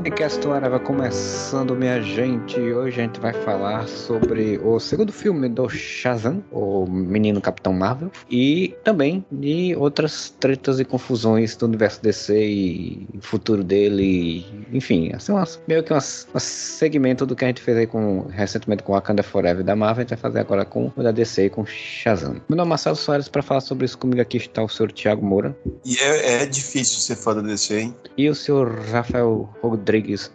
Podcast Areva começando, minha gente. Hoje a gente vai falar sobre o segundo filme do Shazam, o Menino Capitão Marvel, e também de outras tretas e confusões do universo DC e futuro dele. Enfim, assim, umas, meio que um segmento do que a gente fez aí com, recentemente com Wakanda Forever da Marvel, a gente vai fazer agora com o da DC e com Shazam. Meu nome é Marcelo Soares, para falar sobre isso comigo aqui está o senhor Thiago Moura. E é, é difícil ser fã da DC, hein? E o senhor Rafael Rodrigues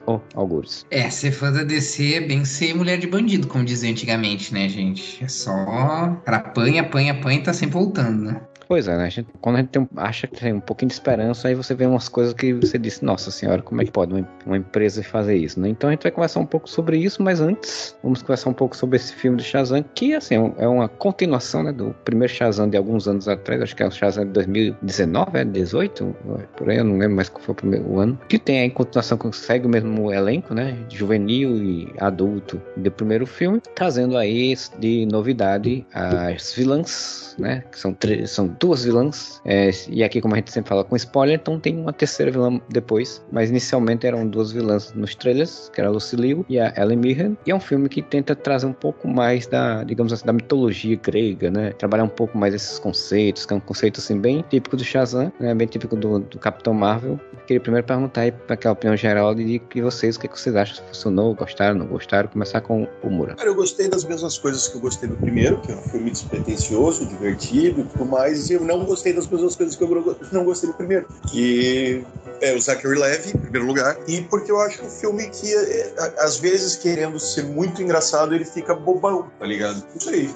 oh, Algures. É, ser fã da DC é bem ser mulher de bandido, como dizia antigamente, né, gente? É só. Cara, apanha, apanha, apanha e tá sempre voltando, né? Pois é, né? A gente, quando a gente tem, acha que tem um pouquinho de esperança, aí você vê umas coisas que você disse, nossa senhora, como é que pode uma, uma, empresa fazer isso, né? Então a gente vai conversar um pouco sobre isso, mas antes, vamos conversar um pouco sobre esse filme do Shazam, que, assim, é uma continuação, né, do primeiro Shazam de alguns anos atrás, acho que é o Shazam de 2019, é? 18? Por aí, eu não lembro mais qual foi o primeiro ano. Que tem aí continuação que segue o mesmo elenco, né? Juvenil e adulto do primeiro filme, trazendo aí de novidade as vilãs, né? Que são, são duas vilãs. É, e aqui, como a gente sempre fala com spoiler, então tem uma terceira vilã depois. Mas inicialmente eram duas vilãs nos trailers, que era a Lucy Liu e a Ellen Mirren. E é um filme que tenta trazer um pouco mais da, digamos assim, da mitologia grega, né? Trabalhar um pouco mais esses conceitos, que é um conceito assim bem típico do Shazam, né? Bem típico do, do Capitão Marvel. Queria primeiro perguntar aí para aquela opinião geral de que vocês, o que, é que vocês acham? Funcionou, gostaram, não gostaram? Começar com o Mura. Cara, eu gostei das mesmas coisas que eu gostei do primeiro, que é um filme despretensioso, divertido e tudo mais. E eu não gostei das mesmas coisas que eu não gostei do primeiro. Que é o Zachary Levy, em primeiro lugar. E porque eu acho um filme que, é, às vezes, querendo ser muito engraçado, ele fica bobão, tá ligado? Não sei.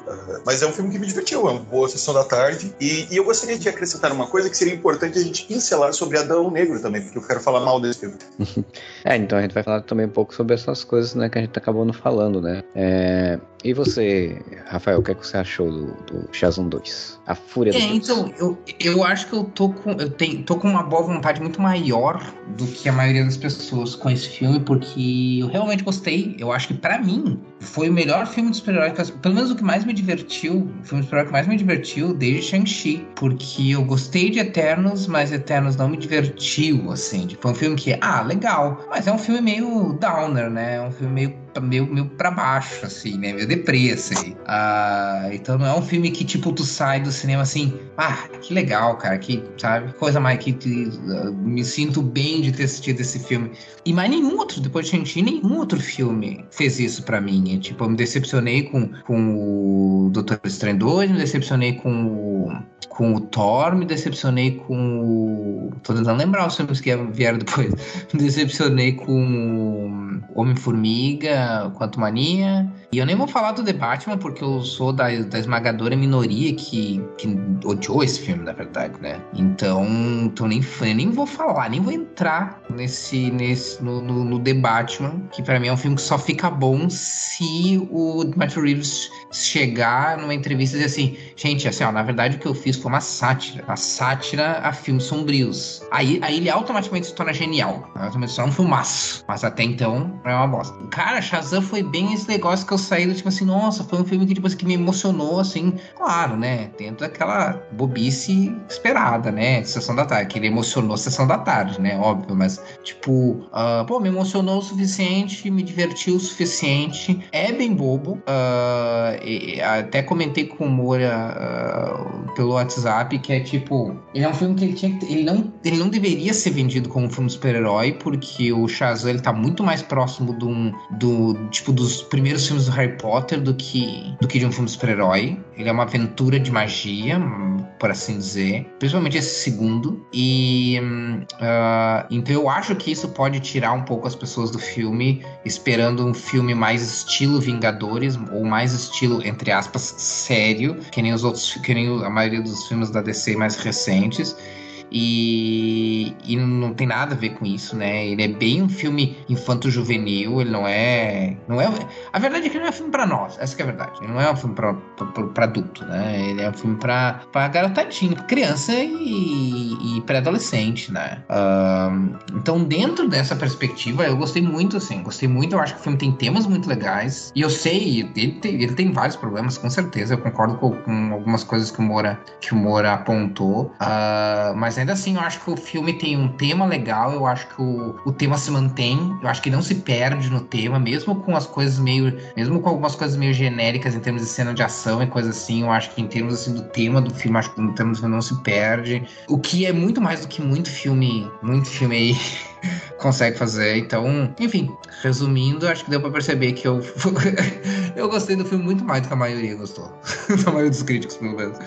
Mas é um filme que me divertiu, é uma boa sessão da tarde. E, e eu gostaria de acrescentar uma coisa que seria importante a gente pincelar sobre Adão Negro também, porque eu quero falar mal desse filme. é, então a gente vai falar também um pouco sobre essas coisas, né, que a gente acabou não falando, né? É... E você, Rafael, o que, é que você achou do, do Shazam 2? A Fúria do É, então, eu, eu acho que eu tô com, eu tenho, tô com uma boa vontade muito maior do que a maioria das pessoas com esse filme, porque eu realmente gostei. Eu acho que, para mim, foi o melhor filme de super-herói, pelo menos o que mais me divertiu, o filme de super-herói que mais me divertiu desde Shang-Chi, porque eu gostei de Eternos, mas Eternos não me divertiu, assim. Tipo, foi um filme que, ah, legal, mas é um filme meio downer, né? É um filme meio meio, meio pra baixo, assim, né? Meio deprê, assim. Ah, então não é um filme que, tipo, tu sai do cinema assim, ah, que legal, cara, que, sabe? Coisa mais que uh, me sinto bem de ter assistido esse filme. E mais nenhum outro, depois de Shang-Chi, nenhum outro filme fez isso para mim. E, tipo, eu me decepcionei com, com o Doutor Estranho 2, me decepcionei com o, com o Thor, me decepcionei com o. Tô tentando lembrar os filmes que vieram depois. Me decepcionei com Homem-Formiga, Quanto Mania. E eu nem vou falar do The Batman, porque eu sou da, da esmagadora minoria que, que odiou esse filme, na verdade, né? Então, então nem, nem vou falar, nem vou entrar nesse, nesse no, no, no The Batman, que para mim é um filme que só fica bom se o Matthew Reeves chegar numa entrevista e dizer assim, gente, assim, ó, na verdade o que eu fiz foi uma sátira, uma sátira a filmes sombrios. Aí, aí ele automaticamente se torna genial, automaticamente se torna um filmaço. Mas até então é uma bosta. Cara, Shazam foi bem esse negócio que eu saí, tipo assim, nossa, foi um filme que, tipo, assim, que me emocionou, assim, claro, né? Dentro daquela bobice esperada, né? Sessão da tarde, que ele emocionou sessão da tarde, né? Óbvio, mas, tipo, uh, pô, me emocionou o suficiente, me divertiu o suficiente. É bem bobo. Uh, e, até comentei com o Moura uh, pelo WhatsApp que é tipo. Ele é um filme que ele tinha. Ele não, ele não deveria ser vendido como um filme super-herói, porque o Shazam ele tá muito mais próximo do, do tipo dos primeiros filmes do Harry Potter do que, do que de um filme super-herói. Ele é uma aventura de magia, por assim dizer. Principalmente esse segundo. E. Uh, então eu acho que isso pode tirar um pouco as pessoas do filme, esperando um filme mais estilo Vingadores, ou mais estilo, entre aspas, sério, que nem os outros, que nem a maioria dos filmes da DC mais recentes. E, e não tem nada a ver com isso, né? Ele é bem um filme infanto-juvenil, ele não é. Não é A verdade é que ele não é um filme pra nós, essa é a verdade. Ele não é um filme pra, pra, pra adulto, né? Ele é um filme pra, pra garotadinho, pra criança e, e pré-adolescente, né? Uh, então, dentro dessa perspectiva, eu gostei muito, assim, gostei muito. Eu acho que o filme tem temas muito legais. E eu sei, ele tem, ele tem vários problemas, com certeza. Eu concordo com, com algumas coisas que o Moura, que o Moura apontou. Uh, mas ainda assim, eu acho que o filme tem um tema legal. Eu acho que o, o tema se mantém. Eu acho que não se perde no tema, mesmo com as coisas meio. Mesmo com algumas coisas meio genéricas em termos de cena de ação e coisas assim. Eu acho que em termos assim, do tema do filme, acho que em termos não se perde. O que é muito mais do que muito filme. Muito filme aí. consegue fazer. Então, enfim, resumindo, acho que deu pra perceber que eu, eu gostei do filme muito mais do que a maioria gostou. a maioria dos críticos, pelo menos.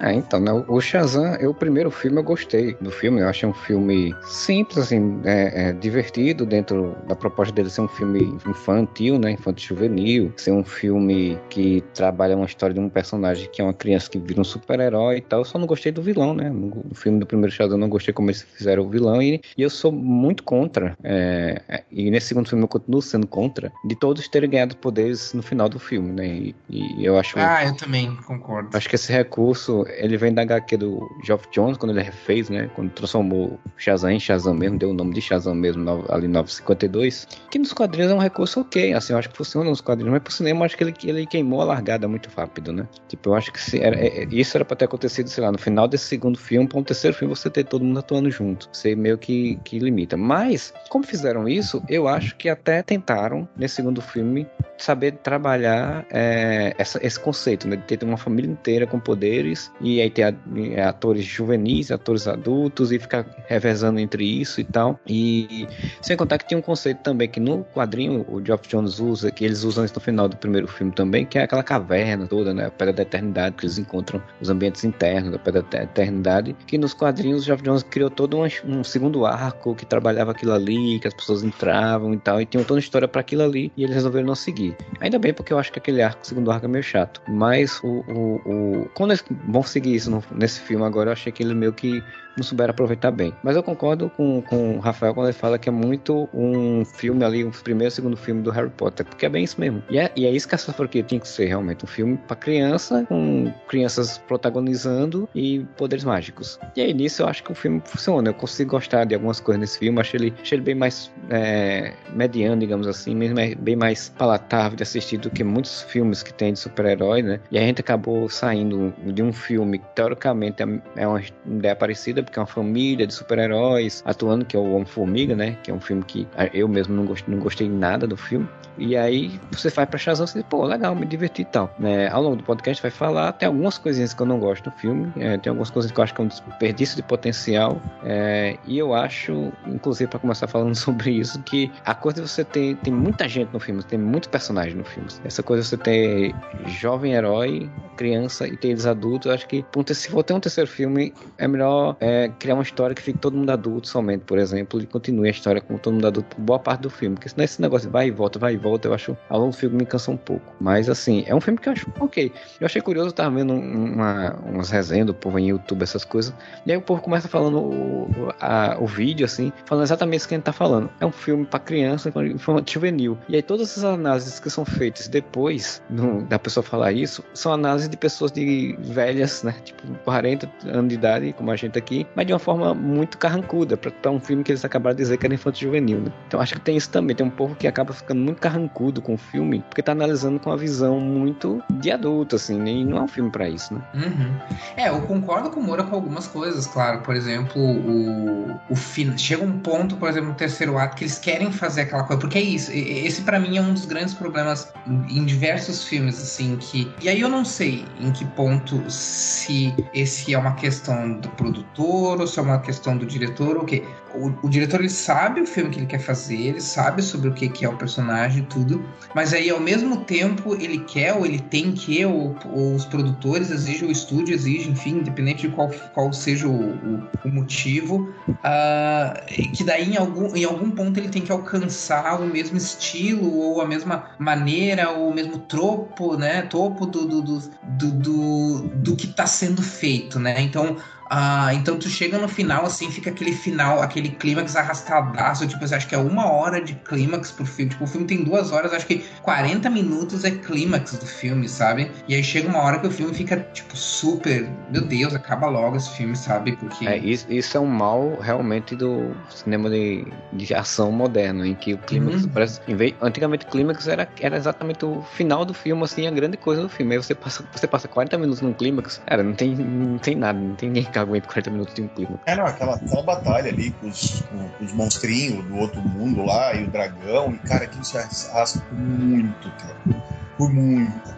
É, então, né, o Shazam, o primeiro filme eu gostei do filme. Eu achei um filme simples, assim, é, é, divertido dentro da proposta dele ser um filme infantil, né, infantil juvenil, ser um filme que trabalha uma história de um personagem que é uma criança que vira um super-herói e tal. Eu só não gostei do vilão, né? No, filme do primeiro Shazam eu não gostei como eles fizeram o vilão e, e eu sou muito muito contra, é, é, e nesse segundo filme eu continuo sendo contra, de todos terem ganhado poderes no final do filme, né? E, e eu acho. Ah, eu também concordo. Acho que esse recurso, ele vem da HQ do Geoff Jones, quando ele refez, né? Quando transformou Shazam em Shazam mesmo, deu o nome de Shazam mesmo, ali 952. Que nos quadrinhos é um recurso ok, assim, eu acho que funciona nos quadrinhos, mas pro cinema eu acho que ele, ele queimou a largada muito rápido, né? Tipo, eu acho que se era, é, isso era pra ter acontecido, sei lá, no final desse segundo filme, pra um terceiro filme você ter todo mundo atuando junto. Você meio que, que limita. Mas, como fizeram isso, eu acho que até tentaram, nesse segundo filme, saber trabalhar é, essa, esse conceito, né? De ter uma família inteira com poderes e aí ter é, atores juvenis, atores adultos e ficar revezando entre isso e tal. E sem contar que tinha um conceito também que no quadrinho o Geoff Jones usa, que eles usam isso no final do primeiro filme também, que é aquela caverna toda, né? A Pedra da Eternidade, que eles encontram os ambientes internos da Pedra da Eternidade, que nos quadrinhos o Geoff Jones criou todo um, um segundo arco que trabalhava aquilo ali, que as pessoas entravam e tal, e tinha toda uma história para aquilo ali, e eles resolveram não seguir. Ainda bem, porque eu acho que aquele arco, segundo arco, é meio chato. Mas o. o, o... Quando eles vão seguir isso no, nesse filme agora, eu achei que ele meio que não souberam aproveitar bem. Mas eu concordo com, com o Rafael quando ele fala que é muito um filme ali, um primeiro segundo filme do Harry Potter, porque é bem isso mesmo. E é, e é isso que essa franquia tinha que ser realmente, um filme para criança, com crianças protagonizando e poderes mágicos. E aí nisso eu acho que o filme funciona, eu consigo gostar de algumas coisas nesse filme, achei ele, achei ele bem mais é, mediano, digamos assim, é bem mais palatável de assistir do que muitos filmes que tem de super-herói, né? E a gente acabou saindo de um filme que teoricamente é, é uma ideia parecida porque é uma família de super-heróis atuando, que é o Homem-Formiga, né? Que é um filme que eu mesmo não gostei, não gostei nada do filme. E aí você vai pra Shazam e diz, pô, legal, me diverti e tal. É, ao longo do podcast vai falar, tem algumas coisinhas que eu não gosto do filme, é, tem algumas coisas que eu acho que é um desperdício de potencial. É, e eu acho, inclusive para começar falando sobre isso, que a coisa de você ter tem muita gente no filme, tem muitos personagens no filme. Essa coisa de você ter jovem herói, criança e ter eles adultos, eu acho que se for ter um terceiro filme, é melhor é, criar uma história que fique todo mundo adulto somente, por exemplo, e continue a história com todo mundo adulto por boa parte do filme. Porque senão esse negócio vai e volta, vai e volta, eu acho ao longo do filme me cansa um pouco. Mas assim, é um filme que eu acho ok. Eu achei curioso, eu tava vendo uma, umas resenhas do povo em YouTube, essas coisas. E aí o povo começa falando o, a, o vídeo, assim, falando exatamente isso que a gente tá falando. É um filme para criança, um filme juvenil. E aí todas essas análises que são feitas depois no, da pessoa falar isso, são análises de pessoas de velhas, né? Tipo, 40 anos de idade, como a gente aqui, mas de uma forma muito carrancuda, para um filme que eles acabaram de dizer que era infantil juvenil, né? Então acho que tem isso também. Tem um povo que acaba ficando muito carrancudo com o filme, porque tá analisando com uma visão muito de adulto, assim, né? e não é um filme para isso, né? Uhum. É, eu concordo com o Moura com algumas coisas, claro. Por exemplo, o, o fim, chega um ponto, por exemplo, no terceiro ato, que eles querem fazer aquela coisa, porque é isso. Esse para mim é um dos grandes problemas em diversos filmes, assim, que. E aí eu não sei em que ponto se esse é uma questão do produtor ou se é uma questão do diretor ou o quê. O, o diretor ele sabe o filme que ele quer fazer, ele sabe sobre o que, que é o personagem e tudo, mas aí ao mesmo tempo ele quer ou ele tem que, ou, ou os produtores exigem, o estúdio exige, enfim, independente de qual, qual seja o, o, o motivo, uh, que daí em algum, em algum ponto ele tem que alcançar o mesmo estilo, ou a mesma maneira, ou o mesmo tropo, né? Topo do, do, do, do, do que está sendo feito, né? Então Ah, então tu chega no final, assim, fica aquele final, aquele clímax arrastadaço, tipo, você acha que é uma hora de clímax pro filme. Tipo, o filme tem duas horas, acho que 40 minutos é clímax do filme, sabe? E aí chega uma hora que o filme fica, tipo, super. Meu Deus, acaba logo esse filme, sabe? Porque. É, isso, isso é um mal realmente do cinema de, de ação moderno, em que o clímax uhum. parece. Vez, antigamente o clímax era, era exatamente o final do filme, assim, a grande coisa do filme. Aí você passa, você passa 40 minutos num clímax, cara, não tem, não tem nada, não tem ninguém que aguente 40 minutos de um clímax. É, não, aquela, aquela batalha ali com os, com os monstrinhos do outro mundo lá e o dragão, e cara, aquilo se arrasta por muito tempo. Por muito.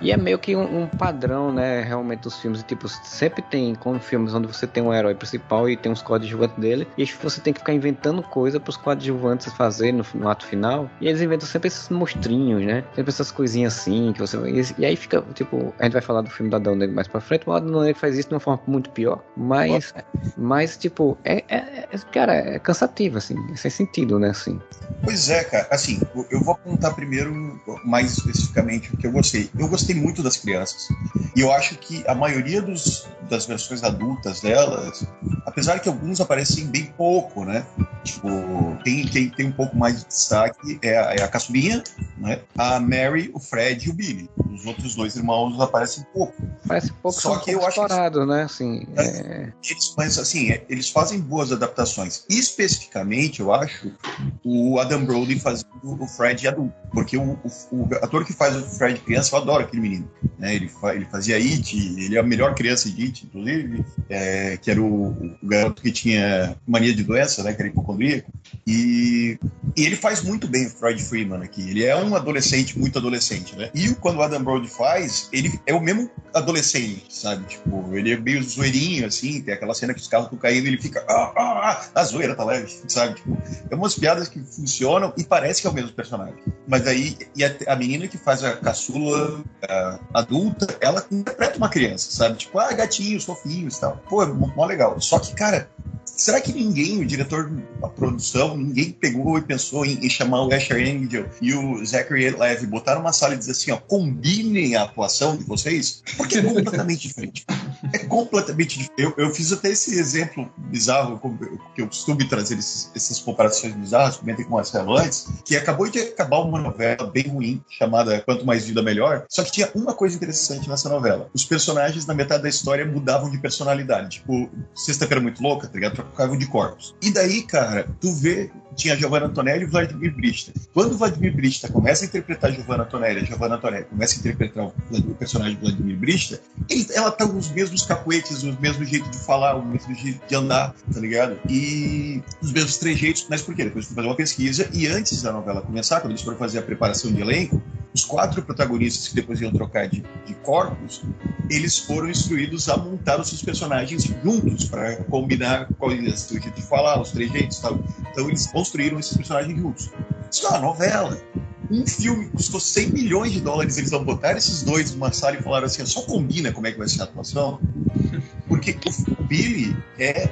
E é meio que um, um, padrão, né, realmente, dos filmes. Tipo, sempre tem como filmes onde você tem um herói principal e tem uns coadjuvantes dele, e você tem que ficar inventando coisa pros coadjuvantes fazer no, no, ato final. E eles inventam sempre esses monstrinhos, né? Sempre essas coisinhas assim que você. E, e aí fica, tipo, a gente vai falar do filme do Adão Negro mais pra frente, o Adão Negro faz isso de uma forma muito pior. Mas, mas tipo, é, é, é, cara, é cansativo, assim, sem sentido, né, assim. Pois é, cara. Assim, eu vou apontar primeiro mais especificamente o que eu gostei. Eu gostei gostei muito das crianças. E eu acho que a maioria dos, das versões adultas delas, apesar que alguns aparecem bem pouco, né? Tipo, tem, tem, tem um pouco mais de destaque, é a, é a caçulinha, né? A Mary, o Fred e o Billy. Os outros dois irmãos aparecem pouco. Parece pouco, Só que eu acho que, né? Assim, é... é. Eles, mas assim, é, eles fazem boas adaptações. Especificamente, eu acho, o Adam Brody fazendo o Fred adulto. Porque o, o, o ator que faz o Fred criança, eu adoro aquele menino. Né? Ele, ele fazia It, ele é a melhor criança de It, inclusive, é, que era o, o, garoto que tinha mania de doença, né? Que era hipocondríaco. E, e ele faz muito bem o Freud Freeman aqui. Ele é um adolescente, muito adolescente, né? E quando o Adam Brody faz, ele é o mesmo adolescente, sabe? Tipo, ele é meio zoeirinho, assim, tem aquela cena que os carros estão caindo ele fica, ah, ah, ah, a zoeira tá leve, sabe? Tipo, é umas piadas que funcionam e parece que é o mesmo personagem. Mas aí, e a, a menina que faz a caçula a adulta, ela interpreta uma criança, sabe? Tipo, ah, gatinhos, fofinhos e tal. Pô, é mó legal. Só que, cara, será que ninguém, o diretor da produção, ninguém pegou e pensou em, em chamar o Asher Angel e o Zachary Levi, botaram uma sala e dizer assim, ó, combinem a atuação de vocês? Porque é completamente diferente. É completamente diferente. Eu, eu fiz até esse exemplo bizarro, que eu costumo trazer esses, essas comparações bizarras, comentei com o Marcelo que acabou de acabar uma novela bem ruim, chamada Quanto Mais Vida Melhor, só que tinha uma coisa interessante nessa novela. Os personagens, na metade da história, mudavam de personalidade. Tipo, Sexta-feira Muito Louca, tá ligado? Trocavam de corpos. E daí, cara, tu vê tinha Giovanna Antonelli e Vladimir Brista. Quando Vladimir Brista começa a interpretar Giovanna Antonelli, a Giovanna Antonelli começa a interpretar o, personagem Vladimir Brista, ela tá com os mesmos cacuetes, o mesmo jeito de falar, o mesmo jeito de andar, tá ligado? E os mesmos trejeitos. Mas por quê? Depois fui fazer uma pesquisa e antes da novela começar, quando eles foram fazer a preparação de elenco, os quatro protagonistas que depois iam trocar de, de corpos, eles foram instruídos a montar os seus personagens juntos para combinar qual é o jeito de falar, os trejeitos e tal. Então eles construíram esses personagens juntos. Isso é uma novela. Um filme custou 100 milhões de dólares, eles vão botar esses dois numa sala e falaram assim: só combina como é que vai ser a atuação. Porque o Billy é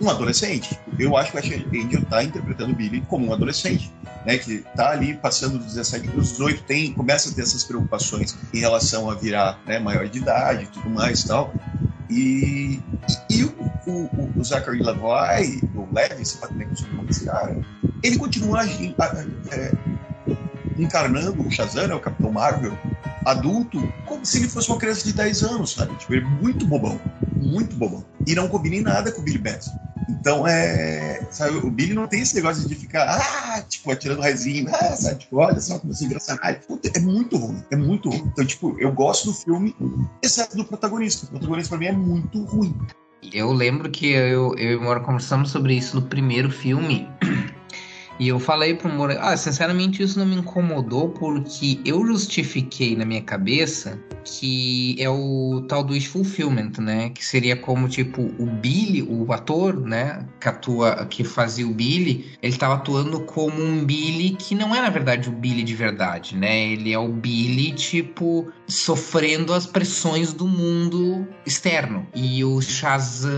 um adolescente. Eu acho que o Asher Angel está interpretando o Billy como um adolescente, né? Que está ali passando dos 17 para os 18, tem, começa a ter essas preocupações em relação a virar né, maior de idade tudo mais tal. E, e o, o, o Zachary Levi, o Levi, pode nem como esse cara, ele continua agindo, é, encarnando o Shazam, né, o Capitão Marvel, adulto, como se ele fosse uma criança de 10 anos, sabe? Tipo, ele é muito bobão, muito bobão. E não combina em nada com o Billy Batson. Então, é. Sabe, o Billy não tem esse negócio de ficar, ah, tipo, atirando raizinho, ah, sabe, tipo, olha só como você engraçado. É muito ruim, é muito ruim. Então, tipo, eu gosto do filme, exceto do protagonista. O protagonista pra mim é muito ruim. Eu lembro que eu, eu e o Mora conversamos sobre isso no primeiro filme. E eu falei pro Moro, ah, sinceramente isso não me incomodou porque eu justifiquei na minha cabeça que é o tal do fulfillment, né? Que seria como tipo o Billy, o ator, né? Que atua, que fazia o Billy, ele estava atuando como um Billy que não é na verdade o Billy de verdade, né? Ele é o Billy tipo sofrendo as pressões do mundo externo e o Shazam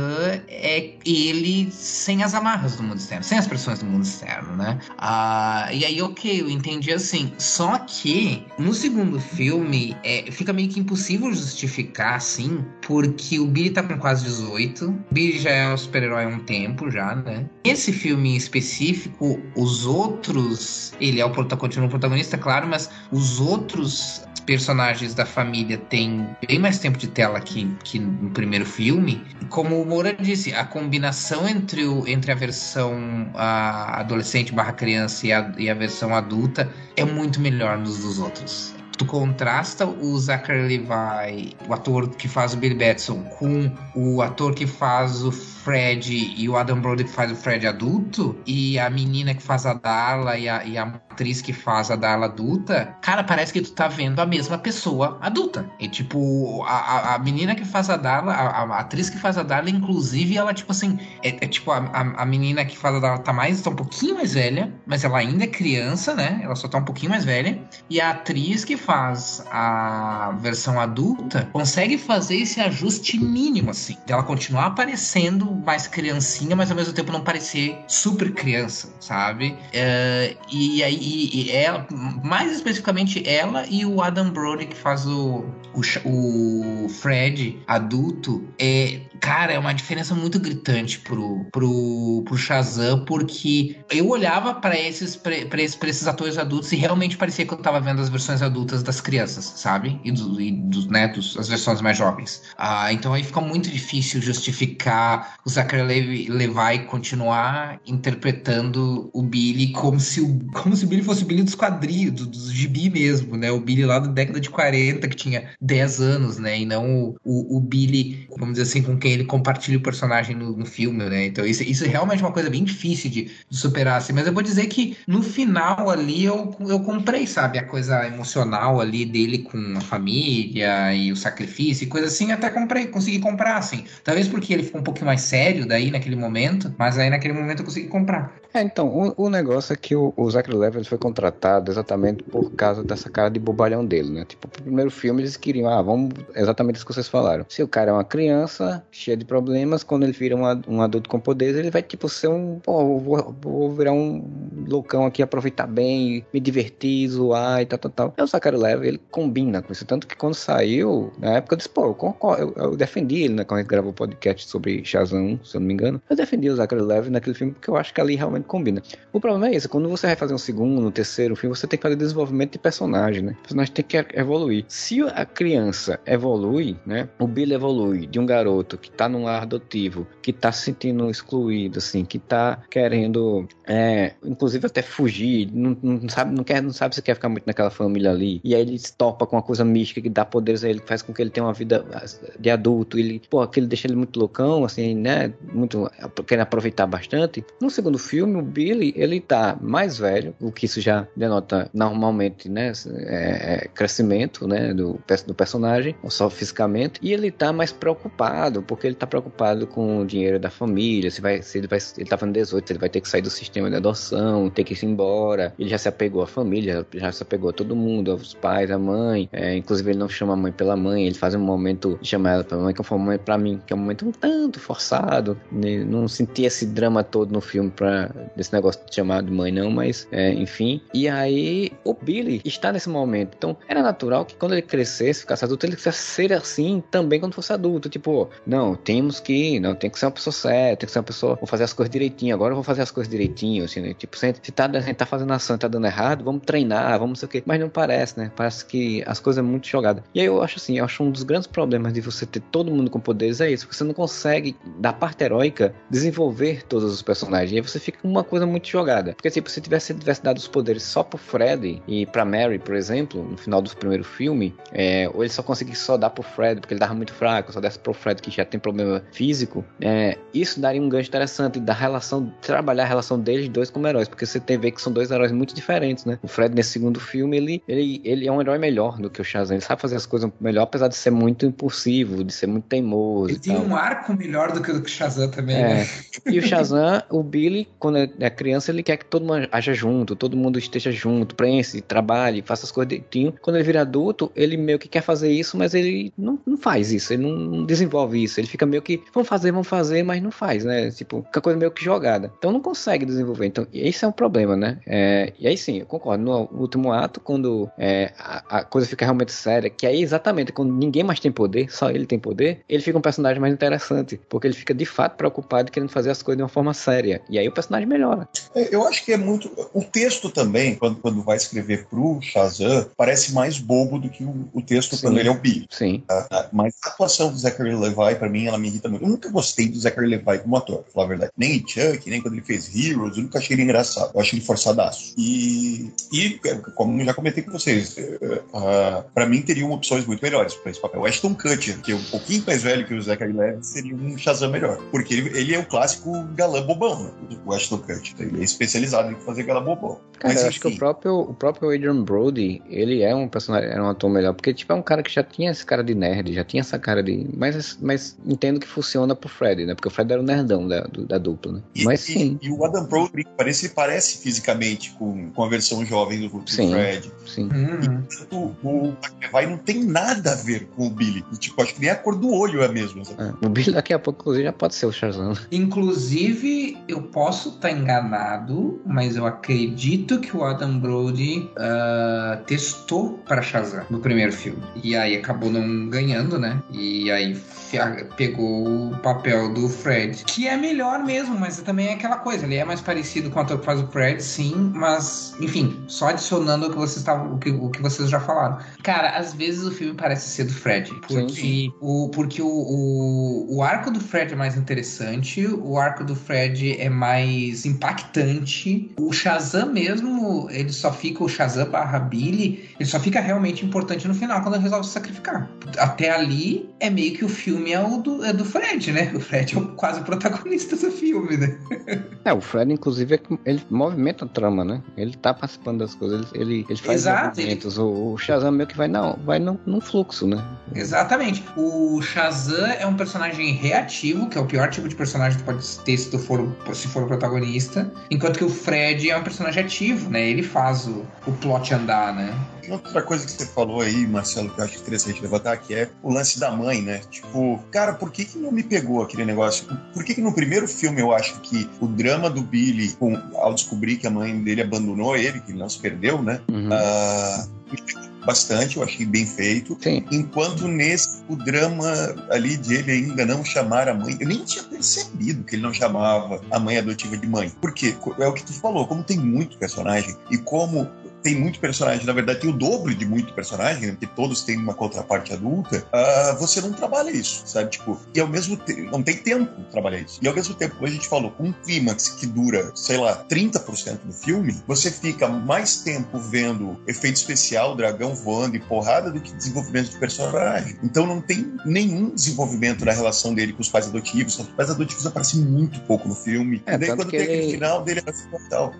é ele sem as amarras do mundo externo, sem as pressões do mundo externo, né? Ah, e aí, ok, eu entendi assim. Só que no segundo filme é, fica meio que impossível justificar assim, porque o Billy tá com quase 18. O Billy já é um super-herói há um tempo já, né? Esse filme específico, os outros. Ele é o continua o protagonista, claro, mas os outros personagens da família têm bem mais tempo de tela que, que no primeiro filme. Como o Moura disse, a combinação entre, o, entre a versão a adolescente barra criança e a, e a versão adulta é muito melhor nos dos outros tu contrasta o Zachary Levi, o ator que faz o Billy Batson, com o ator que faz o Fred e o Adam Brody que faz o Fred adulto, e a menina que faz a Darla e a, e a atriz que faz a Darla adulta, cara, parece que tu tá vendo a mesma pessoa adulta. E tipo, a, a menina que faz a Darla, a, a, atriz que faz a Darla, inclusive, ela, tipo assim, é, é tipo, a, a, menina que faz a Darla tá mais, tá um pouquinho mais velha, mas ela ainda é criança, né? Ela só tá um pouquinho mais velha. E a atriz que faz a versão adulta consegue fazer esse ajuste mínimo, assim, dela continuar aparecendo mais criancinha, mas ao mesmo tempo não parecer super criança, sabe? É, e aí, e, e ela, mais especificamente ela e o Adam Brody que faz o, o, o Fred adulto, é, cara, é uma diferença muito gritante pro, pro, pro Shazam, porque eu olhava para esses, pra, esses, esses atores adultos e realmente parecia que eu tava vendo as versões adultas das crianças, sabe? E, do, e dos netos, as versões mais jovens. Ah, então aí fica muito difícil justificar o Zachary Levi, Levi continuar interpretando o Billy como se o, como se o Billy fosse o Billy dos quadrinhos, do, dos gibi mesmo, né? O Billy lá da década de 40, que tinha 10 anos, né? E não o, o, o Billy, vamos dizer assim, com quem ele compartilha o personagem no, no filme, né? Então isso, isso é realmente uma coisa bem difícil de, de, superar, assim. Mas eu vou dizer que no final ali eu, eu comprei, sabe? A coisa emocional ali dele com a família e o sacrifício e coisa assim. Até comprei, consegui comprar, assim. Talvez porque ele ficou um pouquinho mais sério daí naquele momento, mas aí naquele momento eu consegui comprar. É, então, o, o negócio é que o, o Zachary foi contratado exatamente por causa dessa cara de bobalhão dele, né? Tipo, no primeiro filme eles queriam, ah, vamos, exatamente isso que vocês falaram. Se o cara é uma criança, cheia de problemas, quando ele vira um, adulto com poderes, ele vai, tipo, ser um, pô, vou, vou virar um loucão aqui, aproveitar bem, me divertir, zoar e tal, tal, tal. E o Zachary Levi, ele combina com isso, tanto que quando saiu, na época eu disse, pô, eu, eu, eu defendi ele, né, quando a gente gravou o podcast sobre Shazam, se eu não me engano, eu defendi o Zachary Levi naquele filme porque eu acho que ali realmente combina. O problema é esse, quando você vai fazer um segundo, um terceiro filme, você tem que fazer desenvolvimento de personagem, né? O personagem tem que evoluir. Se a criança evolui, né? O Billy evolui de um garoto que tá num lar adotivo, que tá se sentindo excluído, assim, que tá querendo, é, inclusive até fugir, não, não, sabe, não, quer, não sabe se quer ficar muito naquela família ali, e aí ele se topa com uma coisa mística que dá poderes a ele, que faz com que ele tenha uma vida de adulto, ele, pô, aquele deixa ele muito loucão, assim, né? Muito, querendo aproveitar bastante. No segundo filme, o Billy, ele tá mais velho, o que isso já denota normalmente, né, é, é crescimento, né, do, do personagem, só fisicamente, e ele tá mais preocupado, porque ele tá preocupado com o dinheiro da família, se vai, se ele vai, ele tá falando 18, ele vai ter que sair do sistema de adoção, ter que ir embora, ele já se apegou à família, já se apegou a todo mundo, aos pais, à mãe, é, inclusive ele não chama a mãe pela mãe, ele faz um momento de chamar ela pela mãe, que foi um momento pra mim, que é um momento um tanto forçado, né? não senti esse drama todo no filme pra, desse negócio de chamar de mãe não, mas é, enfim, e aí o Billy está nesse momento, então era natural que quando ele crescesse, ficasse adulto, ele quisesse ser assim também quando fosse adulto, tipo, não, temos que, não, tem que ser uma pessoa séria, tem que ser uma pessoa, vou fazer as coisas direitinho, agora eu vou fazer as coisas direitinho, assim, né? tipo, se, se tá, a gente tá fazendo ação e tá dando errado, vamos treinar, vamos não sei o quê, mas não parece, né, parece que as coisas é muito jogadas. E aí eu acho assim, eu acho um dos grandes problemas de você ter todo mundo com poderes é isso, você não consegue, da parte heróica, desenvolver todos os personagens, e aí você fica uma coisa muito jogada, porque tipo, se tivesse, tivesse dado os poderes só pro Fred e pra Mary, por exemplo, no final do primeiro filme, é, ou ele só conseguisse só dar pro Fred, porque ele tava muito fraco, só desse pro Fred que já tem problema físico, é, isso daria um gancho interessante da relação, trabalhar a relação deles dois como heróis, porque você tem ver que são dois heróis muito diferentes, né? O Fred nesse segundo filme, ele, ele, ele é um herói melhor do que o Shazam, ele sabe fazer as coisas melhor, apesar de ser muito impulsivo, de ser muito teimoso. Ele tem tal. um arco melhor do que o Shazam também, é. né? E o Shazam, o Billy, quando é criança, ele quer que todo mundo haja junto, todo mundo esteja junto, pense, trabalhe, faça as coisas direitinho. Quando ele vira adulto, ele meio que quer fazer isso, mas ele não, não faz isso, ele não desenvolve isso. Ele fica meio que, vamos fazer, vamos fazer, mas não faz, né? Tipo, fica coisa meio que jogada. Então não consegue desenvolver. Então, esse é um problema, né? É, e aí sim, eu concordo. No último ato, quando é, a, a, coisa fica realmente séria, que aí exatamente quando ninguém mais tem poder, só ele tem poder, ele fica um personagem mais interessante, porque ele fica de fato preocupado querendo fazer as coisas de uma forma séria. E aí o personagem melhora. É, eu acho que é muito. O texto também, quando, quando vai escrever pro Shazam, parece mais bobo do que o, o texto Sim. quando ele é o Billy. Sim. Ah, mas a atuação do Zachary Levi, para mim, ela me irrita muito. Eu nunca gostei do Zachary Levi como ator, pra falar a verdade. Nem em Chuck, nem quando ele fez Heroes, eu nunca achei ele engraçado. Eu acho ele forçadaço. E, e como já comentei com vocês, uh, para mim teriam opções muito melhores para esse papel. O Ashton Kutcher, que é um pouquinho mais velho que o Zachary Levi, seria um Shazam melhor. Porque ele, ele é o clássico galã bobão, né? O Ashton Kutcher. Ele é especializado em fazer galã bobão. Cara, Mas, eu acho que o próprio, o próprio Adrian Brody, ele é um personagem, é um ator melhor. Porque, tipo, é um cara que já tinha esse cara de nerd, já tinha essa cara de. Mas, mas entendo que funciona pro Fred, né? Porque o Fred era o nerdão da, do, da dupla, né? E, mas sim. E, e, o Adam Brody parece, parece fisicamente com, com a versão jovem do, do sim, Fred. Sim. Uhum. E, o, o vai não tem nada a ver com o Billy. E, tipo, acho que nem a cor do olho é a mesma. É, o Billy daqui a pouco, inclusive, já pode ser o Shazam. Inclusive, eu posso estar tá enganado, mas eu acredito que o Adam Brody uh, testou para Shazam no primeiro filme. E aí acabou não ganhando, né? E aí pegou o papel do Fred, que é melhor mesmo, mas também é aquela coisa, ele é mais parecido com o ator que faz o Fred, sim, mas, enfim, só adicionando o que vocês estavam, o que, o que vocês já falaram. Cara, às vezes o filme parece ser do Fred, porque, sim. O, porque o, o, o arco do Fred é mais interessante, o arco do Fred é mais impactante, o Shazam mesmo, ele só fica, o Shazam barra Billy, ele só fica realmente importante no final, quando ele resolve se sacrificar. Até ali, é meio que o filme é, o do, é do Fred, né? O Fred é o quase protagonista do filme, né? É, o Fred, inclusive, é ele movimenta a trama, né? Ele tá participando das coisas, ele, ele, faz Exato, movimentos. Ele... O, o Shazam meio que vai, não, vai num, num fluxo, né? Exatamente. O Shazam é um personagem reativo, que é o pior tipo de personagem que pode ter se, for, se for o protagonista, enquanto que o Fred é um personagem ativo, né? Ele faz o, o plot andar, né? Outra coisa que você falou aí, Marcelo, que eu acho interessante levantar, que é o lance da mãe, né? Tipo, cara, por que, que não me pegou aquele negócio? Por que, que no primeiro filme eu acho que o drama do Billy, com, ao descobrir que a mãe dele abandonou ele, que ele não se perdeu, né? Uhum. Uh, bastante, eu achei bem feito. Sim. Enquanto nesse, o drama ali de ele ainda não chamar a mãe, eu nem tinha percebido que ele não chamava a mãe adotiva de mãe. Por quê? É o que tu falou, como tem muito personagem e como tem muito personagem, na verdade tem o dobro de muito personagem, né? porque todos têm uma contraparte adulta, uh, você não trabalha isso, sabe? Tipo, e ao mesmo tempo, não tem tempo para trabalhar isso. E ao mesmo tempo, como a gente falou, com um clímax que dura, sei lá, 30% do filme, você fica mais tempo vendo efeito especial, dragão voando e porrada do que desenvolvimento de personagem. Então não tem nenhum desenvolvimento na relação dele com os pais adotivos. Os pais adotivos aparecem muito pouco no filme. É, e daí quando tem ele... aquele final dele,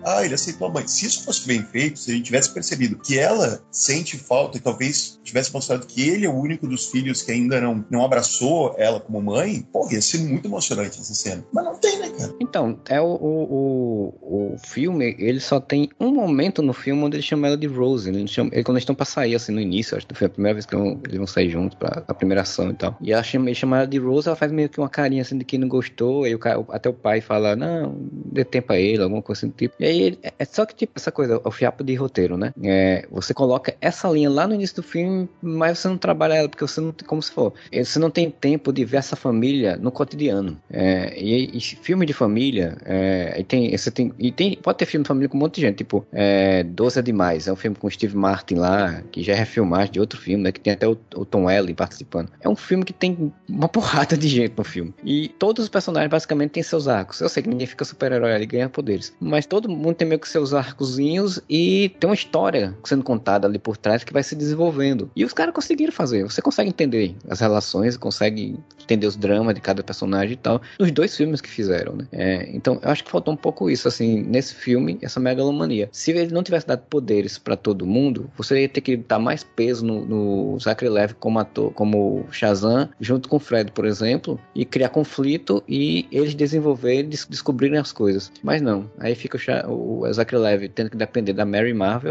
ah, ele aceitou a mãe. Se isso fosse bem feito, se a gente tivesse percebido que ela sente falta e talvez tivesse mostrado que ele é o único dos filhos que ainda não, não abraçou ela como mãe, pô, ia ser muito emocionante essa cena. Mas não tem, né, cara? Então, é o, o, o, o filme, ele só tem um momento no filme onde ele chama ela de Rose. Ele chama, ele, quando eles estão pra sair, assim, no início, acho que foi a primeira vez que eles vão sair juntos pra a primeira ação e tal. E ela chama, ele chama ela de Rose, ela faz meio que uma carinha assim de que não gostou, e o até o pai fala, não, dê tempo a ele, alguma coisa assim do tipo. E aí, é, é só que, tipo, essa coisa, o fiapo de roteiro roteiro, né? É, você coloca essa linha lá no início do filme, mas você não trabalha ela, porque você não como se for, você não tem tempo de ver essa família no cotidiano. É, e, e, filme de família, é, e tem, você tem, e tem, pode ter filme de família com um monte de gente, tipo, é, Doze é Demais, é um filme com Steve Martin lá, que já é refilmagem de outro filme, né? Que tem até o, o Tom Welling participando. É um filme que tem uma porrada de gente no filme. E todos os personagens basicamente têm seus arcos. Eu sei que ninguém fica super-herói ali ganha poderes, mas todo mundo tem meio que seus arcozinhos e tem uma uma história sendo contada ali por trás que vai se desenvolvendo. E os caras conseguiram fazer. Você consegue entender as relações, consegue entender os dramas de cada personagem e tal, nos dois filmes que fizeram, né? É, então, eu acho que faltou um pouco isso, assim, nesse filme, essa megalomania. Se ele não tivesse dado poderes para todo mundo, você ia ter que dar mais peso no, no Zachary Levi como ator, como Shazam, junto com o Fred, por exemplo, e criar conflito e eles desenvolverem, des descobrirem as coisas. Mas não, aí fica o, o Zachary Levi tendo que depender da Mary Marvel,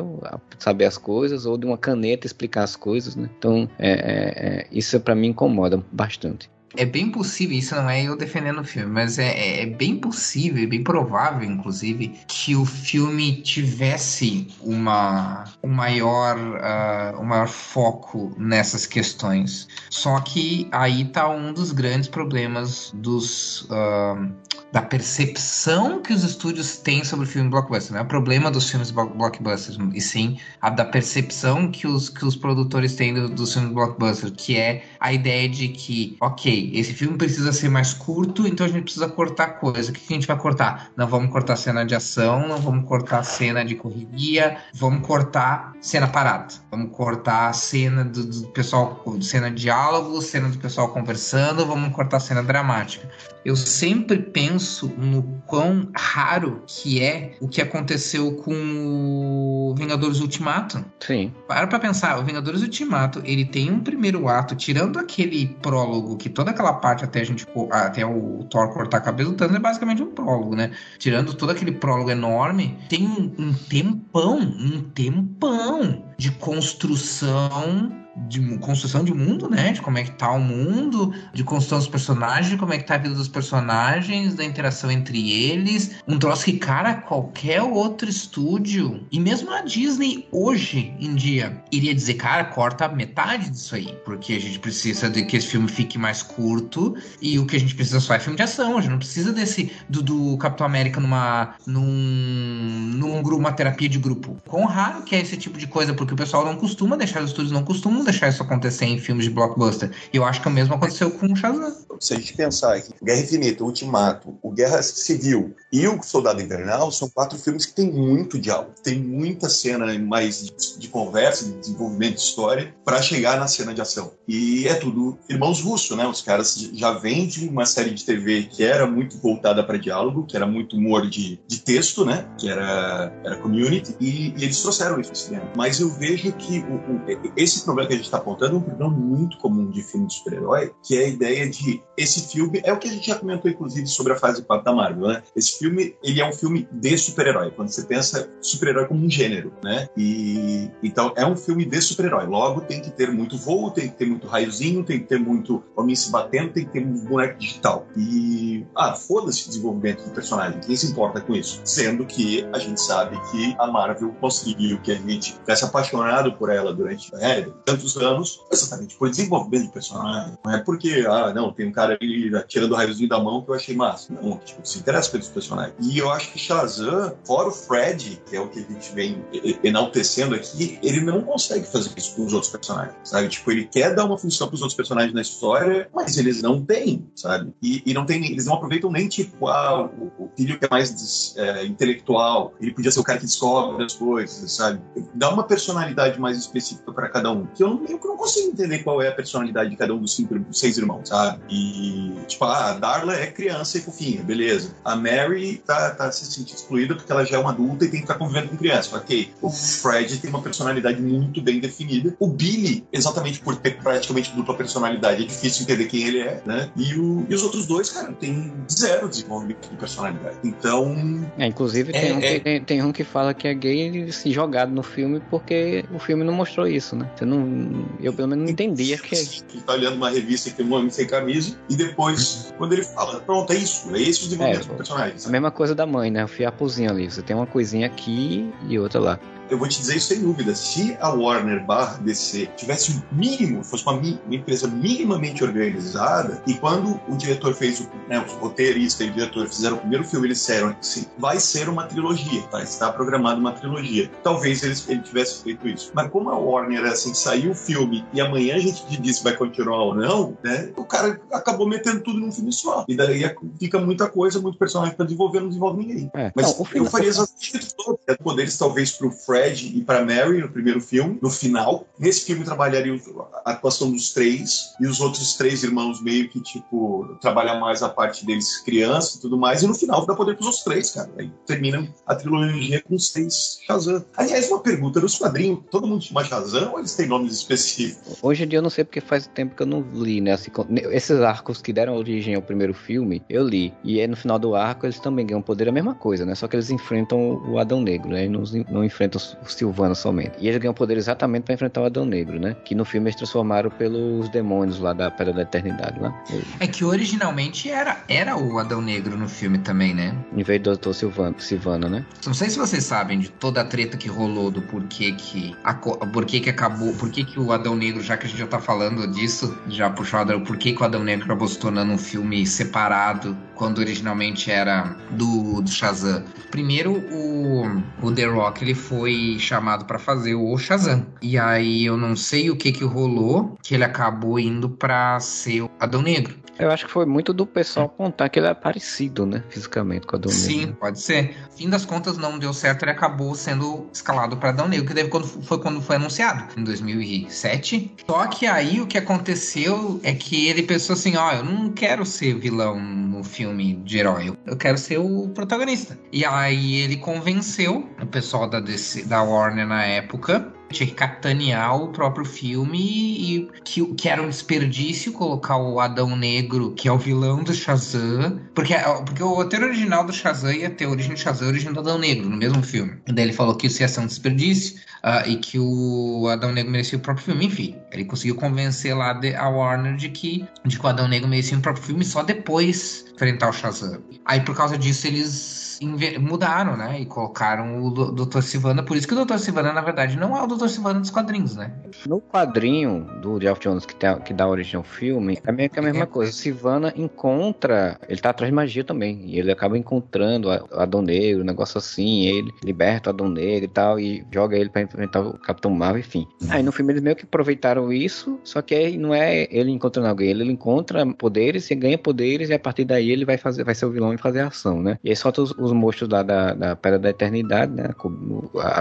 saber as coisas, ou de uma caneta explicar as coisas, né? Então, é, é, é isso para mim incomoda bastante é bem possível, isso não é eu defendendo o filme, mas é, é, é bem possível, bem provável, inclusive, que o filme tivesse uma, um, maior, uh, um maior foco nessas questões. Só que aí tá um dos grandes problemas dos. Uh, da percepção que os estúdios têm sobre o filme blockbuster. Não é o problema dos filmes blockbusters, e sim a da percepção que os, que os produtores têm do, dos filmes blockbusters, que é a ideia de que, ok, esse filme precisa ser mais curto, então a gente precisa cortar coisa. O que, que a gente vai cortar? Não vamos cortar cena de ação, não vamos cortar cena de correria, vamos cortar cena parada. Vamos cortar cena do, do pessoal, cena de diálogo, cena do pessoal conversando, vamos cortar cena dramática eu sempre penso no quão raro que é o que aconteceu com o Vingadores Ultimato. Sim. Para pra pensar, o Vingadores Ultimato, ele tem um primeiro ato, tirando aquele prólogo, que toda aquela parte até a gente até o Thor cortar a cabeça do Thanos é basicamente um prólogo, né? Tirando todo aquele prólogo enorme, tem um, um tempão, um tempão de construção de construção de mundo, né? De como é que tá o mundo, de construção dos personagens, como é que tá a vida dos personagens, da interação entre eles. Um troço que, cara, qualquer outro estúdio, e mesmo a Disney hoje em dia, iria dizer, cara, corta metade disso aí, porque a gente precisa de que esse filme fique mais curto e o que a gente precisa só é filme de ação. A gente não precisa desse do, do Capitão América numa num, num grupo, uma terapia de grupo. Quão raro que é esse tipo de coisa, porque o pessoal não costuma deixar, os estúdios não costumam deixar isso acontecer em filmes de blockbuster. E eu acho que o mesmo aconteceu com o Shazam. Se a gente pensar aqui, Guerra Infinita, Ultimato, o Guerra Civil e o Soldado Invernal são quatro filmes que têm muito diálogo, tem muita cena mais de, de conversa, de desenvolvimento de história, para chegar na cena de ação. E é tudo irmãos russos, né? Os caras já vêm de uma série de TV que era muito voltada para diálogo, que era muito humor de, de texto, né? Que era, era community, e, e eles trouxeram isso no cinema. Mas eu vejo que o, o, esse problema que a gente está apontando é um problema muito comum de filme de super-herói, que é a ideia de esse filme é o que a gente já comentou inclusive sobre a fase 4 da Marvel, né? Esse filme, ele é um filme de super-herói, quando você pensa super-herói como um gênero, né? E então é um filme de super-herói. Logo tem que ter muito voo, tem que ter muito raiozinho, tem que ter muito homem se batendo, tem que ter um boneco digital. E ah, foda-se o desenvolvimento do personagem, quem se importa com isso? Sendo que a gente sabe que a Marvel conseguiu que a gente tivesse apaixonado por ela durante é, tantos anos, exatamente por desenvolvimento de personagem. Não é porque, ah, não, tem um cara ali tirando o raiozinho da mão que eu achei massa. Não, tipo, se interessa pelos personagens. E eu acho que Shazam, fora o Fred, que é o que a gente vem enaltecendo aqui, ele não consegue fazer isso com os outros personagens, sabe? Tipo, ele quer dar uma função para os outros personagens na história, mas eles não têm, sabe? E, e não tem, eles não aproveitam nem, tipo, ah, o, o filho que é mais é, intelectual, ele podia ser o cara que descobre as coisas, sabe? Dá uma personalidade mais específica para cada um. Que eu não, eu não consigo entender qual é a personalidade de cada um dos cinco, seis irmãos, sabe? E, tipo, ah, a Darla é criança e fofinha, beleza. A Mary tá, tá se sentindo excluída porque ela já é uma adulta e tem que estar convivendo com criança. Ok. O Fred tem uma personalidade muito bem definida. O Billy, exatamente por ter praticamente dupla personalidade, é difícil entender quem ele é, né? E, o, e os outros dois, cara, tem zero desenvolvimento de personalidade. Então. É, inclusive, tem, é, um é... tem, tem, um que fala que é gay se jogado no filme porque o filme não mostrou isso, né? Você não. Eu pelo menos não entendia que. Ele tá olhando uma revista que tem um homem sem camisa e depois, quando ele fala, pronto, é isso, é esse o desenvolvimento é, do personagem. A mesma coisa da mãe, né? O fiapozinho ali. Você tem uma coisinha aqui e outra lá eu vou te dizer isso sem dúvida. Se a Warner barra DC tivesse o um mínimo, fosse uma, uma, empresa minimamente organizada, e quando o diretor fez o, né, o roteirista e o diretor fizeram o primeiro filme, eles disseram assim, vai ser uma trilogia, tá? Está programado uma trilogia. Talvez eles, ele tivesse feito isso. Mas como a Warner, assim, saiu o filme e amanhã a gente diz se vai continuar ou não, né? O cara acabou metendo tudo num filme só. E daí fica muita coisa, muito personagem para desenvolver, não desenvolve ninguém. É. Mas não, eu faria exatamente isso. Poderes talvez pro Fred Fred e para Mary no primeiro filme, no final. Nesse filme trabalharia a atuação dos três e os outros três irmãos meio que, tipo, trabalhar mais a parte deles criança e tudo mais. E no final dá poder pros outros três, cara. Aí termina a trilogia com os três Shazam. Aliás, uma pergunta, nos quadrinhos, todo mundo chama Shazam ou eles têm nomes específicos? Hoje em dia eu não sei porque faz tempo que eu não li, né? Assim, esses arcos que deram origem ao primeiro filme, eu li. E aí no final do arco eles também ganham poder a mesma coisa, né? Só que eles enfrentam o Adão Negro, né? E não, não enfrentam o Silvano somente. E eles ganham poder exatamente para enfrentar o Adão Negro, né? Que no filme eles transformaram pelos demônios lá da Pedra da Eternidade, né? É que originalmente era, era o Adão Negro no filme também, né? Em vez do Dr. Silvano, Silvano, né? Não sei se vocês sabem de toda a treta que rolou do porquê que a, porquê que acabou, porquê que o Adão Negro, já que a gente já tá falando disso, já puxou o Adão, porquê que o Adão Negro acabou se tornando um filme separado quando originalmente era do, do Shazam. Primeiro, o, o The Rock ele foi chamado para fazer o Shazam. E aí eu não sei o que que rolou, que ele acabou indo para ser o Adão Negro. Eu acho que foi muito do pessoal contar que ele é parecido, né, fisicamente com Adão Negro. Sim, pode ser. Fim das contas não deu certo, ele acabou sendo escalado para Negro, que deve quando foi quando foi anunciado, em 2007. Só que aí o que aconteceu é que ele pensou assim, ó, oh, eu não quero ser vilão no filme de herói, eu quero ser o protagonista. E aí ele convenceu o pessoal da DC, da Warner na época tinha que capitanear o próprio filme e que, que era um desperdício colocar o Adão Negro, que é o vilão do Shazam, porque, porque o roteiro original do Shazam ia ter a origem do Shazam e a origem do Adão Negro no mesmo filme. Daí ele falou que isso ia ser um desperdício uh, e que o Adão Negro merecia o próprio filme. Enfim, ele conseguiu convencer lá a Warner de que, de que o Adão Negro merecia o próprio filme só depois enfrentar o Shazam. Aí por causa disso eles mudaram, né? E colocaram o Dr. Sivana. Por isso que o Dr. Sivana, na verdade, não é o Dr. Sivana dos quadrinhos, né? No quadrinho do Jeff Jones, que, que dá origem ao filme, é meio que a mesma é. coisa. Sivana encontra. Ele tá atrás de magia também. E ele acaba encontrando o Adão Negro, um negócio assim. ele liberta o Adão Negro e tal. E joga ele pra enfrentar o Capitão Marvel, enfim. Aí no filme eles meio que aproveitaram isso. Só que aí não é ele encontrando alguém. Ele, encontra poderes e ganha poderes. E a partir daí ele vai fazer vai ser o vilão e fazer a ação, né? E aí solta os, os monstros lá da, da Pedra da Eternidade, né?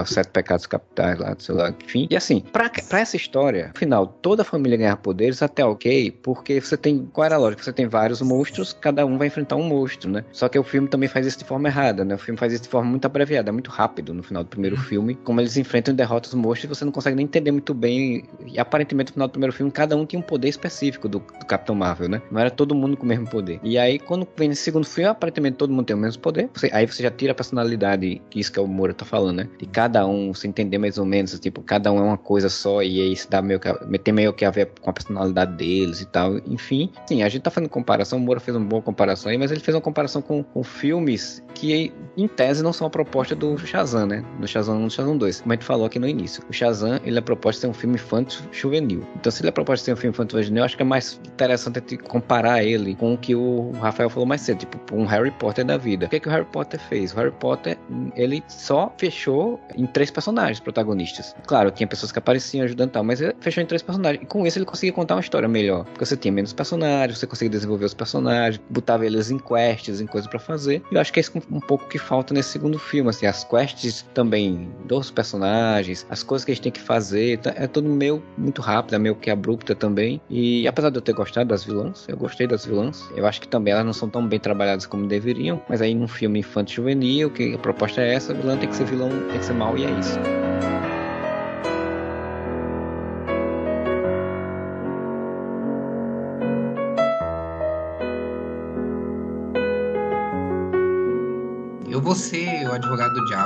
Os sete pecados capitais lá, sei lá, enfim. E assim, pra, pra essa história, no final, toda a família ganha poderes, até ok, porque você tem. Qual era a lógica? Você tem vários monstros, cada um vai enfrentar um monstro, né? Só que o filme também faz isso de forma errada, né? O filme faz isso de forma muito abreviada, muito rápido no final do primeiro uhum. filme. Como eles enfrentam e derrotam os monstros, você não consegue nem entender muito bem. E aparentemente no final do primeiro filme, cada um tinha um poder específico do, do Capitão Marvel, né? Não era todo mundo com o mesmo poder. E aí, quando vem nesse segundo filme, aparentemente todo mundo tem o mesmo poder. Você, aí você já tira a personalidade, que isso que o Moura tá falando, né? De cada um, você entender mais ou menos, tipo, cada um é uma coisa só e aí isso dá meio que, tem meio que a ver com a personalidade deles e tal. Enfim, sim, a gente tá fazendo comparação, o Moura fez uma boa comparação aí, mas ele fez uma comparação com, com filmes que, em tese, não são a proposta do Shazam, né? Do Shazam 1 e do Shazam 2. Como a gente falou aqui no início. O Shazam, ele é proposta ser um filme infantil juvenil. Então, se ele é proposta ser um filme infantil juvenil, acho que é mais interessante comparar ele com o que o Rafael falou mais cedo, tipo, um Harry Potter da vida. O que, é que o Harry Potter fez? O Harry Potter, ele só fechou em três personagens protagonistas. Claro, tinha pessoas que apareciam ajudando e tal, mas ele fechou em três personagens. E com isso ele conseguia contar uma história melhor. Porque você tinha menos personagens, você conseguia desenvolver os personagens, botava eles em quests, em coisas para fazer. E eu acho que é isso um pouco que falta nesse segundo filme, assim, as quests também dos personagens, as coisas que gente tem que fazer, tá, é tudo meio muito rápido, é meio que abrupta também. E apesar de eu ter gostado das vilãs, eu gostei das vilãs. Eu acho que também elas não são tão bem trabalhadas como deveriam, mas aí num filme infantil juvenil, que a proposta é essa, o vilão tem que ser vilão, tem que ser mal e é isso.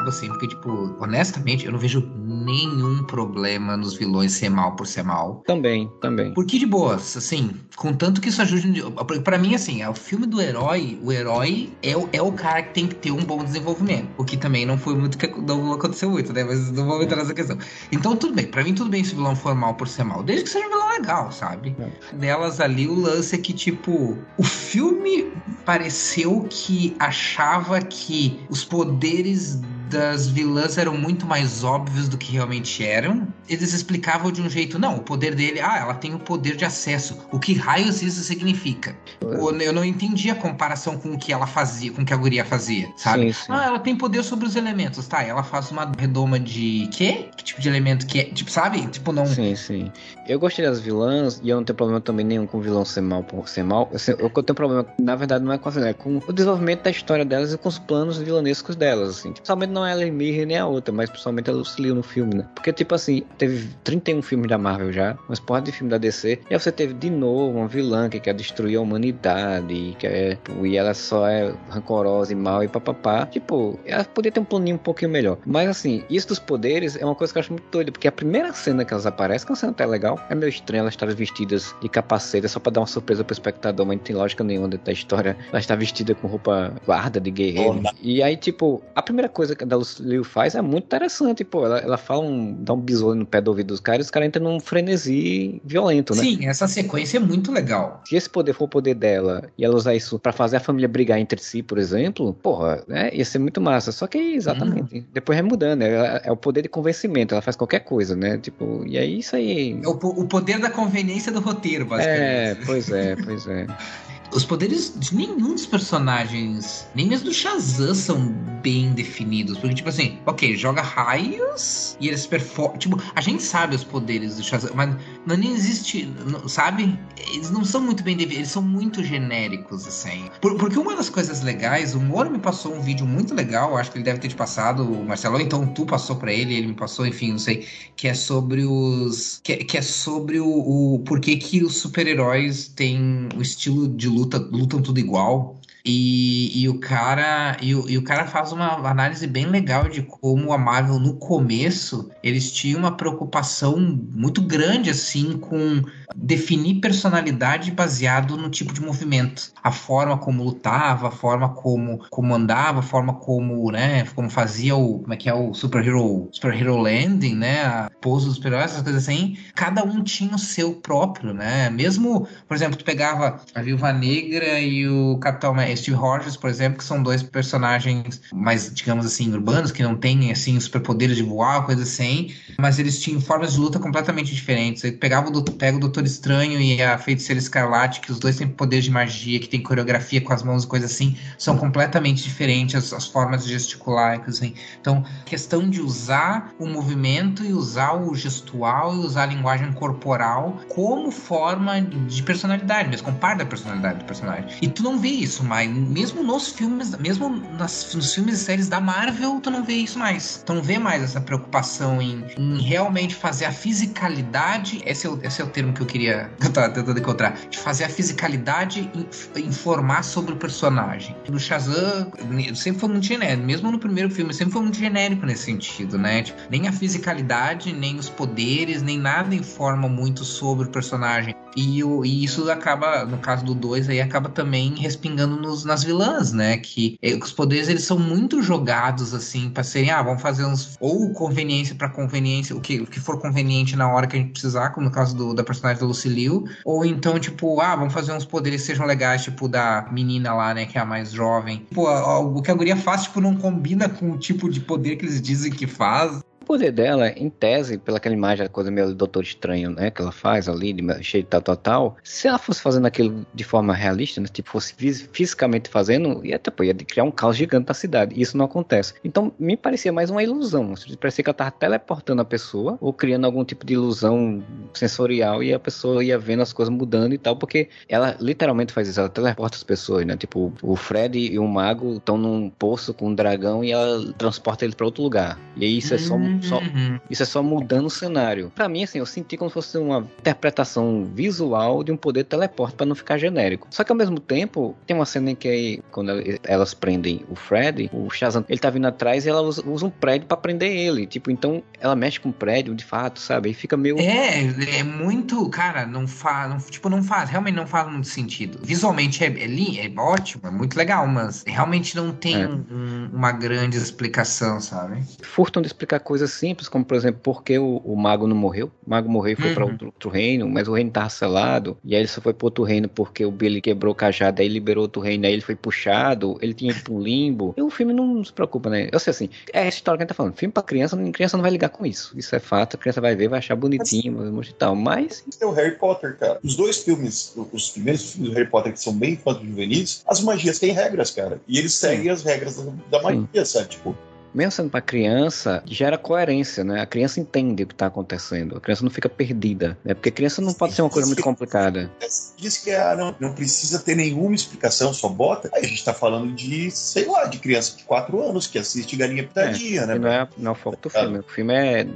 Assim, porque, tipo, honestamente, eu não vejo nenhum problema nos vilões ser mal por ser mal. Também, também. Porque de boas, assim, contanto que isso ajude. para mim, assim, é o filme do herói, o herói é o, é o cara que tem que ter um bom desenvolvimento. O que também não foi muito que não aconteceu muito, né? Mas não vou entrar nessa questão. Então, tudo bem, para mim, tudo bem se o vilão for mal por ser mal, desde que seja um vilão legal, sabe? É. Delas ali, o lance é que, tipo, o filme pareceu que achava que os poderes das vilãs eram muito mais óbvios do que realmente eram. Eles explicavam de um jeito, não, o poder dele, ah, ela tem o poder de acesso. O que raios isso significa? Eu não entendi a comparação com o que ela fazia, com o que a guria fazia, sabe? Sim, sim. Ah, ela tem poder sobre os elementos, tá? Ela faz uma redoma de quê? Que tipo de elemento que é? Tipo, sabe? Tipo, não. Sim, sim. Eu gostei das vilãs e eu não tenho problema também nenhum com o vilão ser mal por ser mal. Eu, eu tenho problema, na verdade, não é com a vilã, é com o desenvolvimento da história delas e com os planos vilanescos delas, assim. Principalmente não é a Lemire nem a outra, mas principalmente a Lucille no filme, né? Porque, tipo assim, teve 31 filmes da Marvel já, mas porra de filme da DC, e aí você teve de novo uma vilã que quer destruir a humanidade, que é, e ela só é rancorosa e mal e papapá. Tipo, ela podia ter um planinho um pouquinho melhor. Mas assim, isso dos poderes é uma coisa que eu acho muito doida, porque a primeira cena que elas aparecem, que é uma cena até legal, é meio estranho elas estarem vestidas de capacete só pra dar uma surpresa pro espectador, mas não tem lógica nenhuma dentro da história. Ela está vestida com roupa guarda de guerreiro. E aí, tipo, a primeira coisa que a Liu faz é muito interessante, pô. Ela, ela fala um. dá um besouro no pé do ouvido dos caras e os caras entram num frenesi violento, né? Sim, essa sequência é muito legal. Se esse poder for o poder dela e ela usar isso para fazer a família brigar entre si, por exemplo, porra, né? Ia ser muito massa. Só que exatamente. Hum. Depois é mudando. É, é, o poder de convencimento. Ela faz qualquer coisa, né? Tipo, e aí isso aí. É o, o poder da conveniência do roteiro, basicamente. É, pois é, pois é. Os poderes de nenhum dos personagens, nem mesmo do Shazam, são bem definidos. Porque, tipo assim, ok, joga raios e ele é super forte. Tipo, a gente sabe os poderes do Shazam, mas não nem existe, não, sabe? Eles não são muito bem definidos, eles são muito genéricos, assim. Por, porque uma das coisas legais, o Moro me passou um vídeo muito legal, acho que ele deve ter te passado, Marcelo, então tu passou para ele, ele me passou, enfim, não sei, que é sobre os. que, que é sobre o, o porquê que os super-heróis têm o estilo de luta, lutam tudo igual. E, e, o cara e o, e o cara faz uma análise bem legal de como a Marvel no começo eles tinham uma preocupação muito grande assim com definir personalidade baseado no tipo de movimento, a forma como lutava, a forma como como andava, a forma como, né, como fazia o como é que é o superhero superhero landing, né, a pose dos super essas coisas assim. Cada um tinha o seu próprio, né? Mesmo, por exemplo, tu pegava a Viúva Negra e o Capitão Steve Rogers, por exemplo, que são dois personagens mais, digamos assim, urbanos, que não têm, assim, superpoderes de voar, coisa assim, mas eles tinham formas de luta completamente diferentes. Ele pegava o, pega o Doutor Estranho e a Feiticeira Escarlate, que os dois têm poder de magia, que tem coreografia com as mãos e coisa assim, são completamente diferentes as, as formas de gesticular, assim. Então, questão de usar o movimento e usar o gestual e usar a linguagem corporal como forma de personalidade, mesmo como parte da personalidade do personagem. E tu não vê isso mais mesmo nos filmes, mesmo nas, nos filmes e séries da Marvel, tu não vê isso mais. Tu não vê mais essa preocupação em, em realmente fazer a fisicalidade. Esse é, o, esse é o termo que eu queria. Que eu tava tentando encontrar. De fazer a fisicalidade informar sobre o personagem. No Shazam, sempre foi muito genérico. Mesmo no primeiro filme, sempre foi muito genérico nesse sentido, né? Tipo, nem a fisicalidade, nem os poderes, nem nada informa muito sobre o personagem. E, o, e isso acaba, no caso do 2, aí acaba também respingando nos, nas vilãs, né? Que é, os poderes eles são muito jogados assim para serem, ah, vamos fazer uns ou conveniência para conveniência, o que, o que for conveniente na hora que a gente precisar, como no caso do, da personagem Lucille, ou então tipo, ah, vamos fazer uns poderes que sejam legais, tipo da menina lá, né, que é a mais jovem. Pô, o que a guria faz tipo não combina com o tipo de poder que eles dizem que faz poder dela, em tese, pela aquela imagem, a coisa meio do Doutor Estranho, né? Que ela faz ali, cheio de tal, tal, tal. Se ela fosse fazendo aquilo de forma realista, né? Tipo, fosse fisicamente fazendo, ia, tipo, ia criar um caos gigante na cidade. Isso não acontece. Então, me parecia mais uma ilusão. Parecia que ela tava teleportando a pessoa, ou criando algum tipo de ilusão sensorial, e a pessoa ia vendo as coisas mudando e tal, porque ela literalmente faz isso, ela teleporta as pessoas, né? Tipo, o Fred e o Mago estão num poço com um dragão e ela transporta eles para outro lugar. E aí isso é só um só, uhum. Isso é só mudando o cenário. Para mim, assim, eu senti como se fosse uma interpretação visual de um poder de teleporte para não ficar genérico. Só que ao mesmo tempo, tem uma cena em que quando elas prendem o Fred, o Shazam, ele tá vindo atrás e ela usa, usa um prédio para prender ele. Tipo, então ela mexe com o prédio de fato, sabe? E fica meio. É, é muito. Cara, não faz. Não, tipo, não faz. Realmente não faz muito sentido. Visualmente é, é, é ótimo, é muito legal, mas realmente não tem é. um, uma grande explicação, sabe? Furtam de explicar coisas coisas simples, como por exemplo, por que o, o mago não morreu? O mago morreu e foi uhum. para outro, outro, reino, mas o reino tava selado, e aí ele só foi para outro reino porque o Billy quebrou o cajado, aí liberou outro reino, aí ele foi puxado, ele tinha ido pro limbo. E o filme não se preocupa, né? Eu sei assim, é essa história que a gente tá falando. Filme pra criança, criança não vai ligar com isso. Isso é fato, a criança vai ver, vai achar bonitinho mas, e tal, mas... É o Harry Potter, cara. Os dois filmes, os primeiros filmes do Harry Potter que são bem infanto-juvenis, as magias têm regras, cara. E eles seguem Sim. as regras da, da magia, Sim. sabe? Tipo, mesmo sendo para criança, gera coerência, né? A criança entende o que está acontecendo. A criança não fica perdida, né? Porque criança não pode ser uma coisa muito complicada. Diz que ah, não, não precisa ter nenhuma explicação, só bota. Aí a gente está falando de, sei lá, de criança de 4 anos que assiste Galinha Pitadinha, é, né? Não é, não é o foco do filme. O filme é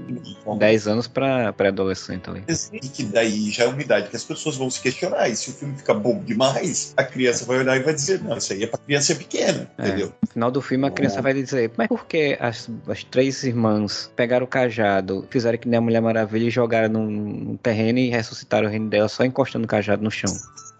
10 anos para pré-adolescente ali. E que daí já é uma idade que as pessoas vão se questionar. E se o filme fica bom demais, a criança vai olhar e vai dizer, não, isso aí é para criança pequena, é. entendeu? No final do filme a criança vai dizer, mas por que as, as três irmãs pegaram o cajado, fizeram que nem a Mulher Maravilha e jogaram num, num terreno e ressuscitaram o reino dela só encostando o cajado no chão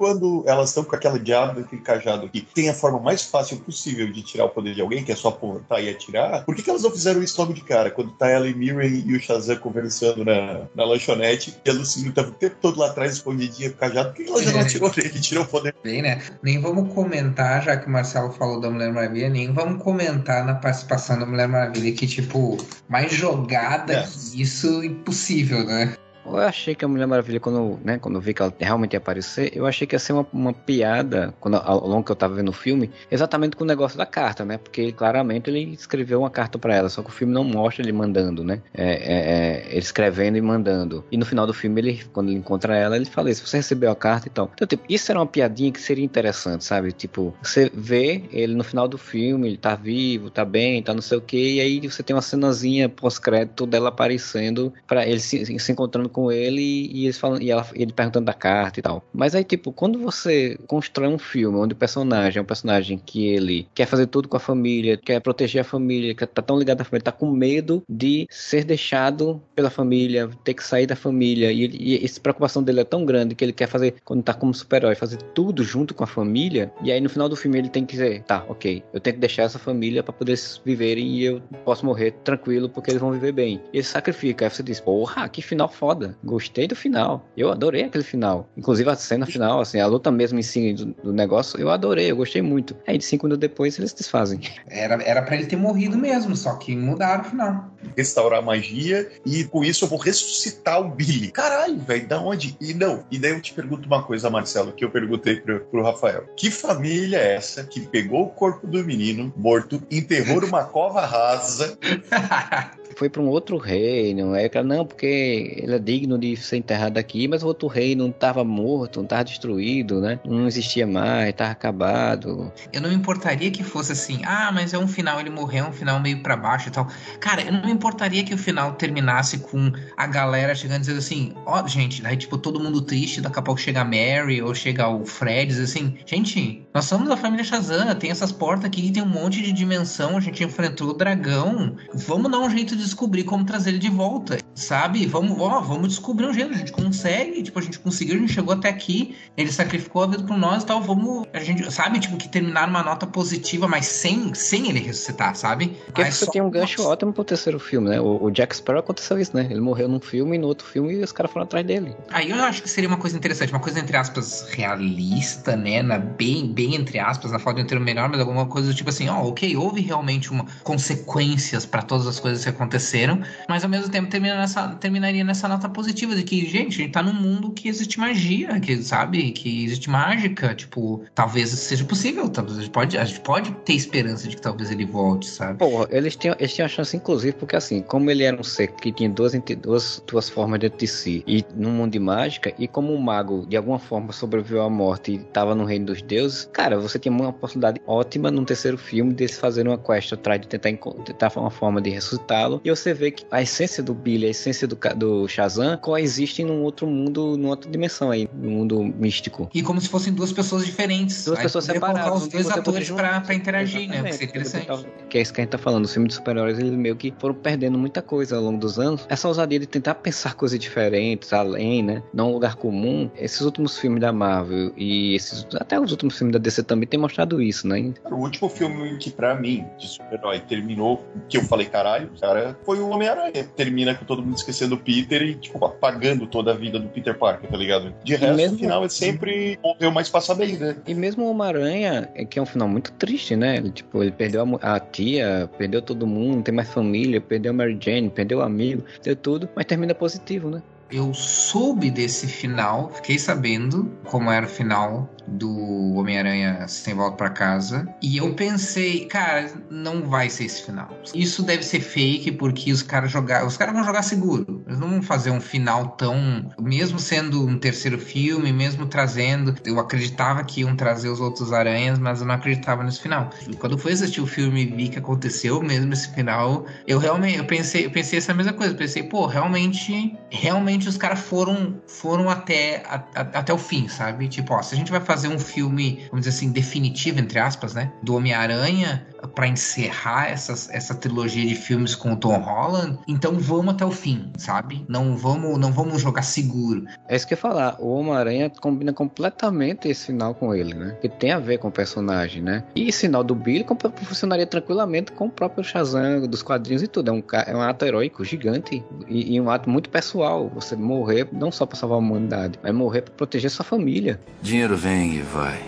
quando elas estão com aquela diabo daquele cajado aqui, tem a forma mais fácil possível de tirar o poder de alguém, que é só apontar e atirar, por que, que elas não fizeram isso logo de cara? Quando tá ela e Miriam e o Shazam conversando na, na lanchonete, e a Lucille tava o tempo todo lá atrás, escondidinha com o cajado, por que, que ela já não atirou nele e tirou o poder? Bem, né? Nem vamos comentar, já que o Marcelo falou da Mulher Maravilha, nem vamos comentar na participação da Mulher Maravilha, que, tipo, mais jogada é. que isso, impossível, né? Eu achei que a Mulher Maravilha, quando, né, quando eu vi que ela realmente ia aparecer, eu achei que ia ser uma, uma piada, quando, ao longo que eu tava vendo o filme, exatamente com o negócio da carta, né? Porque claramente ele escreveu uma carta para ela, só que o filme não mostra ele mandando, né? É, é, é, ele escrevendo e mandando. E no final do filme, ele, quando ele encontra ela, ele fala isso: você recebeu a carta e tal. Então, tipo, isso era uma piadinha que seria interessante, sabe? Tipo, você vê ele no final do filme, ele tá vivo, tá bem, tá não sei o que, e aí você tem uma cenazinha pós-crédito dela aparecendo, para ele se, se encontrando com ele e, eles falam, e ela, ele perguntando da carta e tal. Mas aí, tipo, quando você constrói um filme onde o personagem é um personagem que ele quer fazer tudo com a família, quer proteger a família, que tá tão ligado à família, tá com medo de ser deixado pela família, ter que sair da família, e, e essa preocupação dele é tão grande que ele quer fazer, quando tá como super-herói, fazer tudo junto com a família, e aí no final do filme ele tem que dizer, tá, ok, eu tenho que deixar essa família para poder viverem e eu posso morrer tranquilo porque eles vão viver bem. E ele sacrifica, aí você diz, porra, que final foda foda. Gostei do final. Eu adorei aquele final. Inclusive a cena final, assim, a luta mesmo em si do, do negócio, eu adorei, eu gostei muito. Aí de cinco minutos depois eles desfazem. Era, era pra ele ter morrido mesmo, só que mudaram o final. Restaurar a magia e com isso eu vou ressuscitar o Billy. Caralho, velho, da onde? E não. E daí eu te pergunto uma coisa, Marcelo, que eu perguntei pro, pro Rafael. Que família é essa que pegou o corpo do menino morto, enterrou numa cova rasa foi para um outro reino. Aí cara, não, porque ele é digno de ser enterrado aqui, mas o outro reino não estava morto, não estava destruído, né? Não existia mais, estava acabado. Eu não me importaria que fosse assim, ah, mas é um final, ele morreu, um final meio para baixo e tal. Cara, eu não me importaria que o final terminasse com a galera chegando dizendo assim, ó, oh, gente, daí tipo todo mundo triste, daqui a pouco chega a Mary ou chega o Fred, diz assim, gente, nós somos a família Shazam, tem essas portas aqui, tem um monte de dimensão, a gente enfrentou o dragão, vamos dar um jeito de descobrir como trazer ele de volta, sabe? Vamos, ó, vamos descobrir um jeito, a gente consegue, tipo, a gente conseguiu, a gente chegou até aqui, ele sacrificou a vida por nós e tal, vamos, a gente, sabe, tipo, que terminar uma nota positiva, mas sem, sem ele ressuscitar, sabe? Porque você só... tem um gancho ótimo pro terceiro filme, né? O, o, Jack Sparrow aconteceu isso, né? Ele morreu num filme e no outro filme e os caras foram atrás dele. Aí eu acho que seria uma coisa interessante, uma coisa entre aspas realista, né? Na, bem, bem entre aspas, na falta de um termo melhor, mas alguma coisa do tipo assim, ó, oh, ok, houve realmente uma consequências para todas as coisas que aconteceram, mas ao mesmo tempo termina nessa, terminaria nessa nota positiva de que, gente, a gente tá num mundo que existe magia, que sabe, que existe mágica, tipo, talvez seja possível, talvez a gente pode, a gente pode ter esperança de que talvez ele volte, sabe? Pô, eles tinham, eles tinham a chance, inclusive, porque assim, como ele era um ser que tinha duas, duas, duas formas dentro de si, e num mundo de mágica, e como o mago, de alguma forma, sobreviveu à morte e tava no reino dos deuses, cara, você tinha uma possibilidade ótima num terceiro filme de fazer uma quest atrás de tentar, tentar uma forma de ressuscitá-lo, e você vê que a essência do Billy, a essência do, do Shazam coexistem num outro mundo, numa outra dimensão aí, no mundo místico. E como se fossem duas pessoas diferentes. Duas pessoas separadas. os dois atores pra, pra interagir, né? Vai ser interessante. Que é isso que a gente tá falando. Os filmes de super-heróis, eles meio que foram perdendo muita coisa ao longo dos anos. Essa ousadia de tentar pensar coisas diferentes, além, né? Não um lugar comum. Esses últimos filmes da Marvel e esses, até os últimos filmes da DC também têm mostrado isso, né? O último filme que, pra mim, de super-herói terminou, que eu falei, caralho, cara cara, foi o Homem-Aranha. Termina com todo mundo esquecendo o Peter e, tipo, apagando toda a vida do Peter Parker, tá ligado? De resto, mesmo... o final é sempre morreu, mas passa bem, né? E mesmo o Homem-Aranha, é que é um final muito triste, né? Ele, tipo, ele perdeu a, a tia, perdeu todo mundo, não tem mais família, perdeu a Mary Jane, perdeu o amigo, deu tudo, mas termina positivo, né? Eu soube desse final, fiquei sabendo como era o final do Homem-Aranha Sem Volta para Casa. E eu pensei, cara, não vai ser esse final. Isso deve ser fake porque os caras jogar, os caras vão jogar seguro. Eles não vão fazer um final tão, mesmo sendo um terceiro filme, mesmo trazendo, eu acreditava que iam trazer os outros aranhas, mas eu não acreditava nesse final. E quando fui assistir o filme e vi que aconteceu mesmo esse final, eu realmente eu pensei, eu pensei essa mesma coisa, pensei, pô, realmente, realmente os caras foram foram até a, a, até o fim, sabe? Tipo, ó, se a gente vai fazer um filme, vamos dizer assim, definitivo, entre aspas, né? Do Homem-Aranha, para encerrar essas, essa trilogia de filmes com o Tom Holland, então vamos até o fim, sabe? Não vamos, não vamos jogar seguro. É isso que eu ia falar. O Homem-Aranha combina completamente esse final com ele, né? Que tem a ver com o personagem, né? E esse final do Billy funcionaria tranquilamente com o próprio Shazam dos quadrinhos e tudo. É um, é um ato heróico gigante e, e um ato muito pessoal. Você morrer não só para salvar a humanidade, mas morrer para proteger sua família. Dinheiro vem e vai.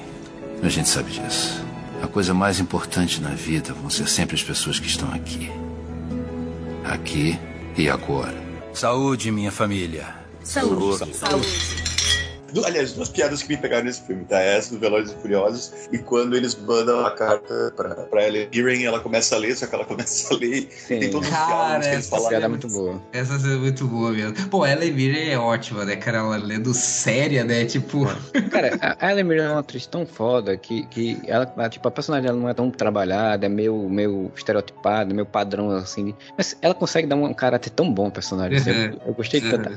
A gente sabe disso. A coisa mais importante na vida vão ser sempre as pessoas que estão aqui. Aqui e agora. Saúde, minha família. Saúde. Saúde. Saúde aliás, duas piadas que me pegaram nesse filme, tá? Essa do Velozes e Furiosos e quando eles mandam a carta pra, pra Ellen Mirren, ela começa a ler, só que ela começa a ler Sim. tem todos os diálogos que eles falaram. Essa é muito boa. Essa é muito boa mesmo. Pô, a Ellen Mirren é ótima, né, cara? Ela lendo séria, né? Tipo... Cara, a Ellen Mirren é uma atriz tão foda que, que ela, tipo, a personagem dela não é tão trabalhada, é meio, meio estereotipada, meio padrão, assim. Mas ela consegue dar um caráter tão bom ao personagem. Assim, eu, eu, gostei de tanto.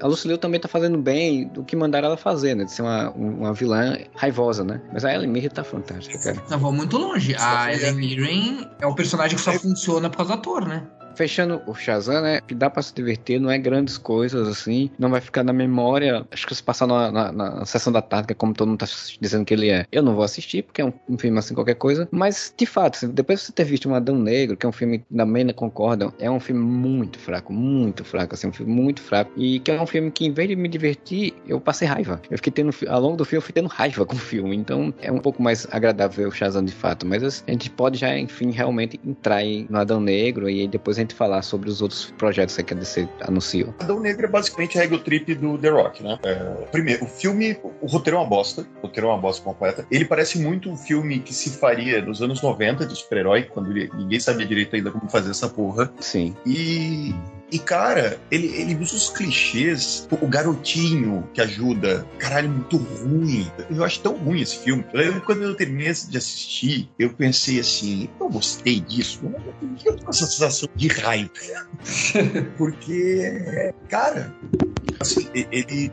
A Lucy Liu também tá fazendo bem do que mandaram ela ela fazer, né? De ser uma, uma vilã raivosa, né? Mas a Ellen Mirren tá fantástica, cara. Não, vou muito longe. A Ellen Mirren é o personagem que só funciona por causa do ator, né? Fechando o Shazam, né? Que dá pra se divertir, não é grandes coisas assim. Não vai ficar na memória. Acho que se passar na, na, na, sessão da tarde, que é como todo mundo tá dizendo que ele é, eu não vou assistir, porque é um, um filme assim, qualquer coisa. Mas, de fato, assim, depois de você ter visto um Adão Negro, que é um filme da Mena concordam, é um filme muito fraco, muito fraco, assim, um filme muito fraco. E que é um filme que, em vez de me divertir, eu passei raiva. Eu fiquei tendo, ao longo do filme, eu fui tendo raiva com o filme. Então, é um pouco mais agradável o Shazam de fato. Mas a gente pode já, enfim, realmente entrar no Adão Negro e depois a gente falar sobre os outros projetos que a DC anunciou. Adão Negro é basicamente a ego trip do The Rock, né? É, primeiro, o filme, o roteiro é uma bosta, o roteiro é uma bosta completa. Ele parece muito um filme que se faria nos anos 90 de super-herói, quando ninguém sabia direito ainda como fazer essa porra. Sim. E e, cara, ele, ele usa os clichês. O garotinho que ajuda. Caralho, muito ruim. Eu acho tão ruim esse filme. Eu lembro quando eu terminei de assistir, eu pensei assim: eu gostei disso. Eu tô com essa sensação de raiva. Porque, cara, assim, ele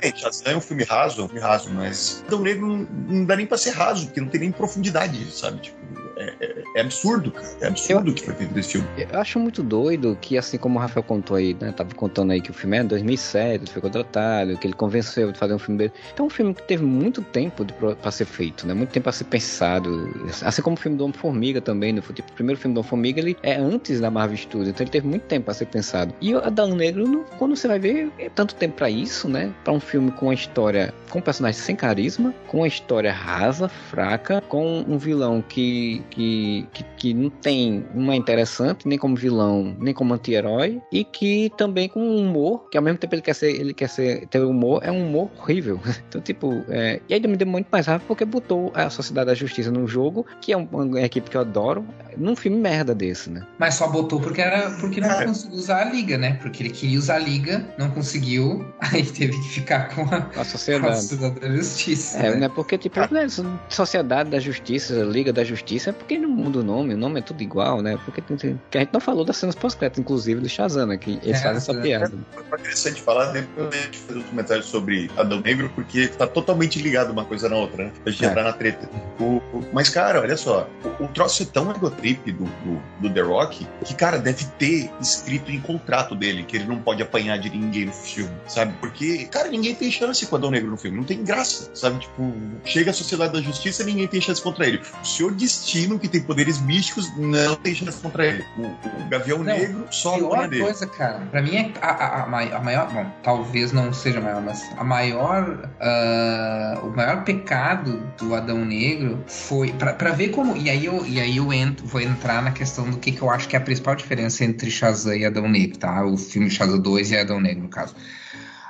bem, Shazam é um filme raso, é um filme raso, mas Adão Negro não, não, dá nem pra ser raso, porque não tem nem profundidade, sabe? Tipo, é, é, é, absurdo, cara. É absurdo o que foi feito nesse filme. Eu acho muito doido que, assim como o Rafael contou aí, né? Tava contando aí que o filme é em 2007, ele foi contratado, que ele convenceu de fazer um filme dele. Então, é um filme que teve muito tempo de, pra ser feito, né? Muito tempo a ser pensado. Assim como o filme do Homem-Formiga também, né? Tipo, o primeiro filme do Homem-Formiga, ele é antes da Marvel Studios, então ele teve muito tempo a ser pensado. E o Adão Negro, quando você vai ver, é tanto tempo para isso, né? Para um filme com uma história, com um personagem sem carisma, com uma história rasa, fraca, com um vilão que que, que, que não tem uma interessante, nem como vilão, nem como anti-herói, e que também com um humor, que ao mesmo tempo ele quer ser, ele quer ser, ter humor, é um humor horrível. Então, tipo, é, e aí me deu muito mais raiva porque botou a Sociedade da Justiça no jogo, que é uma equipe que eu adoro, num filme merda desse, né? Mas só botou porque era porque não é. conseguiu usar a liga, né? Porque ele queria usar a liga, não conseguiu, aí teve que ficar com a, a sociedade. Com a sociedade da Justiça. É, né? né? Porque, tipo, né, Sociedade da Justiça, Liga da Justiça, é porque não muda o nome, o nome é tudo igual, né? Porque tem, que a gente não falou das cenas pós-créditos, inclusive, do Shazam, né? Que eles é, fazem essa é. piada. É interessante falar, depois a gente fez um comentário sobre Adão Negro, porque tá totalmente ligado uma coisa na outra, né? A gente é. entrar na treta. O, o, mas, cara, olha só, o, o troço é tão egotrip do, do, do, The Rock que, cara, deve ter escrito em contrato dele que ele não pode apanhar de ninguém no filme, sabe? Porque, cara, ninguém tem chance com Adão Negro no filme, não tem graça, sabe? Tipo, chega a Sociedade da Justiça ninguém tem chance contra ele. O Senhor Destino, que tem poderes místicos não tem chance contra ele. O, o Gavião Não, Negro só apanha dele. coisa, cara, pra mim é a, a- a mai- a maior. Bom, talvez não seja a maior, mas a maior. ah, o maior pecado do Adão Negro foi. Pra, pra ver como. E aí eu, e aí eu entro, vou entrar na questão do que, que eu acho que é a principal diferença entre Shazam e Adão Negro, tá? O filme Shazam 2 e Adão Negro, no caso.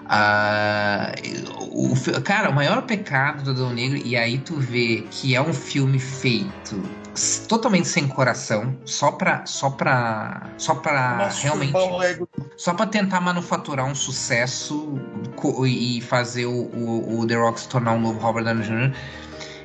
Ah, o, cara, o maior pecado do Adão Negro, e aí tu vê que é um filme feito totalmente sem coração, só pra, só pra, só pra Masturbar realmente, só pra tentar manufaturar um sucesso e fazer o, o, o The Rock se tornar um novo Robert Downey Jr.,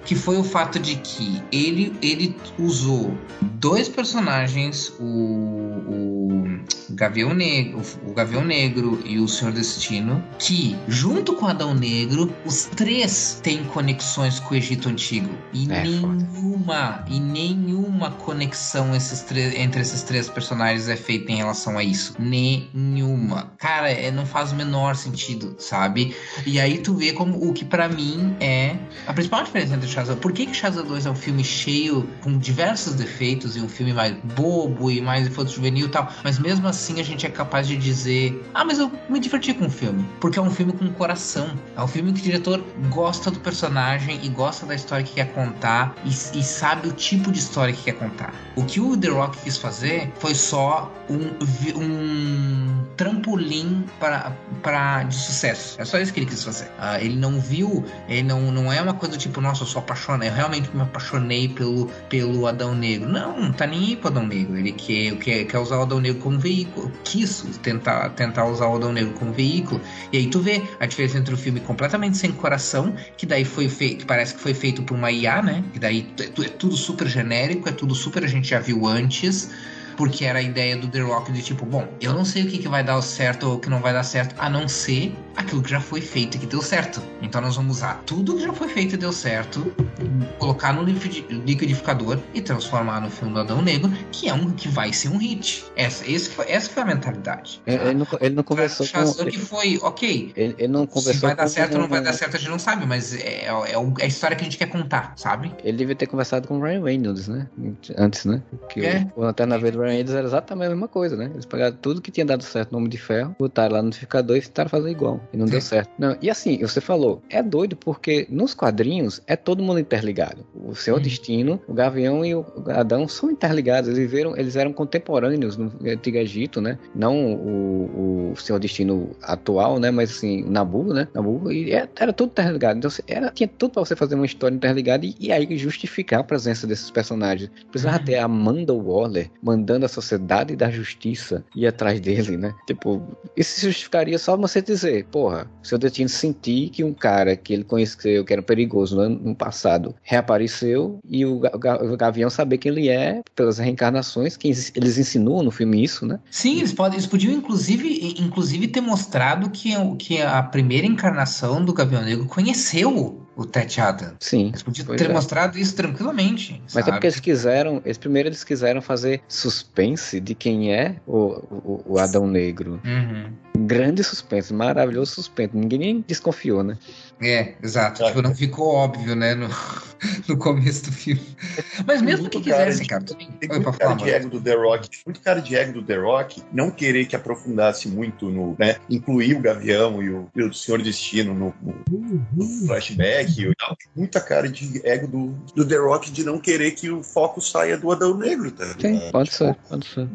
que foi o fato de que ele, ele usou dois personagens, o, o Gavião Negro, o Gavião Negro e o Senhor Destino, que junto com Adão Negro, os três têm conexões com o Egito Antigo e É, nenhuma e nenhuma conexão esses três- entre esses três personagens é feita em relação a isso, nenhuma. Cara, é, não faz o menor sentido, sabe? E aí tu vê como o que pra mim é a principal diferença entre Shazam. Por que que Shazam 2 é um filme cheio com diversos defeitos e um filme mais bobo e mais infanto juvenil e tal, mas mesmo assim a gente é capaz de dizer: "Ah, mas eu me diverti com o filme", porque é um filme com coração. É um filme que o diretor gosta do personagem e gosta da história que quer contar e, e sabe o tipo de história que quer contar. O que o The Rock quis fazer foi só um, um trampolim para, de sucesso. É só isso que ele quis fazer. Ah, ele não viu, ele não, não é uma coisa tipo, nossa, eu sou apaixonado, eu realmente me apaixonei pelo, pelo Adão Negro. Não, não tá nem aí pro Adão Negro. Ele quer, quer, quer usar o Adão Negro como veículo. Quis tentar, tentar usar o Adão Negro como veículo. E aí tu vê a diferença entre o filme completamente sem coração, que daí foi feito, que parece que foi feito por uma IA, né? Que daí é, é tudo super genérico, é tudo super a gente já viu antes. Porque era a ideia do The Rock de tipo, bom, eu não sei o que, que vai dar certo ou o que não vai dar certo, a não ser aquilo que já foi feito e que deu certo. Então nós vamos usar tudo que já foi feito e deu certo, colocar no liquidi- liquidificador e transformar no filme do Adão Negro, que é um que vai ser um hit. Essa, esse foi, essa foi a mentalidade. Ele, ele não, ele não conversou com. Que foi, ok, Ele, ele não se conversou vai dar certo ou não vai dar certo, a gente não sabe, mas é, é, o- é a história que a gente quer contar, sabe? Ele devia ter conversado com o Ryan Reynolds, né? Antes, né? Que É. o, o Lanterna Verde do Ryan Reynolds era exatamente a mesma coisa, né? Eles pegaram tudo que tinha dado certo no Homem de Ferro, botaram lá no notificador e tentaram fazer igual. E não deu certo. Não, e assim, você falou, é doido porque nos quadrinhos é todo mundo interligado. O Senhor Hum. Destino, o Gavião e o Adão são interligados. Eles, viveram, eles eram contemporâneos no Antigo Egito, né? Não o, o Senhor Destino atual, né? Mas assim, Nabu, né? Nabu, e é- era tudo interligado. Então era, tinha tudo pra você fazer uma história interligada e, e aí justificar a presença desses personagens. Precisava Uhum. ter a Amanda Waller mandando a sociedade da justiça ir atrás dele, né? Tipo, isso se justificaria só você dizer, porra, o seu destino sentir que um cara que ele conheceu, que era perigoso no no passado, reapareceu e o, Ga- o Ga- o Gavião saber quem ele é pelas reencarnações, que eles insinuam no filme isso, né? Sim, eles, podem, eles podiam inclusive, inclusive ter mostrado que, que a primeira encarnação do Gavião Negro conheceu o Ted Adam. Sim. Eles podiam ter é. mostrado isso tranquilamente. Mas sabe? é porque eles quiseram, eles primeiro eles quiseram fazer suspense de quem é o, o, o Adão Negro. Uhum. Grande suspense, maravilhoso suspense. Ninguém nem desconfiou, né? É, exato. Tipo, não ficou óbvio, né, no, no começo do filme. Mas mesmo muito que cara quisessem, de- cara. Tem Oi, muito cara falar, de ego do The Rock, muito cara de ego do The Rock, não querer que aprofundasse muito no, né, incluir o Gavião e o, e o Senhor Destino no, no- no flashback e tal. Muita cara de ego do, do The Rock de não querer que o foco saia do Adão Negro, tá? Sim, pode ser, pode ser.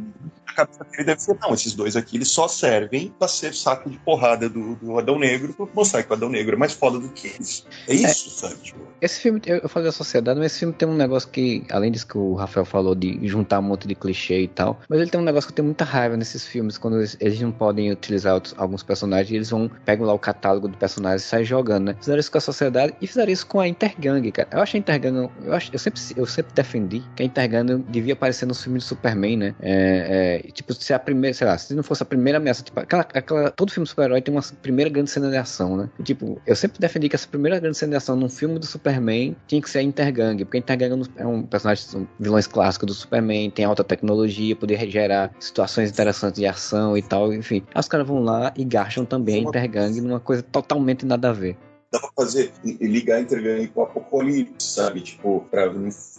Cabeça dele deve ser, não, esses dois aqui, eles só servem pra ser saco de porrada do, do Adão Negro, pra mostrar que o Adão Negro é mais foda do que eles. É isso, sabe? Tipo, Esse filme, eu eu falei da sociedade, mas esse filme tem um negócio que, além disso que o Rafael falou, de juntar um monte de clichê e tal, mas ele tem um negócio que eu tenho muita raiva nesses filmes, quando eles, eles não podem utilizar outros- alguns personagens, eles vão, pegam lá o catálogo do personagem e saem jogando, né? Fizeram isso com a sociedade e fizeram isso com a Intergang, cara. Eu acho a Intergang, eu, acho, eu, sempre, eu sempre defendi que a Intergang devia aparecer nos filmes do Superman, né? É, é, tipo, se a primeira, sei lá, se não fosse a primeira ameaça, tipo, aquela, aquela, todo filme super-herói tem uma primeira grande cena de ação, né? E, tipo, eu sempre defendi que essa primeira grande cena de ação num filme do Superman tinha que ser a Intergang, porque a Intergang é um personagem, são vilões clássicos do Superman, tem alta tecnologia, poder gerar situações interessantes de ação e tal, enfim. Aí os caras vão lá e gastam também a Intergang numa coisa totalmente nada a ver. dá pra fazer, ligar Intergang com o Apocalipse, sabe? Tipo, pra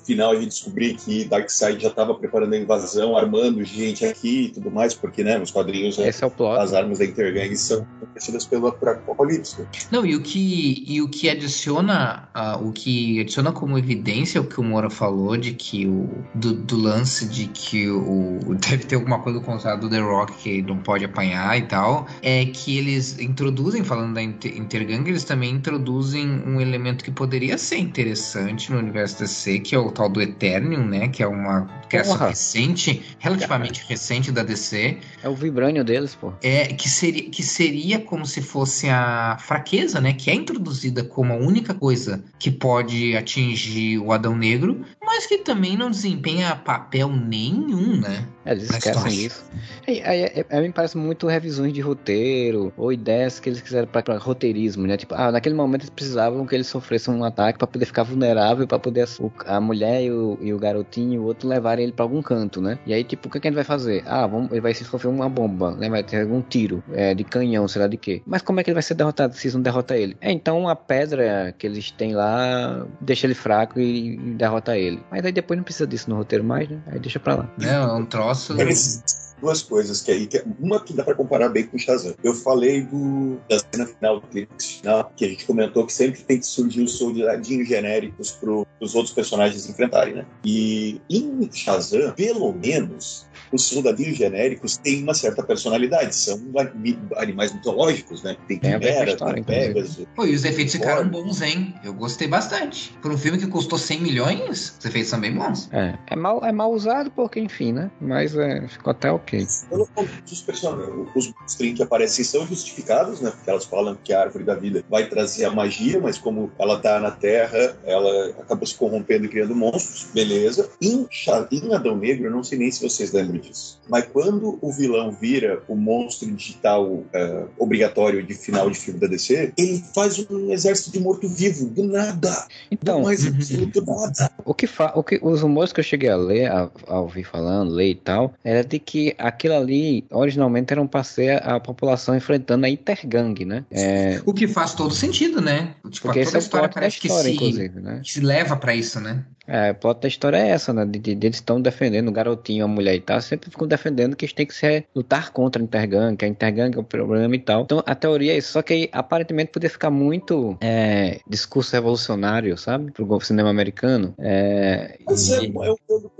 final a gente descobrir que Darkseid já tava preparando a invasão, armando gente aqui e tudo mais, porque, né, nos quadrinhos Esse é o plot. as armas da Intergang são conhecidas pelo Apocalipse. Não, e o que, e o que adiciona, uh, o que adiciona como evidência o que o Moura falou de que o do, do lance de que o deve ter alguma coisa contra do The Rock que não pode apanhar e tal, é que eles introduzem, falando da Inter Intergang, eles também introduzem um elemento que poderia ser interessante no universo DC, que é o tal do Eternium, né? Que é uma criação Porra. recente, relativamente recente da DC. É o vibrânio deles, pô. É, que seria, que seria como se fosse a fraqueza, né? Que é introduzida como a única coisa que pode atingir o Adão Negro, mas que também não desempenha papel nenhum, né? É, eles esquecem história. disso. É, é, é, é, me parece muito revisões de roteiro ou ideias que eles quiseram pra, pra roteirismo, né? Tipo, ah, naquele momento eles precisavam que eles sofressem um ataque pra poder ficar vulnerável, pra poder o- a mulher e o, e o garotinho e o outro levarem ele pra algum canto, né? E aí, tipo, o que, que a gente vai fazer? Ah, vamos, ele vai se sofrer uma bomba, né? Vai ter algum tiro é, de canhão, sei lá de quê. Mas como é que ele vai ser derrotado se eles não derrotam ele? É, então a pedra que eles têm lá deixa ele fraco e, e derrota ele. Mas aí depois não precisa disso no roteiro mais, né? Aí deixa pra lá. É um troço. Mas duas coisas que aí, que é- uma que dá pra comparar bem com o Shazam. Eu falei do, da cena final, do clímax final, que a gente comentou que sempre tem que surgir os soldadinhos genéricos pro, os outros personagens enfrentarem, né? E em Shazam, pelo menos, os soldadinhos genéricos têm uma certa personalidade, são ani- animais mitológicos, né? Tem Quimera, tem Pegasus. Pô, e os efeitos ficaram bons, hein? Eu gostei bastante. Por um filme que custou 100 milhões, os efeitos são bem bons. É, é mal, é mal usado porque, enfim, né? Mas é, ficou até ok. Pelo dos personagens, os monstrinhos que aparecem são justificados, né? Porque elas falam que a árvore da vida vai trazer a magia, mas como ela tá na Terra, ela acaba se corrompendo e criando monstros, beleza. Em, em Adão Negro, eu não sei nem se vocês lembram disso, mas quando o vilão vira o monstro digital eh, obrigatório de final de filme da DC, ele faz um exército de morto-vivo, do nada. Então, não mais absoluto nada. O que, fa o que os rumores que eu cheguei a ler, a, a ouvir falando, ler e tal, era de que aquilo ali originalmente eram pra ser a, população enfrentando a Intergang, né? É, O que faz todo sentido, né? Tipo, porque esse é o história da parece que história, se, inclusive, né? que se leva pra isso, né? É, o plot da história é essa, né? De, de- de eles estão defendendo o garotinho, a mulher e tal, sempre ficam defendendo que eles têm que se lutar contra a Intergang, que a Intergang é o problema e tal. Então a teoria é isso, só que aí, aparentemente podia ficar muito é, discurso revolucionário, sabe? Pro cinema americano. É, Mas é, e- é o todo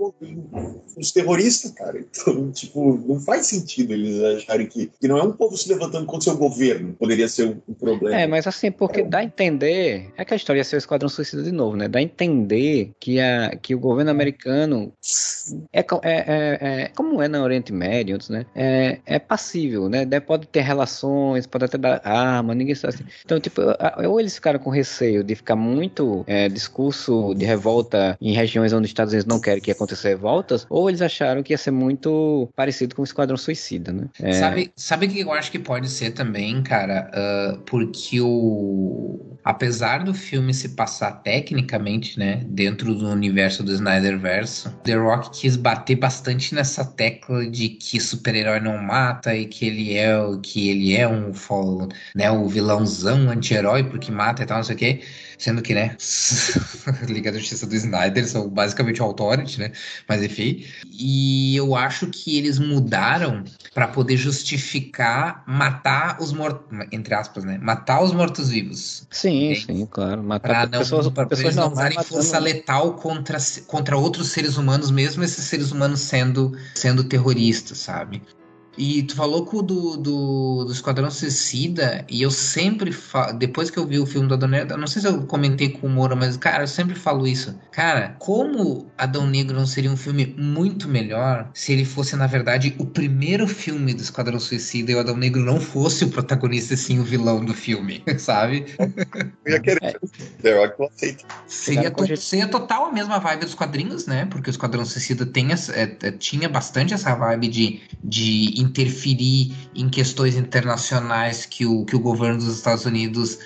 os terroristas, cara. Então, tipo, não faz sentido eles acharem que, que não é um povo se levantando contra o seu governo. Poderia ser um, um problema. É, mas assim, porque dá a entender. É que a história ia ser o Esquadrão Suicida de novo, né? Dá a entender que, a, que o governo americano é, é, é- é- como é no Oriente Médio, né? É, é passível, né? Pode ter relações, pode até dar arma, ninguém sabe. Assim. Então, tipo, ou eles ficaram com receio de ficar muito é, discurso de revolta em regiões onde os Estados Unidos não querem que aconteça revoltas, ou eles acharam que ia ser muito parecido com o Esquadrão Suicida, né? É, Sabe, sabe o que eu acho que pode ser também, cara? Ah, porque o. Apesar do filme se passar tecnicamente, né, dentro do universo do Snyderverse, The Rock quis bater bastante nessa tecla de que super-herói não mata e que ele é que ele é um né, o vilãozão anti-herói porque mata e tal, não sei o quê. Sendo que, né, Liga da Justiça do Snyder são basicamente o Authority, né? Mas enfim. E eu acho que eles mudaram para poder justificar matar os mortos, entre aspas, né? Matar os mortos-vivos. Sim, Entende? sim, claro. Matar Para não, pessoas, pra pessoas não usarem força letal contra, contra outros seres humanos, mesmo esses seres humanos sendo, sendo terroristas, sabe? E tu falou com o do, do, do Esquadrão Suicida, e eu sempre falo, depois que eu vi o filme do Adão Negro, eu não sei se eu comentei com o Moura, mas, cara, eu sempre falo isso. Cara, como Adão Negro não seria um filme muito melhor se ele fosse, na verdade, o primeiro filme do Esquadrão Suicida e o Adão Negro não fosse o protagonista, e sim o vilão do filme, sabe? Eu ia querer. É. Não aceita. Seria, to- total a mesma vibe dos quadrinhos, né? Porque o Esquadrão Suicida tem essa- é- é- tinha bastante essa vibe de, de interferir em questões internacionais que o, que o governo dos Estados Unidos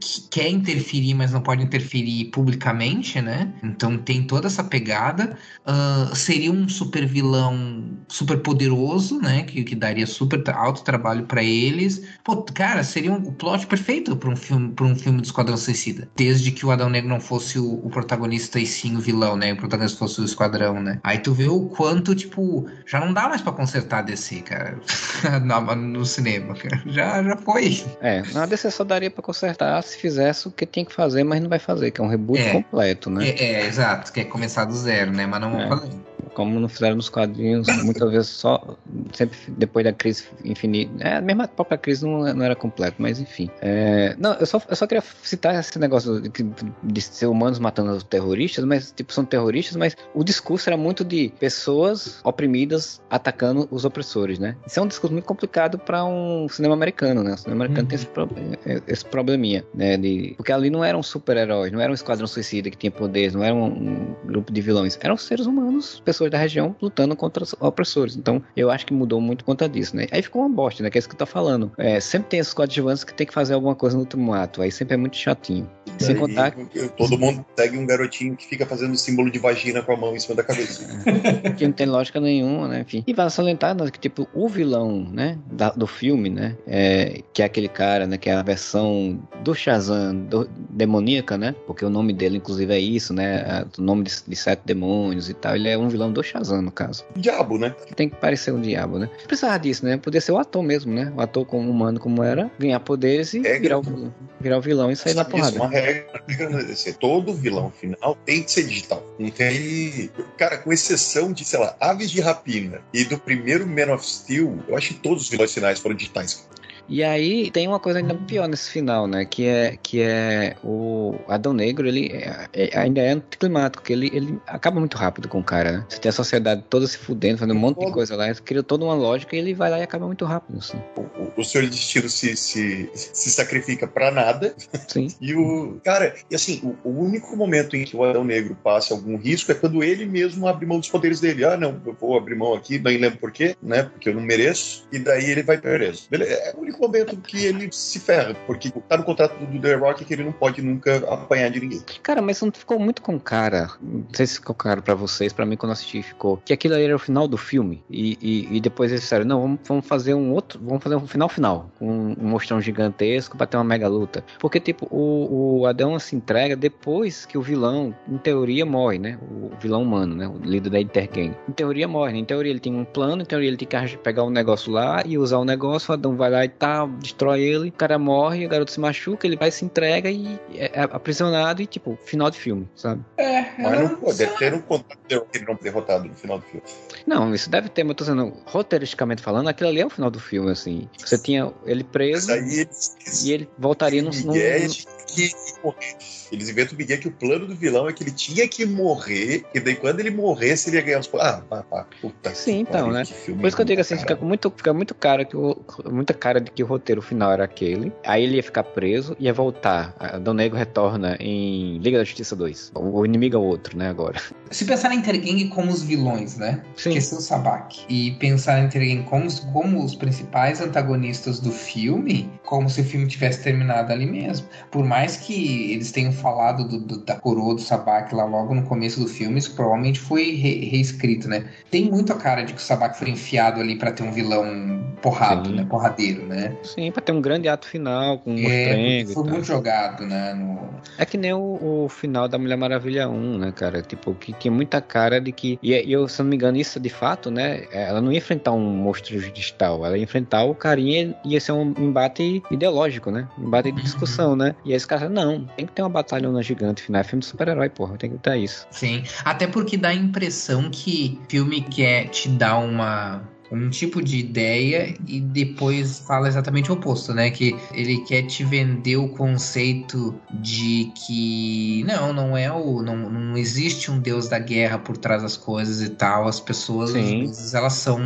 que quer interferir, mas não pode interferir publicamente, né? Então tem toda essa pegada. Uh, seria um super vilão super poderoso, né? Que, que daria super alto trabalho para eles. Pô, cara, seria um, o plot perfeito para um filme para um filme do Esquadrão Suicida. Desde que o Adão Negro não fosse o, o, protagonista e sim o vilão, né? O protagonista fosse o Esquadrão, né? Aí tu vê o quanto, tipo, já não dá mais para consertar DC, cara. no, no, cinema, cara. Já, já foi. É, na DC só daria para consertar se fizesse o que tinha que fazer, mas não vai fazer, que é um reboot é, completo, né? É, é, exato, que é começar do zero, né? Mas não é. vão fazer como não fizeram nos quadrinhos, muitas vezes só, sempre depois da crise infinita. É, a mesma própria crise não, não era completa, mas enfim. É, não, eu só, eu só queria citar esse negócio de, de, ser humanos matando os terroristas, mas, tipo, são terroristas, mas o discurso era muito de pessoas oprimidas atacando os opressores, né? Isso é um discurso muito complicado para um cinema americano, né? O cinema americano uhum. tem esse, pro, esse probleminha, né? De, porque ali não eram super-heróis, não era um esquadrão suicida que tinha poderes, não era um, um grupo de vilões, eram seres humanos, pessoas pessoas da região lutando contra os opressores. Então, eu acho que mudou muito conta disso, né? Aí ficou uma bosta, né? Que é isso que tô falando. É, sempre tem esses coadjuvantes que tem que fazer alguma coisa no último ato. Aí sempre é muito chatinho. E Sem contar. Todo mundo segue um garotinho que fica fazendo símbolo de vagina com a mão em cima da cabeça. que não tem lógica nenhuma, né? Enfim. E vai salientar né, que, tipo, o vilão, né? Da, do filme, né? É, que é aquele cara, né? Que é a versão do Shazam do, demoníaca, né? Porque o nome dele, inclusive, é isso, né? O nome de, de sete demônios e tal. Ele é um vilão do Shazam, no caso. Diabo, né? Tem que parecer um diabo, né? Precisava disso, né? Podia ser o ator mesmo, né? O ator como humano como era, ganhar poderes e virar o, vilão, virar o vilão e sair na porrada. Isso, uma regra, né? todo vilão final tem que ser digital. Não tem... Cara, com exceção de, sei lá, Aves de Rapina e do primeiro Man of Steel, eu acho que todos os vilões finais foram digitais. E aí tem uma coisa ainda pior nesse final, né? Que é, que é o Adão Negro, ele é, é, ainda é anticlimático, que ele, ele acaba muito rápido com o cara, né? Você tem a sociedade toda se fudendo, fazendo um monte de coisa lá, cria toda uma lógica e ele vai lá e acaba muito rápido, assim. O, o Senhor Destino se, se, se sacrifica pra nada. Sim. e o. Cara, e assim, o, o, único momento em que o Adão Negro passa algum risco é quando ele mesmo abre mão dos poderes dele. Ah, não, eu vou abrir mão aqui, nem lembro por quê, né? Porque eu não mereço. E daí ele vai preso. Beleza. É o único momento que ele se ferra, porque tá no contrato do The Rock que ele não pode nunca apanhar de ninguém. Cara, mas não ficou muito com cara, não sei se ficou claro pra vocês, pra mim quando assisti ficou, que aquilo era o final do filme, e, e, e depois eles disseram, não, vamos, vamos, fazer um outro, vamos fazer um final final, com um, mostrão gigantesco pra ter uma mega luta. Porque, tipo, o, o Adão se entrega depois que o vilão, em teoria, morre, né? O vilão humano, né? O líder da Intergang. Em teoria morre, né? Em teoria ele tem um plano, em teoria ele tem que pegar o um negócio lá e usar o negócio, o Adão vai lá e tal, destrói ele, o cara morre, o garoto se machuca, ele vai se entrega e é, é aprisionado e, tipo, final de filme, sabe? É, mas não pode, deve ter um contato ele não derrotado no final do filme. Não, isso deve ter, mas eu tô dizendo, roteiristicamente falando, aquilo ali é o final do filme, assim. Você tinha ele preso e ele voltaria no. no... Que eles inventam o Miguel que o plano do vilão é que ele tinha que morrer, e daí quando ele morresse, ele ia ganhar os. Ah, pá, pá, puta Sim, então, né? Por isso que eu digo assim, fica muito, fica muito cara que o, muita cara de que o roteiro final era aquele. Aí ele ia ficar preso, ia voltar. Dom Negro retorna em Liga da Justiça 2. O inimigo é o outro, né, agora. Se pensar na Intergang como os vilões, né? Sim. Que é o Sabak. E pensar na Intergang como, como os principais antagonistas do filme, como se o filme tivesse terminado ali mesmo. Por mais que eles tenham falado do, do, da coroa do Sabak lá logo no começo do filme, isso provavelmente foi re, reescrito, né? Tem muito a cara de que o Sabak foi enfiado ali para ter um vilão porrado, Sim. né? Porradeiro, né? Sim, pra ter um grande ato final com um é, Foi muito jogado, né? No... É que nem o, o, final da Mulher Maravilha 1, né, cara? Tipo, que tinha muita cara de que. E, e eu, se não me engano, isso de fato, né? Ela não ia enfrentar um monstro digital, ela ia enfrentar o carinha ia ser um embate ideológico, né? Um embate de uhum. discussão, né? E aí os caras, não, tem que ter uma batalhona gigante final. É filme de super-herói, porra, tem que ter isso. Sim, até porque dá a impressão que filme quer te dar uma um tipo de ideia e depois fala exatamente o oposto, né? Que ele quer te vender o conceito de que não, não é o. Não, não existe um deus da guerra por trás das coisas e tal. As pessoas, vezes, elas são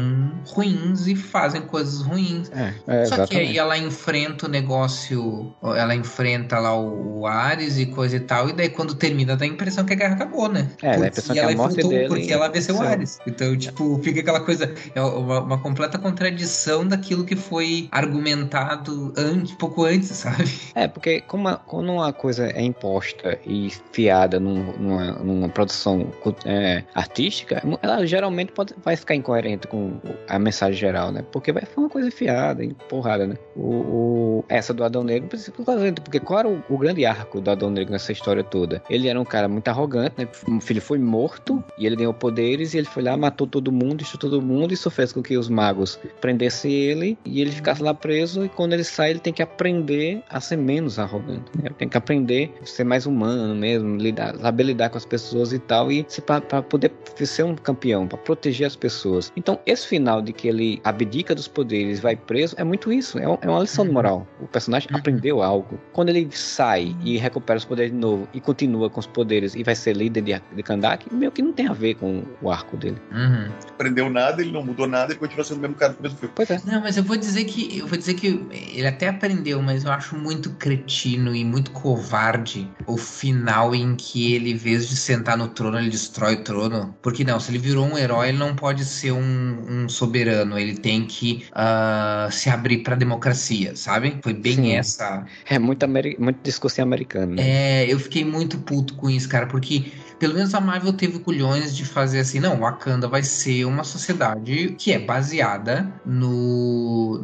ruins e fazem coisas ruins. É, é, Só que aí ela enfrenta o negócio, ela enfrenta lá o, o Ares e coisa e tal, e daí quando termina dá a impressão que a guerra acabou, né? É, porque a impressão que a morte dele... Porque ela venceu o Ares. Então, tipo, fica aquela coisa. É uma completa contradição daquilo que foi argumentado antes, pouco antes, sabe? É, porque como a, quando uma coisa é imposta e fiada num, numa, numa, produção é, artística, ela geralmente pode, vai ficar incoerente com a mensagem geral, né? Porque vai ser uma coisa fiada, empurrada, né? O, o, essa do Adão Negro, porque qual era o, o, grande arco do Adão Negro nessa história toda? Ele era um cara muito arrogante, né? O filho foi morto e ele ganhou poderes e ele foi lá, matou todo mundo, destruiu todo mundo, e fez com que os magos prendessem ele e ele ficasse lá preso. E quando ele sai, ele tem que aprender a ser menos arrogante. Né? Ele tem que aprender a ser mais humano mesmo, lidar, saber lidar com as pessoas e tal, e para poder ser um campeão, para proteger as pessoas. Então, esse final de que ele abdica dos poderes, vai preso, é muito isso. É, é uma lição de moral. O personagem uhum. aprendeu algo. Quando ele sai e recupera os poderes de novo e continua com os poderes e vai ser líder de, de Kandak, meio que não tem a ver com o arco dele. Uhum. Aprendeu nada, ele não mudou nada e continua sendo o mesmo cara do mesmo filme. Pois é. Não, mas eu vou dizer que eu vou dizer que ele até aprendeu, mas eu acho muito cretino e muito covarde o final em que ele, em vez de sentar no trono, ele destrói o trono. Porque não, se ele virou um herói, ele não pode ser um, um soberano. Ele tem que uh, se abrir pra democracia, sabe? Foi bem Sim. essa. É muito, muito discurso americano. Né? É, eu fiquei muito puto com isso, cara, porque pelo menos a Marvel teve culhões de fazer assim, não, Wakanda vai ser uma sociedade que é baseada no,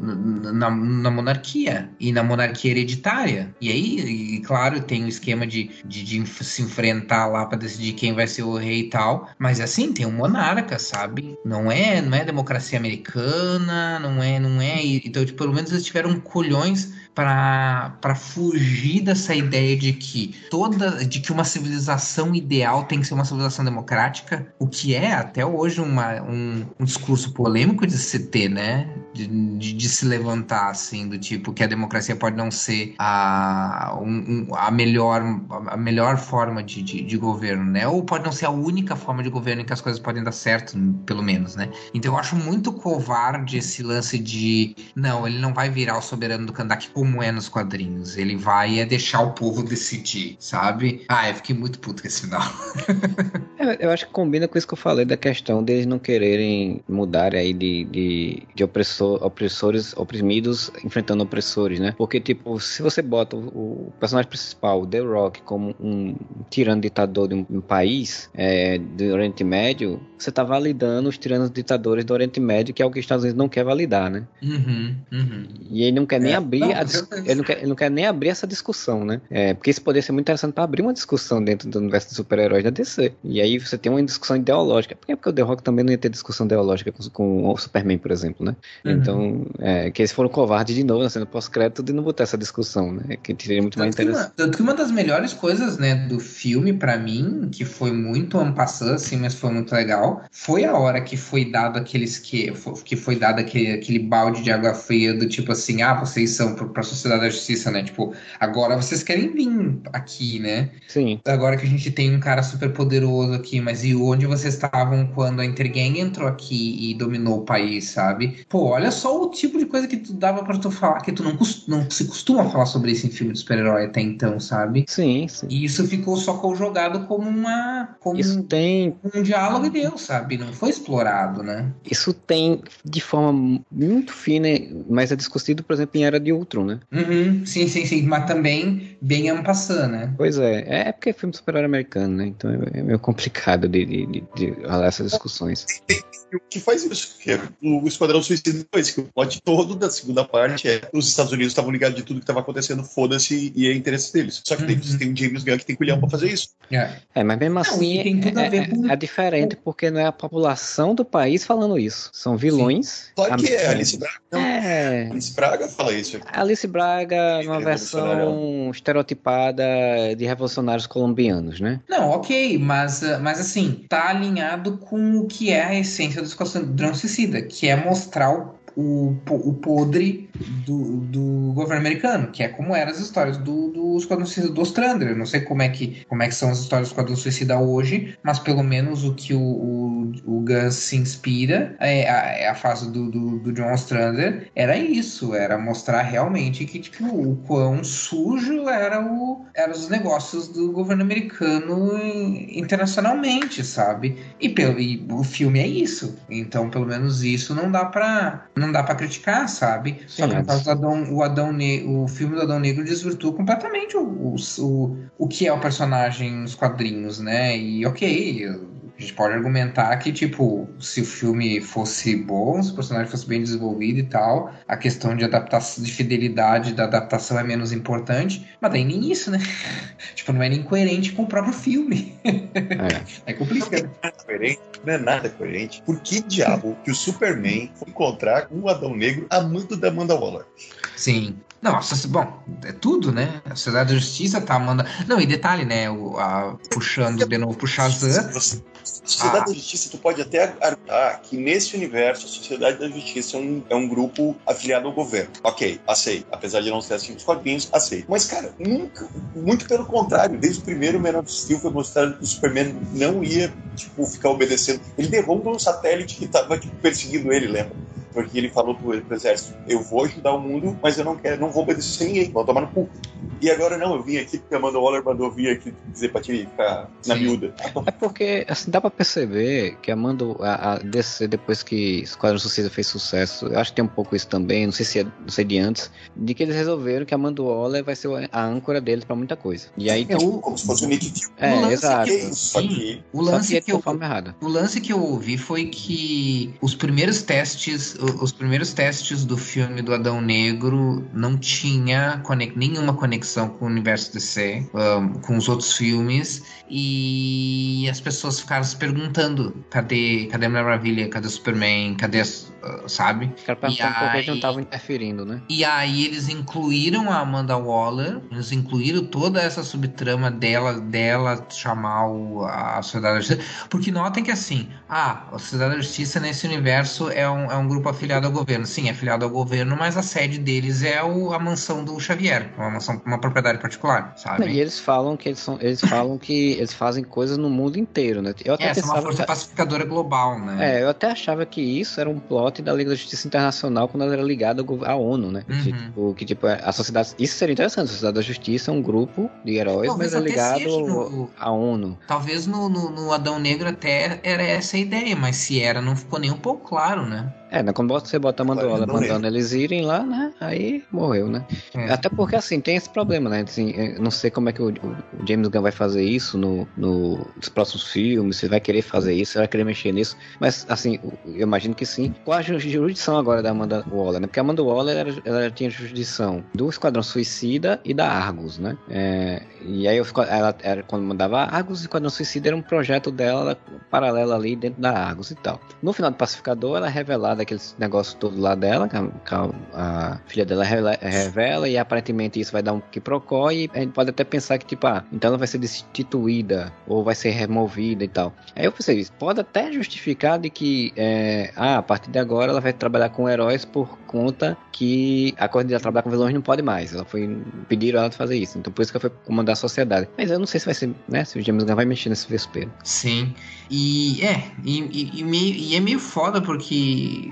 na, na monarquia e na monarquia hereditária. E aí, e, claro, tem o um esquema de, de, de, se enfrentar lá para decidir quem vai ser o rei e tal, mas assim, tem um monarca, sabe? Não é, não é democracia americana, não é, não é, então tipo, pelo menos eles tiveram culhões para fugir dessa ideia de que toda de que uma civilização ideal tem que ser uma civilização democrática, o que é até hoje uma, um, um discurso polêmico de se ter, né? De, de, de, se levantar assim, do tipo que a democracia pode não ser a, um, a, melhor, a melhor forma de, de, de, governo, né? Ou pode não ser a única forma de governo em que as coisas podem dar certo, pelo menos, né? Então eu acho muito covarde esse lance de não, ele não vai virar o soberano do Kandak como é nos quadrinhos. Ele vai é deixar o povo decidir, sabe? Ah, eu fiquei muito puto com esse final. é, eu acho que combina com isso que eu falei da questão deles não quererem mudar aí de, de, de opressor, opressores, oprimidos enfrentando opressores, né? Porque, tipo, se você bota o, o personagem principal, The Rock, como um tirano ditador de um, um país é, do Oriente Médio, você tá validando os tiranos ditadores do Oriente Médio, que é o que os Estados Unidos não quer validar, né? Uhum, uhum. E ele não quer nem é, abrir não, a, ele não, quer, ele não quer nem abrir essa discussão, né? É, porque isso poderia ser muito interessante para abrir uma discussão dentro do universo de super-heróis da DC. E aí você tem uma discussão ideológica. Por que porque o The Rock também não ia ter discussão ideológica com, com o Superman, por exemplo, né? Uhum. Então, é, que eles foram covardes de novo, sendo pós-crédito, de não botar essa discussão, né? Que seria muito tanto mais interessante. Que uma, tanto que uma das melhores coisas, né, do filme, para mim, que foi muito ampassando, assim, mas foi muito legal, foi a hora que foi dado aqueles que, que foi dado aquele, aquele balde de água fria do tipo assim, ah, vocês são pra sociedade da justiça, né? Tipo, agora vocês querem vir aqui, né? Sim. Agora que a gente tem um cara super poderoso aqui, mas e onde vocês estavam quando a Intergang entrou aqui e dominou o país, sabe? Pô, olha só o tipo de coisa que tu dava para tu falar, que tu não, não se costuma falar sobre isso em filme de super-herói até então, sabe? Sim, sim. E isso ficou só jogado como uma. Como isso um, tem. Um diálogo e deu, sabe? Não foi explorado, né? Isso tem de forma muito fina, mas é discutido, por exemplo, em Era de Ultron, né? Uhum, sim, sim, sim. Mas também bem ampassando, né? Pois é. É porque é filme super-herói americano, né? Então é, é meio complicado de, de, de, de rolar essas discussões. O que faz isso? Que é o Esquadrão Suicida 2, que o plot todo da segunda parte é os Estados Unidos estavam ligados de tudo que estava acontecendo, foda-se, e é interesse deles. Só que uhum. tem, tem um James Gunn que tem culhão pra fazer isso. É, é mas mesmo assim Não, é, é, com... é, diferente porque não é a população do país falando isso. São vilões. Sim. Claro que é, Alice Braga. É. Alice Braga fala isso. Alice Braga, uma versão estereotipada de revolucionários colombianos, né? Não, ok, mas, mas assim, tá alinhado com o que é a essência do Esquadrão Suicida, que é mostrar o o, o podre do, do governo americano, que é como eram as histórias do, do Esquadrão Suicida do Ostrander. Eu não sei como é, que, como é que são as histórias do Esquadrão Suicida hoje, mas pelo menos o que o, o, o se inspira é a, é a fase do, do, do John Ostrander, era isso, era mostrar realmente que tipo, o quão sujo era o, eram os negócios do governo americano internacionalmente, sabe? E, pelo, e o filme é isso. Então, pelo menos isso não dá pra, não dá pra criticar, sabe? Sim, Só Adão, o, Adão ne o filme do Adão Negro desvirtua completamente o, o, o, o que é o personagem nos quadrinhos, né? E ok, a gente pode argumentar que, tipo, se o filme fosse bom, se o personagem fosse bem desenvolvido e tal, a questão de adaptação, de fidelidade da adaptação é menos importante, mas daí nem isso, né? tipo, não é nem coerente com o próprio filme. É, é complicado. Não é coerente, não é nada coerente. Por que diabo que o Superman foi encontrar o Adão Negro amando da Amanda Waller? Sim. Nossa, bom, é tudo, né? A Sociedade da Justiça tá mandando. Não, e detalhe, né? O, a, puxando de novo pro Shazam. Sociedade ah. da Justiça, tu pode até argumentar que nesse universo a Sociedade da Justiça é um, é um grupo afiliado ao governo. Ok, aceito. Apesar de não ser assim nos quadrinhos, aceito. Mas, cara, nunca, muito pelo contrário, desde o primeiro Man of Steel foi mostrado que o Superman não ia, tipo, ficar obedecendo. Ele derruba um satélite que tava, tipo, perseguindo ele, lembra? Porque ele falou pro, pro exército: eu vou ajudar o mundo, mas eu não quero, não vou obedecer ninguém, vou tomar no cu. E agora não, eu vim aqui porque a Amanda Waller mandou vir aqui dizer pra ti ficar na miúda. É porque, assim, dá pra perceber que a Amanda, a, a DC, depois que Esquadrão Suicida fez sucesso, eu acho que tem um pouco isso também, não sei se é, não sei de antes, de que eles resolveram que a Amanda Waller vai ser a âncora deles pra muita coisa. E aí, é tipo, o, como se fosse o Nick Fury. É, o exato. Que sim, o lance que, eu, o lance que eu ouvi foi que os primeiros testes os primeiros testes do filme do Adão Negro não tinha conex nenhuma conexão com o universo DC, um, com os outros filmes, e as pessoas ficaram se perguntando: cadê, cadê a Mulher Maravilha? Cadê o Superman? Cadê as, uh, sabe? Por que eles não estavam interferindo, né? E aí eles incluíram a Amanda Waller, eles incluíram toda essa subtrama dela, dela chamar o, a Sociedade da Justiça, porque notem que assim, ah, a Sociedade da Justiça nesse universo é um, é um grupo afiliado ao governo. Sim, é afiliado ao governo, mas a sede deles é o, a mansão do Xavier, uma mansão, uma propriedade particular, sabe? E eles falam que eles são, eles falam que eles fazem coisas no mundo inteiro, né? Eu até é, pensava, uma força pacificadora global, né? É, eu até achava que isso era um plot da Liga da Justiça Internacional quando ela era ligada à ONU, né? Uhum. Que, tipo, que, tipo, a sociedade. Isso seria interessante, a Sociedade da Justiça é um grupo de heróis, Talvez mas é ligado no, à ONU. Talvez no, no, no Adão Negro até era essa a ideia, mas se era, não ficou nem um pouco claro, né? É, né, quando você bota a Mandola mandando eles irem lá, né? Aí morreu, né? É. Até porque, assim, tem esse problema, né? Assim, não sei como é que o, o James Gunn vai fazer isso no, no, nos próximos filmes, se vai querer fazer isso, se vai querer mexer nisso. Mas, assim, eu imagino que sim. Qual a jurisdição agora da Amanda Waller, né? Porque a Amanda Waller, ela, ela tinha jurisdição do Esquadrão Suicida e da Argus, né? É, e aí, ela, ela, quando mandava Argus, o Esquadrão Suicida era um projeto dela paralelo ali dentro da Argus e tal. No final do Pacificador, ela é revelada daquele negócio todo lá dela, que a, que a filha dela revela, e aparentemente isso vai dar um quiprocó, e a gente pode até pensar que, tipo, ah, então ela vai ser destituída, ou vai ser removida e tal. Aí eu pensei, isso pode até justificar de que, é, ah, a partir de agora ela vai trabalhar com heróis por conta que a coisa de trabalhar com vilões não pode mais. Ela foi, pediram ela de fazer isso, então por isso que ela foi comandar a sociedade. Mas eu não sei se vai ser, né, se o James Gunn vai mexer nesse vespeiro. Sim, e é, e, e, e, meio, e é meio foda porque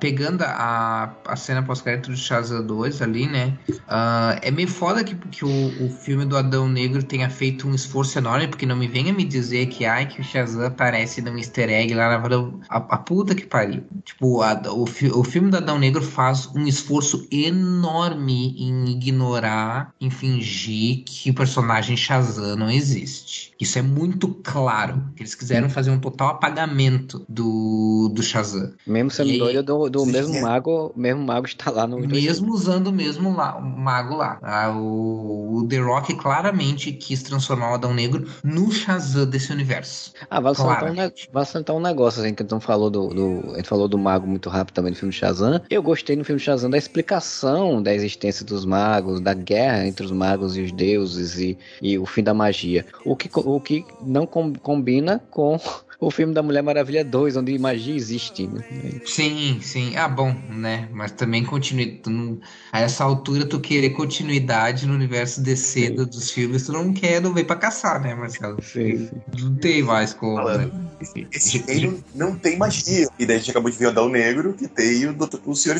pegando a, a cena pós-crédito de Shazam 2 ali, né? Uh, é meio foda que, que o, o filme do Adão Negro tenha feito um esforço enorme, porque não me venha me dizer que, ai, que o Shazam aparece num easter egg lá na a, a puta que pariu. Tipo, a, o, o filme do Adão Negro faz um esforço enorme em ignorar, em fingir que o personagem Shazam não existe. Isso é muito claro. Eles quiseram fazer um total apagamento do, do Shazam. Mesmo sendo e doido do, do mesmo mago, mesmo mago está lá no. Mesmo usando o mesmo lá, o mago lá. Ah, o, o, The Rock claramente quis transformar o Adão Negro no Shazam desse universo. Ah, vale salientar um, vale um negócio, assim, que então falou do, do. A gente falou do mago muito rápido também no filme Shazam. Eu gostei no filme Shazam da explicação da existência dos magos, da guerra entre os magos e os deuses e, e o fim da magia. O que o que não combina com o filme da Mulher Maravilha 2, onde magia existe, né? Sim, sim. Ah, bom, né? Mas também continue. Não... A essa altura, tu querer continuidade no universo DC do, dos filmes, tu não quer, não vem pra caçar, né, Marcelo? Sim, sim. Não tem mais como, né? Esse, esse reino não tem magia. E daí a gente acabou de ver o Adão Negro, que tem o, doutor- o, senhor,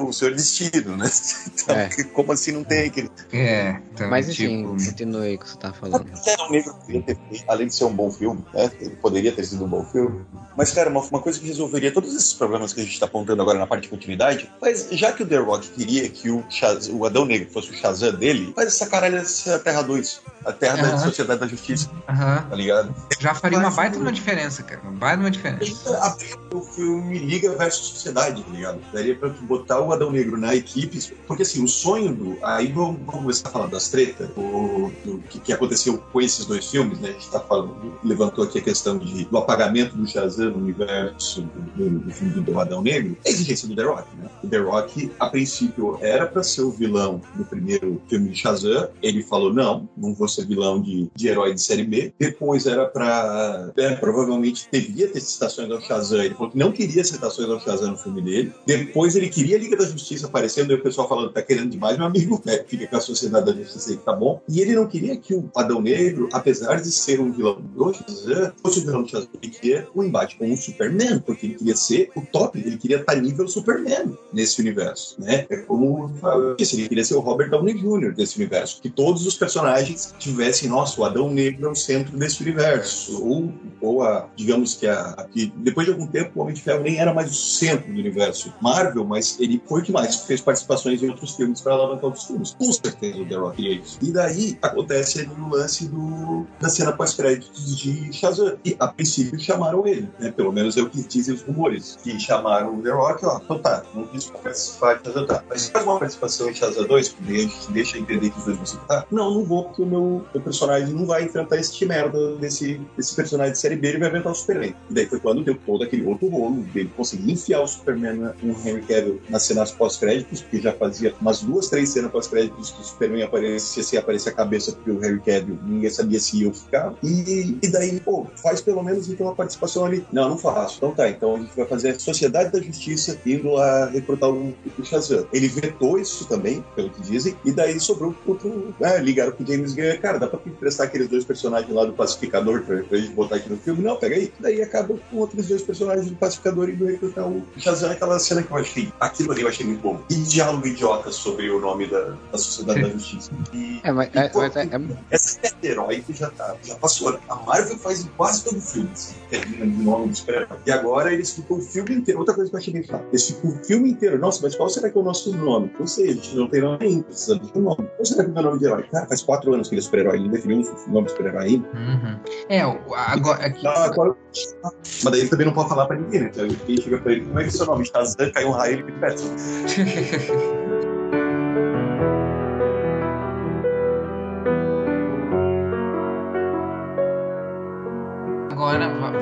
o senhor Destino, né? Então, É. como assim não tem aquele. É, então, Mas enfim, tipo... continue aí o que você tá falando. O Adão Negro poderia ter feito, além de ser um bom filme, né? Ele poderia ter sido um bom filme. Mas, cara, uma, uma coisa que resolveria todos esses problemas que a gente tá apontando agora na parte de continuidade, mas já que o The Rock queria que o, Shaz- o Adão Negro fosse o Shazam dele, faz essa caralho dessa Terra 2. A Terra da. Sociedade da Justiça, aham. tá ligado? Já faria uma Mas- baita uma diferença, cara. Uma baita uma diferença. abrir o filme Liga versus Sociedade, tá ligado? Daria pra botar o Adão Negro na equipe, porque assim, o sonho do. Aí vamos, vamos começar a falar das tretas, o, do que, que aconteceu com esses dois filmes, né? A gente tá falando, levantou aqui a questão de, do apagamento do Shazam no universo do, do filme do Adão Negro, a exigência do The Rock, né? O The Rock, a princípio, era pra ser o vilão do primeiro filme de Shazam, ele falou: não, não vou ser vilão de, de herói de série B. Depois era pra. é, provavelmente devia ter citações ao Shazam. Ele falou que não queria citações ao Shazam no filme dele. Depois ele queria a Liga da Justiça aparecendo, e o pessoal falando: tá querendo demais, meu amigo, é, fica com a Sociedade da Justiça aí que tá bom. E ele não queria que o Adão Negro, apesar de ser um vilão do Shazam, fosse o vilão do Shazam. Ele queria o embate com o Superman, porque ele queria ser o top, ele queria estar nível Superman nesse universo, né? É como eu disse, ele queria ser o Robert Downey Jr. desse universo, que todos os personagens tivessem, nossa, o Adão Negro é o centro desse universo, ou, ou a, digamos que a, a- que depois de algum tempo o Homem de Ferro nem era mais o centro do universo Marvel, mas ele foi o que mais fez participações em outros filmes para alavancar outros filmes. Com certeza o The Rock isso. E daí acontece ali o lance do, da cena pós-créditos de Shazam. E a princípio chamaram ele, né? Pelo menos é o que dizem os rumores. Que chamaram o The Rock, ó, então tá, não quis participar de Shazam, tá. Mas faz uma participação em Shazam 2, que daí a gente deixa entender que os dois vão se tá. Não, não vou, porque o meu, meu personagem não vai enfrentar esse merda desse, desse personagem de série B, ele vai enfrentar o Superman. E daí foi quando deu todo aquele outro rolo dele conseguir enfiar o Superman no Henry Cavill nas cenas pós-créditos, porque já fazia umas duas, três cenas pós-créditos que o Superman aparecia, se aparecer a cabeça pro Harry Cavill, ninguém sabia se ia ficar. E, e daí, pô, faz pelo menos então uma participação ali. Não, não faço. Então tá, então a gente vai fazer a Sociedade da Justiça indo lá recrutar o, o Shazam. Ele vetou isso também, pelo que dizem, e daí sobrou outro. Ah, ligaram pro James Gunn, cara, dá pra emprestar aqueles dois personagens lá do Pacificador pra, pra gente botar aqui no filme? Não, pega aí. Daí acaba com outros dois personagens do Pacificador indo recrutar o Shazam, aquela cena que eu achei. Aquilo ali eu achei muito bom. E diálogo idiota sobre o nome da, da Sociedade da Justiça. E, É, mas, e, é, pô, mas é- é- essa é herói que já tá, já passou. A Marvel faz em quase todo filme, assim, termina de nome do super-herói. E agora eles ficam o filme inteiro. Outra coisa que eu achei bem. Eles ficam o filme inteiro. Nossa, mas qual será que é o nosso nome? Não sei, a gente não tem nome ainda, precisamos de um nome. Qual será que é o meu nome de herói? Cara, faz quatro anos que ele é super-herói, ele não definiu o nome do super-herói ainda. Uhum. É, agora. Aqui, Não, agora... Mas daí ele também não pode falar pra ninguém, né? Então quem chega pra ele, como é que é o seu nome? Shazam, caiu um raio, ele me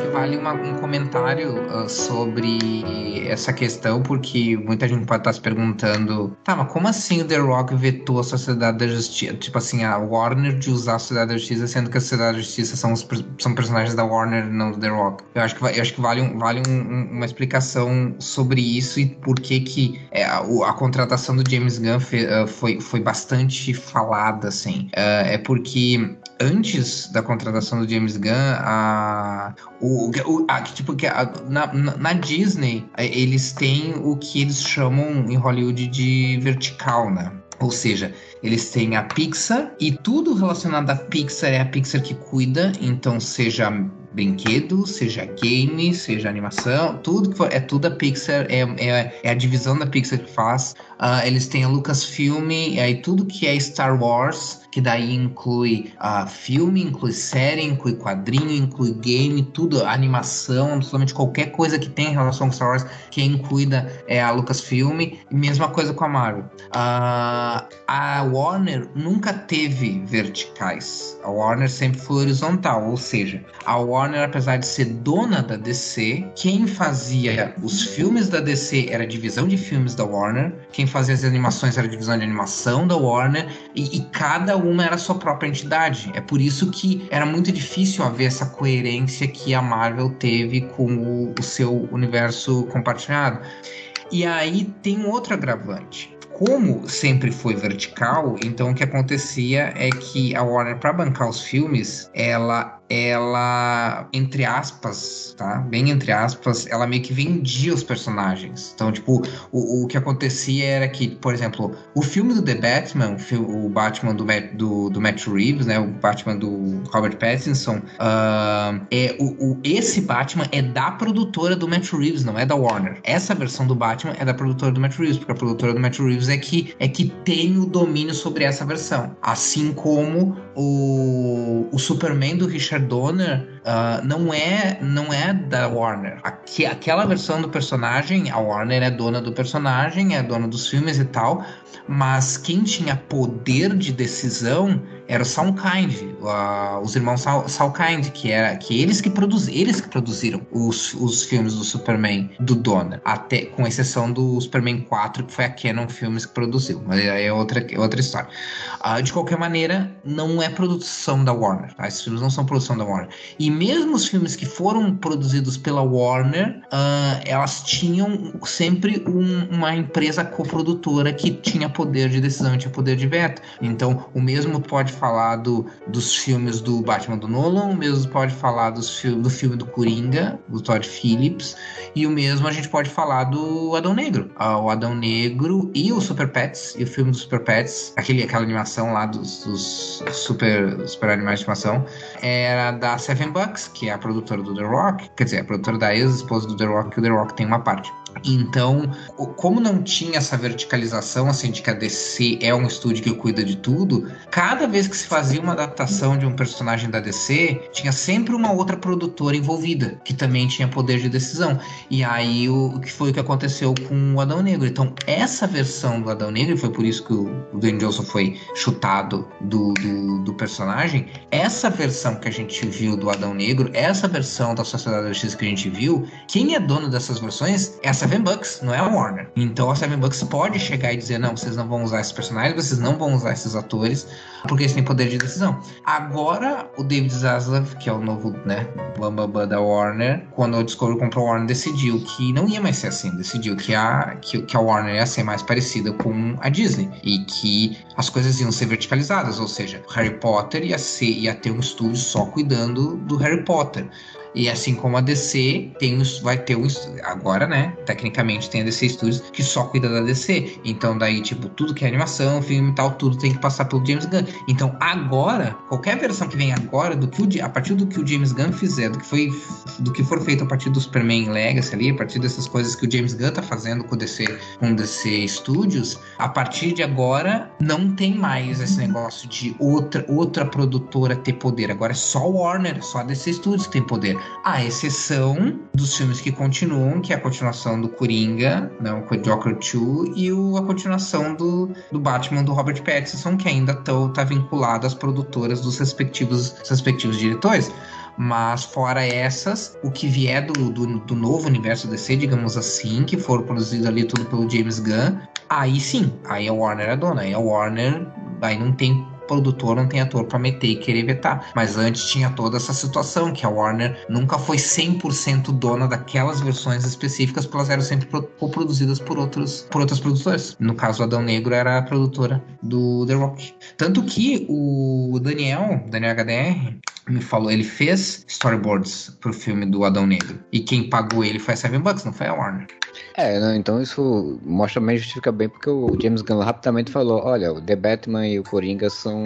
vale uma- um comentário ah, sobre essa questão, porque muita gente pode estar se perguntando: tá, mas como assim o The Rock vetou a Sociedade da Justiça? Tipo assim, a Warner de usar a Sociedade da Justiça, sendo que a Sociedade da Justiça são, os são personagens da Warner, não do The Rock. Eu acho que, eu acho que vale, um- vale um- um- uma explicação sobre isso e por que que é, a, a contratação do James Gunn ah, foi, foi bastante falada, assim. Ah, é porque antes da contratação do James Gunn, a, o, o- a- tipo, que a- na, na- Disney, eles têm o que eles chamam em Hollywood de vertical, né? Ou seja, eles têm a Pixar e tudo relacionado à Pixar é a Pixar que cuida, então seja brinquedo, seja game, seja animação, tudo que for, é tudo a Pixar, é, é, é a divisão da Pixar que faz. Ah, eles têm a Lucasfilm, aí tudo que é Star Wars, que daí inclui ah, filme, inclui série, inclui quadrinho, inclui game, tudo, animação, absolutamente qualquer coisa que tenha relação com Star Wars, quem cuida é a Lucasfilm, e mesma coisa com a Marvel. Ah, a Warner nunca teve verticais. A Warner sempre foi horizontal, ou seja, a Warner, apesar de ser dona da DC, quem fazia os filmes da DC era a divisão de filmes da Warner, quem fazia as animações era a divisão de animação da Warner, e, e cada uma era sua própria entidade. É por isso que era muito difícil haver essa coerência que a Marvel teve com o, o seu universo compartilhado. E aí tem outro agravante como sempre foi vertical, então o que acontecia é que a Warner, para bancar os filmes, ela ela, entre aspas, tá? Bem entre aspas, ela meio que vendia os personagens. Então, tipo, o, o que acontecia era que, por exemplo, o filme do The Batman, o, o Batman do, do, do, Matt Reeves, né? O Batman do Robert Pattinson, uh, é, o, o, esse Batman é da produtora do Matt Reeves, não é da Warner. Essa versão do Batman é da produtora do Matt Reeves, porque a produtora do Matt Reeves é que, é que tem o domínio sobre essa versão. Assim como o, o Superman do Richard Donner uh, não é não é da Warner. Aqui, aquela versão do personagem, a Warner é dona do personagem, é dona dos filmes e tal, mas quem tinha poder de decisão era o Soundkind, uh, os irmãos Soundkind, que era que eles que produziram, eles que produziram os, os filmes do Superman do Donner, até com exceção do Superman 4, que foi a Canon Filmes que produziu, mas aí é outra outra história. Uh, de qualquer maneira, não é produção da Warner, tá? Esses filmes não são produção da Warner. E mesmo os filmes que foram produzidos pela Warner, uh, elas tinham sempre um, uma empresa coprodutora que tinha poder de decisão tinha poder de veto. Então, o mesmo pode falar do, dos filmes do Batman do Nolan, o mesmo pode falar dos do filme do Coringa, do Todd Phillips, e o mesmo a gente pode falar do Adão Negro. Ah, o Adão Negro e o Super Pets, e o filme do Super Pets, aquele, aquela animação lá dos, dos super, super animais de animação, era da Seven Bucks, que é a produtora do The Rock, quer dizer, a produtora da ex-esposa do The Rock, que o The Rock tem uma parte. Então, como não tinha essa verticalização, assim, de que a DC é um estúdio que cuida de tudo, cada vez que se fazia uma adaptação de um personagem da DC, tinha sempre uma outra produtora envolvida, que também tinha poder de decisão. E aí, o que foi o que aconteceu com o Adão Negro. Então, essa versão do Adão Negro, foi por isso que o Dwayne Johnson foi chutado do, do, do personagem, essa versão que a gente viu do Adão Negro, essa versão da Sociedade da Justiça que a gente viu, quem é dono dessas versões é a Seven Bucks, não é a Warner. Então a Seven Bucks pode chegar e dizer: não, vocês não vão usar esses personagens, vocês não vão usar esses atores, porque eles têm poder de decisão. Agora, o David Zaslav, que é o novo, né, Bambaba da Warner, quando o Discovery comprou a Warner, decidiu que não ia mais ser assim. Decidiu que a, que, que a Warner ia ser mais parecida com a Disney e que as coisas iam ser verticalizadas, ou seja, Harry Potter ia, ser, ia ter um estúdio só cuidando do Harry Potter. E assim como a DC tem, vai ter um agora, né? Tecnicamente tem a DC Studios que só cuida da DC. Então daí tipo tudo que é animação, filme e tal, tudo tem que passar pelo James Gunn. Então agora, qualquer versão que vem agora do que o, a partir do que o James Gunn fizer, do que foi do que for feito a partir do Superman Legacy ali, a partir dessas coisas que o James Gunn tá fazendo com o DC, com o DC Studios, a partir de agora não tem mais esse negócio de outra outra produtora ter poder. Agora é só Warner, só a DC Studios que tem poder à exceção dos filmes que continuam, que é a continuação do Coringa, com o Joker 2, e o, a continuação do, do Batman do Robert Pattinson, que ainda está vinculado às produtoras dos respectivos, respectivos diretores. Mas fora essas, o que vier do, do, do, novo universo DC, digamos assim, que for produzido ali tudo pelo James Gunn, aí sim, aí a Warner é dona. Aí a Warner, aí não tem produtor não tem ator para meter e querer vetar. Mas antes tinha toda essa situação que a Warner nunca foi 100% dona daquelas versões específicas, porque elas eram sempre coproduzidas por outros por outras produtoras. No caso, Adão Negro era a produtora do The Rock. Tanto que o Daniel, Daniel HDR, me falou, ele fez storyboards pro filme do Adão Negro. E quem pagou ele foi a Seven Bucks, não foi a Warner. É, não, então isso mostra bem, justifica bem, porque o James Gunn rapidamente falou: olha, o The Batman e o Coringa são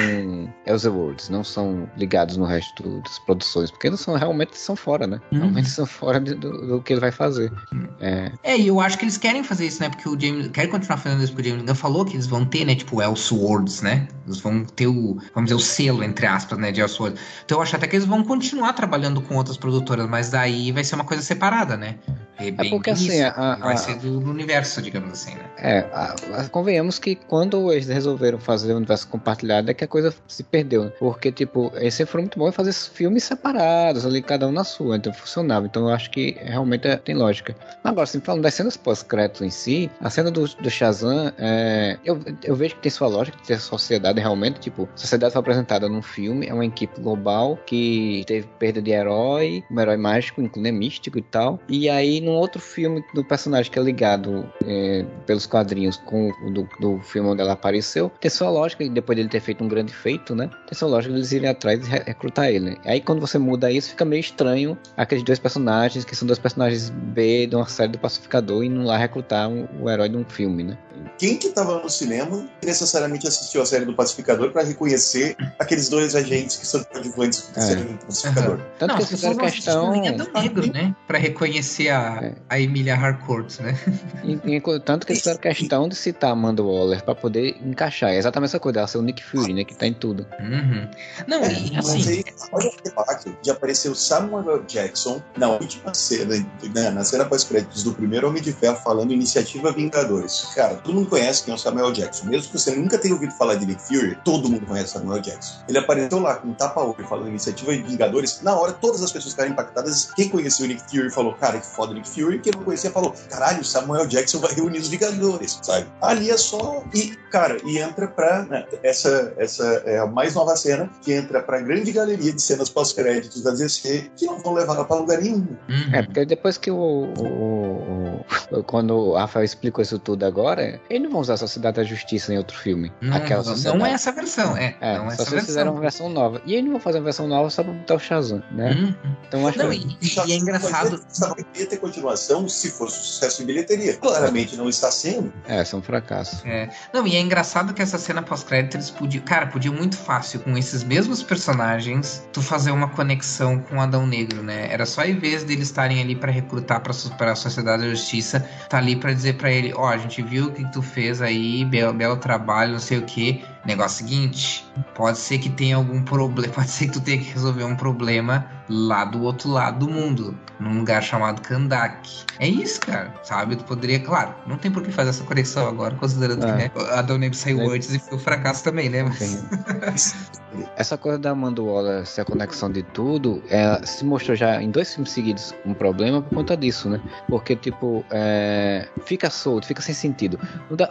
Elseworlds, não são ligados no resto das produções, porque eles são realmente são fora, né? Hum. Realmente são fora de, do, do, que ele vai fazer. É. é, e eu acho que eles querem fazer isso, né? Porque o James querem continuar fazendo isso, porque o James Gunn falou que eles vão ter, né? Tipo, Elseworlds, né? Eles vão ter o, vamos dizer, o selo, entre aspas, né? De Elseworlds. Então eu acho até que eles vão continuar trabalhando com outras produtoras, mas daí vai ser uma coisa separada, né? É, é porque assim, isso. a, a, vai ser do, universo, digamos assim, né? É, a, convenhamos que quando eles resolveram fazer o universo compartilhado é que a coisa se perdeu. Né? Porque, tipo, sempre foram muito bons em fazer filmes separados, ali, cada um na sua, então funcionava. Então eu acho que realmente é, tem lógica. Agora, assim, falando das cenas pós-créditos em si, a cena do, do Shazam, é, eu, eu vejo que tem sua lógica, tem a sociedade realmente, tipo, a sociedade foi apresentada num filme, é uma equipe global que teve perda de herói, um herói mágico, inclusive místico e tal. E aí, num outro filme do personagem que é ligado é, pelos quadrinhos com o do, do, filme onde ela apareceu, tem sua lógica, depois dele ter feito um grande feito, né? Tem sua lógica de eles irem atrás e recrutar ele. Né? Aí quando você muda isso, fica meio estranho aqueles dois personagens, que são dois personagens B de uma série do Pacificador, indo lá recrutar um, o herói de um filme, né? Quem que estava no cinema necessariamente assistiu a série do Pacificador para reconhecer aqueles dois agentes que são coadjuvantes da é. série do Pacificador? Uhum. Tanto Não, que fizeram questão. Negro, né? Para reconhecer a, é. a Emilia Harcourt, né? E, e, tanto que eles fizeram questão de citar Amanda Waller para poder encaixar. É exatamente essa coisa, ela ser o Nick Fury, né? Que tá em tudo. Uhum. Não, é, e assim. Aí, olha o debate de aparecer o Samuel Jackson na última cena, né, na cena pós-créditos do primeiro Homem de Ferro falando Iniciativa Vingadores. Cara, todo mundo conhece quem é o Samuel Jackson. Mesmo que você nunca tenha ouvido falar de Nick Fury, todo mundo conhece o Samuel Jackson. Ele apareceu lá com um tapa-olho falando Iniciativa Vingadores. Na hora, todas as pessoas ficaram impactadas. Quem conhecia o Nick Fury falou, cara, que foda Nick Fury. Quem não conhecia falou, caralho, o Samuel Jackson vai reunir os Vingadores, sabe? Ali é só. E, cara, e entra pra. Né, essa, essa é a mais nova cena que entra pra grande galeria de cenas pós-créditos da DC que não vão levar ela pra lugar nenhum. Uhum. É, porque depois que o, o, o, Quando o Rafael explicou isso tudo agora, eles não vão usar a Sociedade da Justiça em outro filme. Não, Aquela sociedade. não é essa versão, é. é não é só essa versão. fizeram uma versão nova. E eles não vão fazer uma versão nova só pra botar o Shazam, né? Uhum. Então acho não, que. E, e é engraçado. Poderia ter continuação se fosse um sucesso em bilheteria. Claramente não está sendo. É, é um fracasso. É. Não, e é engraçado que essa cena pós-crédito eles podiam. Cara, podia muito fácil com esses mesmos personagens tu fazer uma conexão com o Adão Negro, né? Era só em vez deles estarem ali para recrutar para a Sociedade da Justiça, tá ali para dizer para ele: Ó, oh, a gente viu o que tu fez aí, belo, belo trabalho, não sei o que. Negócio seguinte, pode ser que tenha algum problema, pode ser que tu tenha que resolver um problema lá do outro lado do mundo, num lugar chamado Kandak. É isso, cara, sabe? Tu poderia, claro, não tem por que fazer essa conexão agora, considerando é. que né, a Doneb saiu é. antes e foi um fracasso também, né? Mas... essa coisa da Amanda Waller ser a conexão de tudo, é, se mostrou já em dois filmes seguidos um problema por conta disso, né? Porque, tipo, é, fica solto, fica sem sentido.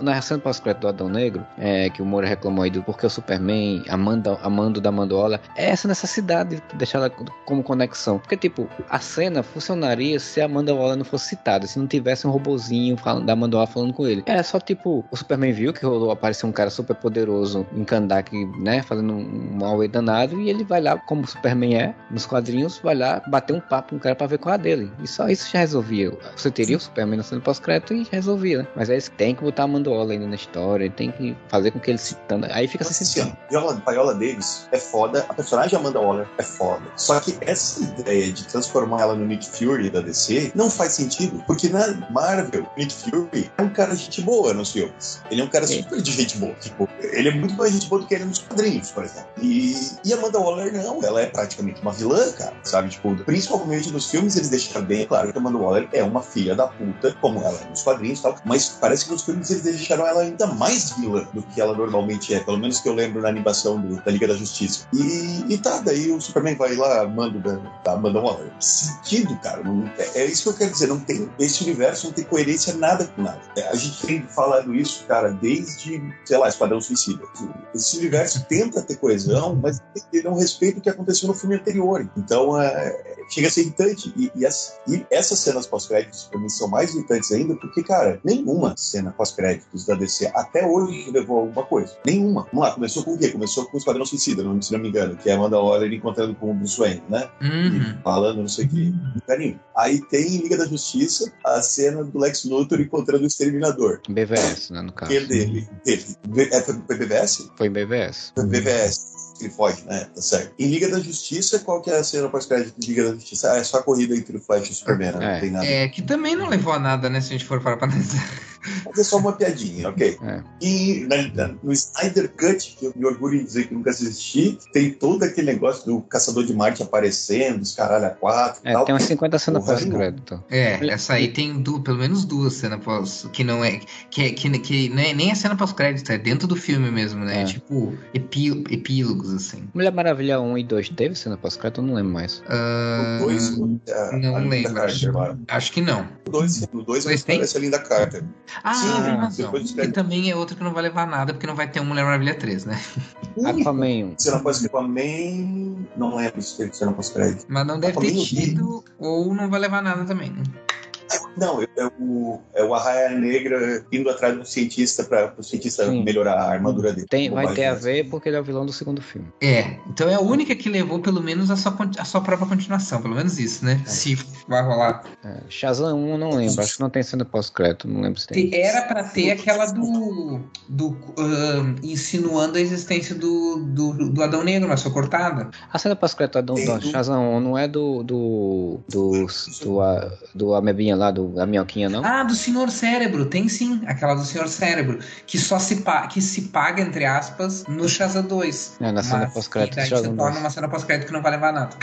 Na reação pós-crédito do Adão Negro, é, que o Moura reclamou aí do porque o Superman, Amanda, Amando da Waller, é essa necessidade de deixar ela como conexão. Porque, tipo, a cena funcionaria se a Waller não fosse citada, se não tivesse um robozinho falando, da Waller falando com ele. É só, tipo, o Superman viu que rolou, apareceu um cara super poderoso em Kandak, né, fazendo um mal danado, e ele vai lá, como o Superman é, nos quadrinhos, vai lá bater um papo com o cara pra ver qual é a dele. E só isso já resolvia. Você teria o Superman na cena pós-crédito e resolvia, né? Mas aí tem que botar a Waller ainda na história, tem que fazer com que ele citando. Aí fica sem sentido. Viola, Viola Davis é foda, a personagem Amanda Waller é foda. Só que essa ideia de transformar ela no Nick Fury da DC não faz sentido, porque na Marvel, Nick Fury é um cara de gente boa nos filmes. Ele é um cara super de gente boa. Tipo, ele é muito mais gente boa do que ele nos quadrinhos, por exemplo. E, e Amanda Waller não, ela é praticamente uma vilã, cara, sabe? Tipo, principalmente nos filmes eles deixaram bem claro que Amanda Waller é uma filha da puta, como ela é nos quadrinhos e tal, mas parece que nos filmes eles deixaram ela ainda mais vilã do que ela normalmente é, pelo menos que eu lembro na animação do, da Liga da Justiça. E, e tá, daí o Superman vai lá, manda da, da Amanda Waller. Sentido, cara. Não, é, é, isso que eu quero dizer. Não tem, esse universo não tem coerência nada com nada. É, a gente tem falado isso, cara, desde, sei lá, Esquadrão Suicida. Esse universo tenta ter coesão, mas ele não respeita o que aconteceu no filme anterior. Então, é, chega a ser irritante. E, e, as, e essas cenas pós-créditos, pra mim, são mais irritantes ainda, porque, cara, nenhuma cena pós-créditos da DC até hoje levou a alguma coisa. Nenhuma. Vamos lá, começou com o quê? Começou com o Esquadrão Suicida, não, se não me engano, que é a Amanda Waller encontrando com o Bruce Wayne, né? Uhum. Falando não sei o que. Carinho. Aí tem em Liga da Justiça a cena do Lex Luthor encontrando o Exterminador. BVS, né, no caso. Que é dele. dele. É, foi BVS? Foi em BVS. Foi BVS ele foge, né? Tá certo. Em Liga da Justiça, qual que é a cena pós-crédito de Liga da Justiça? Ah, é só a corrida entre o Flash e o Superman, né? é. não tem nada. É, que também não levou a nada, né? Se a gente for para analisar. Mas é só uma piadinha, ok? É. E na- no Snyder Cut, que eu me orgulho em dizer que nunca assisti, tem todo aquele negócio do Caçador de Marte aparecendo, os caralho a quatro É, tal. tem umas 50 cenas pós-crédito. É, essa aí tem du- pelo menos duas cenas pós. Que não é. Que, é- que, que não é nem a cena pós-crédito, é dentro do filme mesmo, né? É. Tipo, epí- epílogos, assim. Mulher Maravilha 1 e 2 teve cena pós-crédito? Eu não lembro mais. Ah, O dois, a- não a lembro. Carter lá. Acho que não. O dois, no dois, Dois tem? parece a Linda Carter. Ah, Sim, tem razão. E créditos. também é outro que não vai levar nada, porque não vai ter um Mulher Maravilha 3, né? Aquaman 1. Você não pode escrever Man. Não lembro se teve cena pós-crédito. Mas não deve ter Aquaman vi. tido, ou não vai levar nada também. Não, é o, é o Arraia Negra indo atrás do cientista para o cientista Sim. melhorar a armadura dele. Tem, vai ter a ver porque ele é o vilão do segundo filme. É, então é a única que levou pelo menos a sua, a sua própria continuação, pelo menos isso, né? Se vai rolar. É, Shazam 1 eu não lembro, acho que não tem cena pós-crédito, não lembro se tem. Te- Era pra ter aquela do. do ahn, insinuando a existência do, do, do Adão Negro, mas foi cortada. A cena pós-crédito do, do do- Shazam 1 não é do. do. do. do, a- do Amebinha lá, do, da minhoquinha, não? Ah, do Senhor Cérebro, tem sim, aquela do Senhor Cérebro, que só se, pa- que se paga, entre aspas, no Shazam 2. É, na cena pós-crédito daí do se Shazam torna 2. uma cena pós-crédito que não vai levar nada.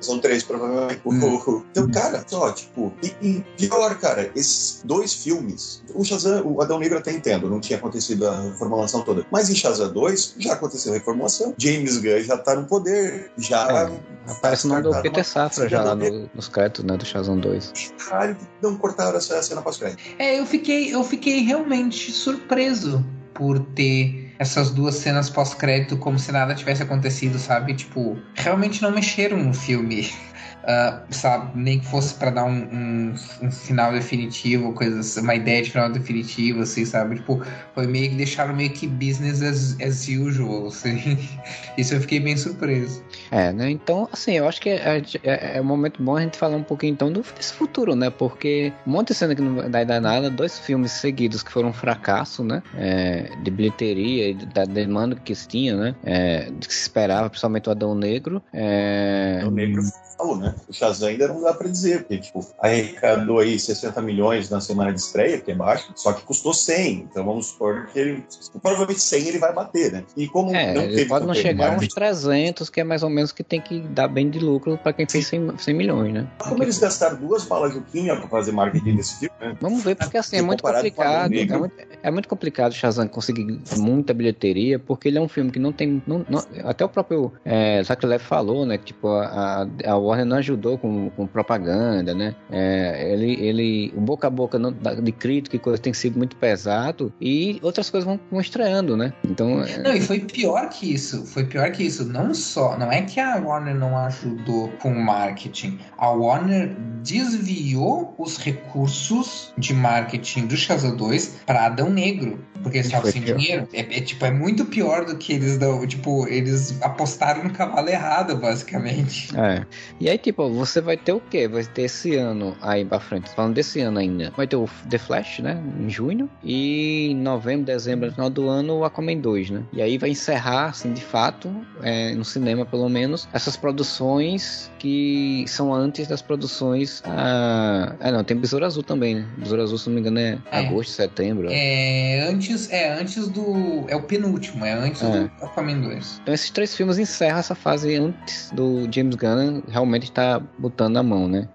São três, provavelmente. Hum. Então, cara, só, tipo, e, e pior, cara, esses dois filmes, o Shazam, o Adão Negro até entendo, não tinha acontecido a reformulação toda. Mas em Shazam 2, já aconteceu a reformulação. James Gunn já tá no poder, já. É, Aparece o nome do Peter Safra já lá no- nos créditos, né, do Shazam 2. Caralho, não cortaram essa cena pós-crédito. É, eu fiquei, eu fiquei realmente surpreso por ter essas duas cenas pós-crédito como se nada tivesse acontecido, sabe? Tipo, realmente não mexeram no filme. ah, sabe, nem que fosse pra dar um, um- um final definitivo, coisas, uma ideia de final definitivo, assim, sabe? Tipo, foi meio que deixaram meio que business as, as usual, assim. Isso eu fiquei bem surpreso. É, né? Então, assim, eu acho que é, é, é um momento bom a gente falar um pouquinho então do, desse futuro, né? Porque um monte de cena que não vai dar nada, dois filmes seguidos que foram um fracasso, né? É, de bilheteria e da demanda que se tinha, né? É, de que se esperava, principalmente o Adão Negro. É, O Negro falou, né? O Shazam ainda não dá pra dizer, porque, tipo, arrecadou aí 60 milhões na semana de estreia, que é baixo, só que custou 100. Então vamos supor que ele. Provavelmente 100 ele vai bater, né? E como é, não teve pode não de chegar a uns marketing, 300, que é mais ou menos que tem que dar bem de lucro pra quem fez 100, 100 milhões, né? Como eles gastaram duas balas Juquinha pra fazer marketing desse filme, né? Vamos ver, porque assim, é muito complicado. É muito, é muito complicado o Shazam conseguir muita bilheteria, porque ele é um filme que não tem. não- não- até o próprio é, Zach Lev falou, né? Que tipo, a, a Warner não ajudou com, com propaganda, né? É, ele, ele. O boca a boca não- de crítica e coisa tem sido muito pesado e outras coisas vão, vão estreando, né? Então. é, Não, e foi pior que isso. Foi pior que isso. Não só. Não é que a Warner não ajudou com marketing. A Warner desviou os recursos de marketing do Shazam 2 para Adão Negro. Porque eles estavam sem pior. dinheiro. É, é, tipo, é muito pior do que eles dão. Tipo, eles apostaram no cavalo errado, basicamente. É. E aí, tipo, você vai ter o quê? Vai ter esse ano aí pra frente, falando desse ano ainda. Vai ter o The Flash, né? Em junho. E em novembro, dezembro, no final do ano, o Aquaman 2, né? E aí vai encerrar, assim, de fato, é, no cinema pelo menos, essas produções que são antes das produções. Ah, é, não, tem Besouro Azul também, né? Besouro Azul, se não me engano, é, É. agosto, setembro. É antes, é antes do. É o penúltimo, é antes É. do Aquaman 2. Então esses três filmes encerram essa fase antes do James Gunn realmente estar botando a mão, né?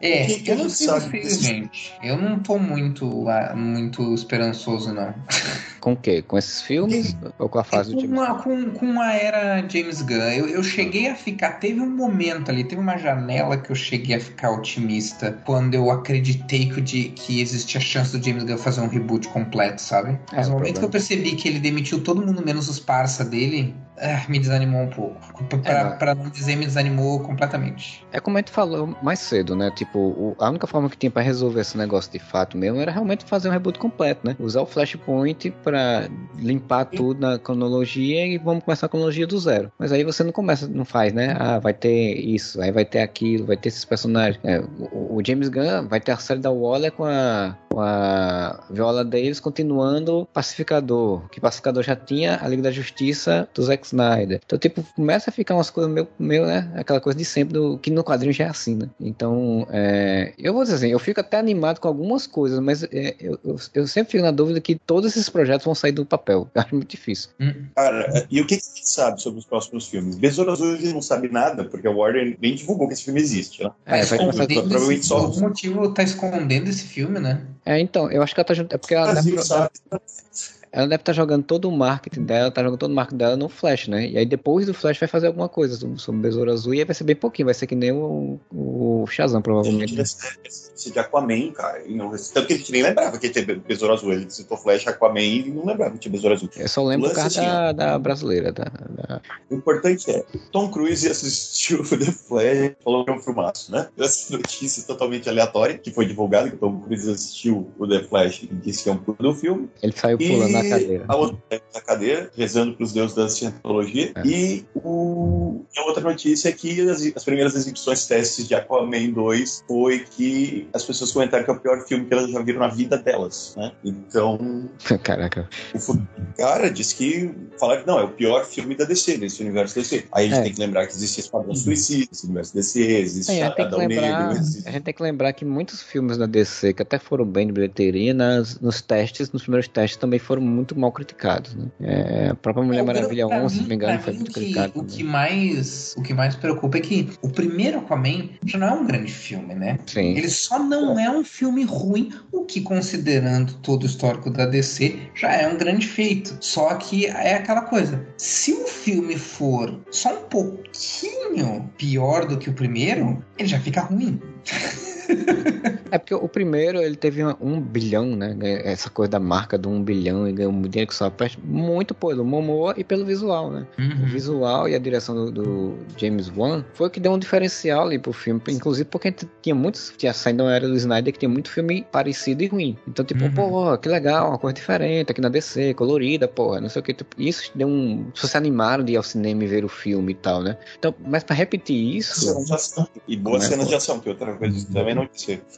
É, que que eu não sei sabe vocês, gente. Eu não tô muito, ah, muito esperançoso, não. Com o quê? Com esses filmes? Ou com a fase do com, James uma, com, com a era James Gunn, eu, eu cheguei a ficar. Teve um momento ali, teve uma janela que eu cheguei a ficar otimista quando eu acreditei que, que existia chance do James Gunn fazer um reboot completo, sabe? Mas É, no o momento que problema. eu percebi que ele demitiu todo mundo menos os parça dele, ah, me desanimou um pouco. Pra, pra não dizer, me desanimou completamente. É como a gente falou mais cedo, né? Tipo, o- a única forma que tinha pra resolver esse negócio de fato mesmo era realmente fazer um reboot completo, né? Usar o Flashpoint pra pra limpar tudo na cronologia e vamos começar a cronologia do zero. Mas aí você não começa, não faz, né? Ah, vai ter isso, aí vai ter aquilo, vai ter esses personagens. É, o, o, James Gunn vai ter a série da Waller com a, com a Viola Davis continuando Pacificador, que Pacificador já tinha a Liga da Justiça do Zack Snyder. Então, tipo, começa a ficar umas coisas meio, meio né? Aquela coisa de sempre, do, que no quadrinho já é assim, né? Então, é, eu vou dizer assim, eu fico até animado com algumas coisas, mas é, eu, eu, eu, sempre fico na dúvida que todos esses projetos vão sair do papel. Eu acho muito difícil. Hum. Cara, e o que, que você sabe sobre os próximos filmes? Besouro Azul a gente não sabe nada, porque a Warner nem divulgou que esse filme existe, né? É, vai começar provavelmente só. Por algum motivo tá escondendo esse filme, né? É, então, eu acho que ela tá. É porque ela. Ela deve estar tá jogando todo o marketing dela, tá jogando todo o marketing dela no Flash, né? E aí depois do Flash vai fazer alguma coisa sobre o Besouro Azul e aí vai ser bem pouquinho, vai ser que nem o, o Shazam, provavelmente. Esse de Aquaman, cara. E não, tanto que a gente nem lembrava que tinha Besouro Azul. Ele citou Flash, Aquaman e não lembrava que tinha Besouro Azul. Eu só lembro por causa da, da, brasileira. Da, da... O importante é, Tom Cruise assistiu The Flash falou que é um filmaço, né? Essa notícia totalmente aleatória, que foi divulgada, que o Tom Cruise assistiu o The Flash e disse que é um do filme. Ele saiu pulando na cadeira. A outra na cadeira, rezando para os deuses da cientologia. É. E, o, a outra notícia é que as, as, primeiras exibições testes de Aquaman 2 foi que as pessoas comentaram que é o pior filme que elas já viram na vida delas, né? Então... Caraca. O cara disse que... Falaram que não, é o pior filme da DC, desse universo DC. Aí a gente é. tem que lembrar que existe Esquadrão Suicida, esse universo DC, existe é, Adão lembrar, Negro... Existe... A gente tem que lembrar que muitos filmes da DC, que até foram bem de bilheteria, nas, nos testes, nos primeiros testes, também foram muito mal criticados, né? É, a própria Mulher Maravilha 11, se não me engano, foi muito criticado. O que, mais, o que mais preocupa é que o primeiro Aquaman já não é um grande filme, né? Sim. Ele só não é um filme ruim, o que, considerando todo o histórico da DC, já é um grande feito. Só que é aquela coisa, se o filme for só um pouquinho pior do que o primeiro, ele já fica ruim. É porque o primeiro ele teve um bilhão, né? Essa coisa da marca do um bilhão e ganhou um dinheiro que só presta muito pelo Momoa e pelo visual, né? Uhum. O visual e a direção do, do, James Wan foi o que deu um diferencial ali pro filme. Inclusive porque tinha muitos. Tinha saindo na era do Snyder que tinha muito filme parecido e ruim. Então, tipo, uhum. pô, que legal, uma coisa diferente aqui na DC, colorida, porra, não sei o que. Tipo, isso deu um. Se você animaram de ir ao cinema e ver o filme e tal, né? Então, mas pra repetir isso. E boas cenas de ação, que outra coisa também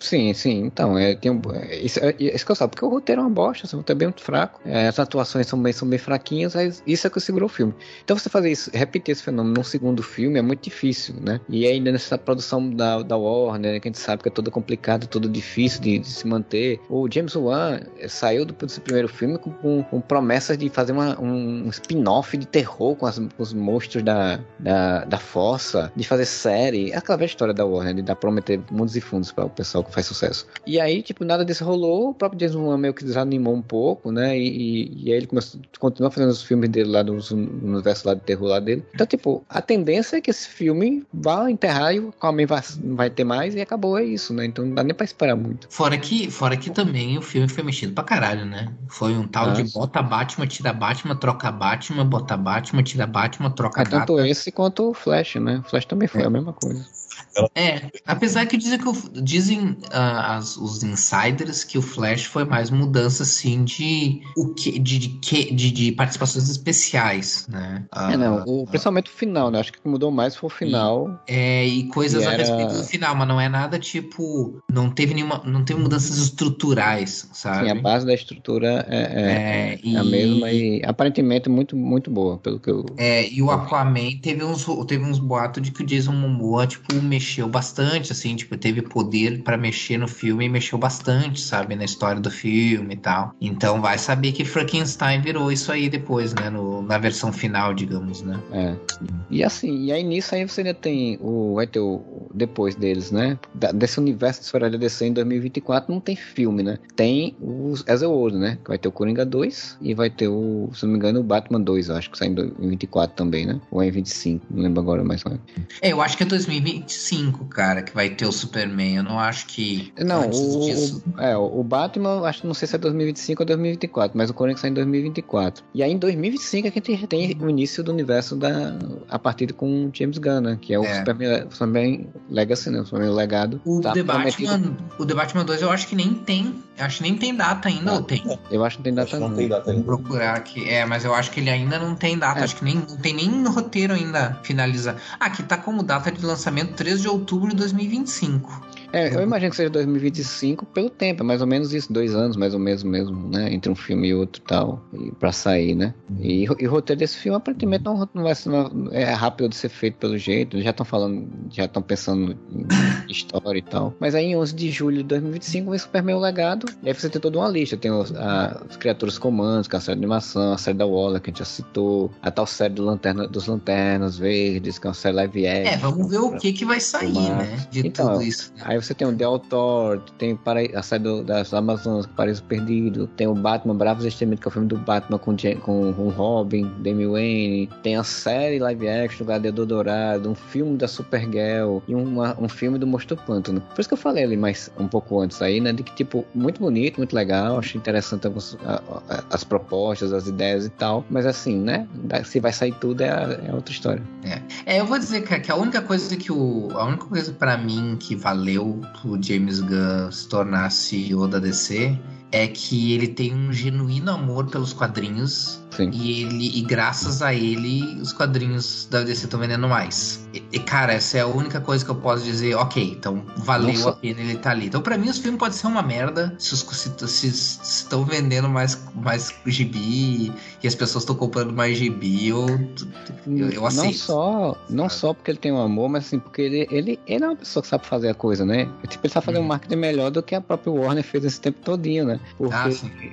Sim, Sim. Então, é, tem um, é, isso, é, isso que eu sabe, porque o roteiro é uma bosta, assim, o roteiro é bem muito fraco. É, as atuações são bem, são bem fraquinhas, mas isso é que segurou o filme. Então, você fazer isso, repetir esse fenômeno num segundo filme é muito difícil, né? E ainda nessa produção da, da Warner, né, que a gente sabe que é toda complicada, toda difícil de, de, se manter. O James Wan saiu do, desse primeiro filme com, com, com promessas de fazer uma, um spin-off de terror com, as, com, os monstros da, da, da fossa, de fazer série. Aquela velha história da Warner, de dar prometer mundos e fundos para o pessoal que faz sucesso. E aí, tipo, nada disso rolou, o próprio James Wan meio que desanimou um pouco, né? E, e, e aí ele começou, continuou fazendo os filmes dele lá no, universo lá de terror lá dele. Então, tipo, a tendência é que esse filme vá enterrar e o Aquaman vai, vai ter mais e acabou, é isso, né? Então não dá nem pra esperar muito. Fora que, fora que também o filme foi mexido pra caralho, né? Foi um tal Nossa. de bota Batman, tira Batman, troca Batman, bota Batman, tira Batman, troca é, Tanto esse quanto o Flash, né? O Flash também foi é. a mesma coisa. É, apesar que dizem que o, dizem uh, as, os insiders que o Flash foi mais mudança assim de o que de, de, de, de participações especiais, né? Uh, é, não, o, principalmente o final, né? Acho que mudou mais foi o final. E, é, e coisas a respeito do final, mas não é nada tipo, não teve nenhuma, não teve mudanças estruturais, sabe? Sim, a base da estrutura é, é, é, e... a mesma e aparentemente muito muito boa, pelo que eu É, e o Aquaman teve uns teve uns boatos de que o Jason Momoa tipo mexeu bastante, assim, tipo, teve poder para mexer no filme e mexeu bastante, sabe, na história do filme e tal. Então vai saber que Frankenstein virou isso aí depois, né, no, na versão final, digamos, né. É. E assim, e aí nisso aí você ainda tem o, vai ter o, depois deles, né, desse universo de da DC em 2024 não tem filme, né, tem os Ezreworld, né, que vai ter o Coringa 2 e vai ter o, se não me engano, o Batman 2, acho que sai em 2024 também, né, ou é em 25, não lembro agora mais. É, eu acho que é 2025 5, cara, que vai ter o Superman. Eu não acho que. Não, o, disso... o, é, o Batman, acho não sei se é 2025 ou 2024, mas o Coringa sai em 2024. E aí em 2025 é que a gente tem o início do universo da, a partir com James Gunn, né, que é o é. Superman, Superman Legacy, né? O Superman Legado. O, tá The prometido. Batman, o The Batman 2 eu acho que nem tem. Acho que nem tem data ainda, ou tem? Eu acho que não tem data não não. tem data Vou ainda. procurar aqui. É, mas eu acho que ele ainda não tem data. É. Acho que nem, não tem nem roteiro ainda finalizado. Ah, aqui tá como data de lançamento 3 de outubro de 2025. É, eu imagino que seja 2025 pelo tempo, é mais ou menos isso, dois anos, mais ou menos mesmo, né? Entre um filme e outro e tal, e pra sair, né? E, e o roteiro desse filme aparentemente não, não vai ser não- é rápido de ser feito pelo jeito, eles já estão falando, já estão pensando em história e tal. Mas aí em 11 de julho de 2025 vem Superman o Legado, e aí você tem toda uma lista, tem os, a- os Criaturas Comandos, que é a série de animação, a série da Waller, que a gente já citou, a tal série do Lanterna, dos Lanternas Verdes, que é uma série live action. É, vamos ver o que que vai sair, né? De Então, tudo isso. né? Aí você tem o The Autor, tem Para- a série do- das Amazonas, Paraíso Perdido, tem o Batman Bravos e Destemidos, que é o filme do Batman com, com, com Robin, Demi Wayne, tem a série live action do Gladiador Dourado, um filme da Supergirl e uma- um filme do Monstro Pântano. Por isso que eu falei ali mais um pouco antes aí, né, de que tipo, muito bonito, muito legal, achei interessante alguns- a- a- as propostas, as ideias e tal, mas assim, né, se vai sair tudo é, é outra história. É, eu vou dizer cara, que a única coisa que o. A única coisa pra mim que valeu pro James Gunn se tornar CEO da DC é que ele tem um genuíno amor pelos quadrinhos Sim. e ele e graças a ele os quadrinhos da DC estão vendendo mais. E, e, cara, essa é a única coisa que eu posso dizer, ok, então valeu só- a pena ele estar ali. Então pra mim os filmes podem ser uma merda se os- se- se se estão vendendo mais mais gibi e as pessoas estão comprando mais gibi, eu, eu, eu não aceito. só, não só porque ele tem um amor, mas assim, porque ele, ele, ele é uma pessoa que sabe fazer a coisa, né? Tipo, ele sabe fazer um Uhum. marketing melhor do que a própria Warner fez esse tempo todinho, né? Porque Ah,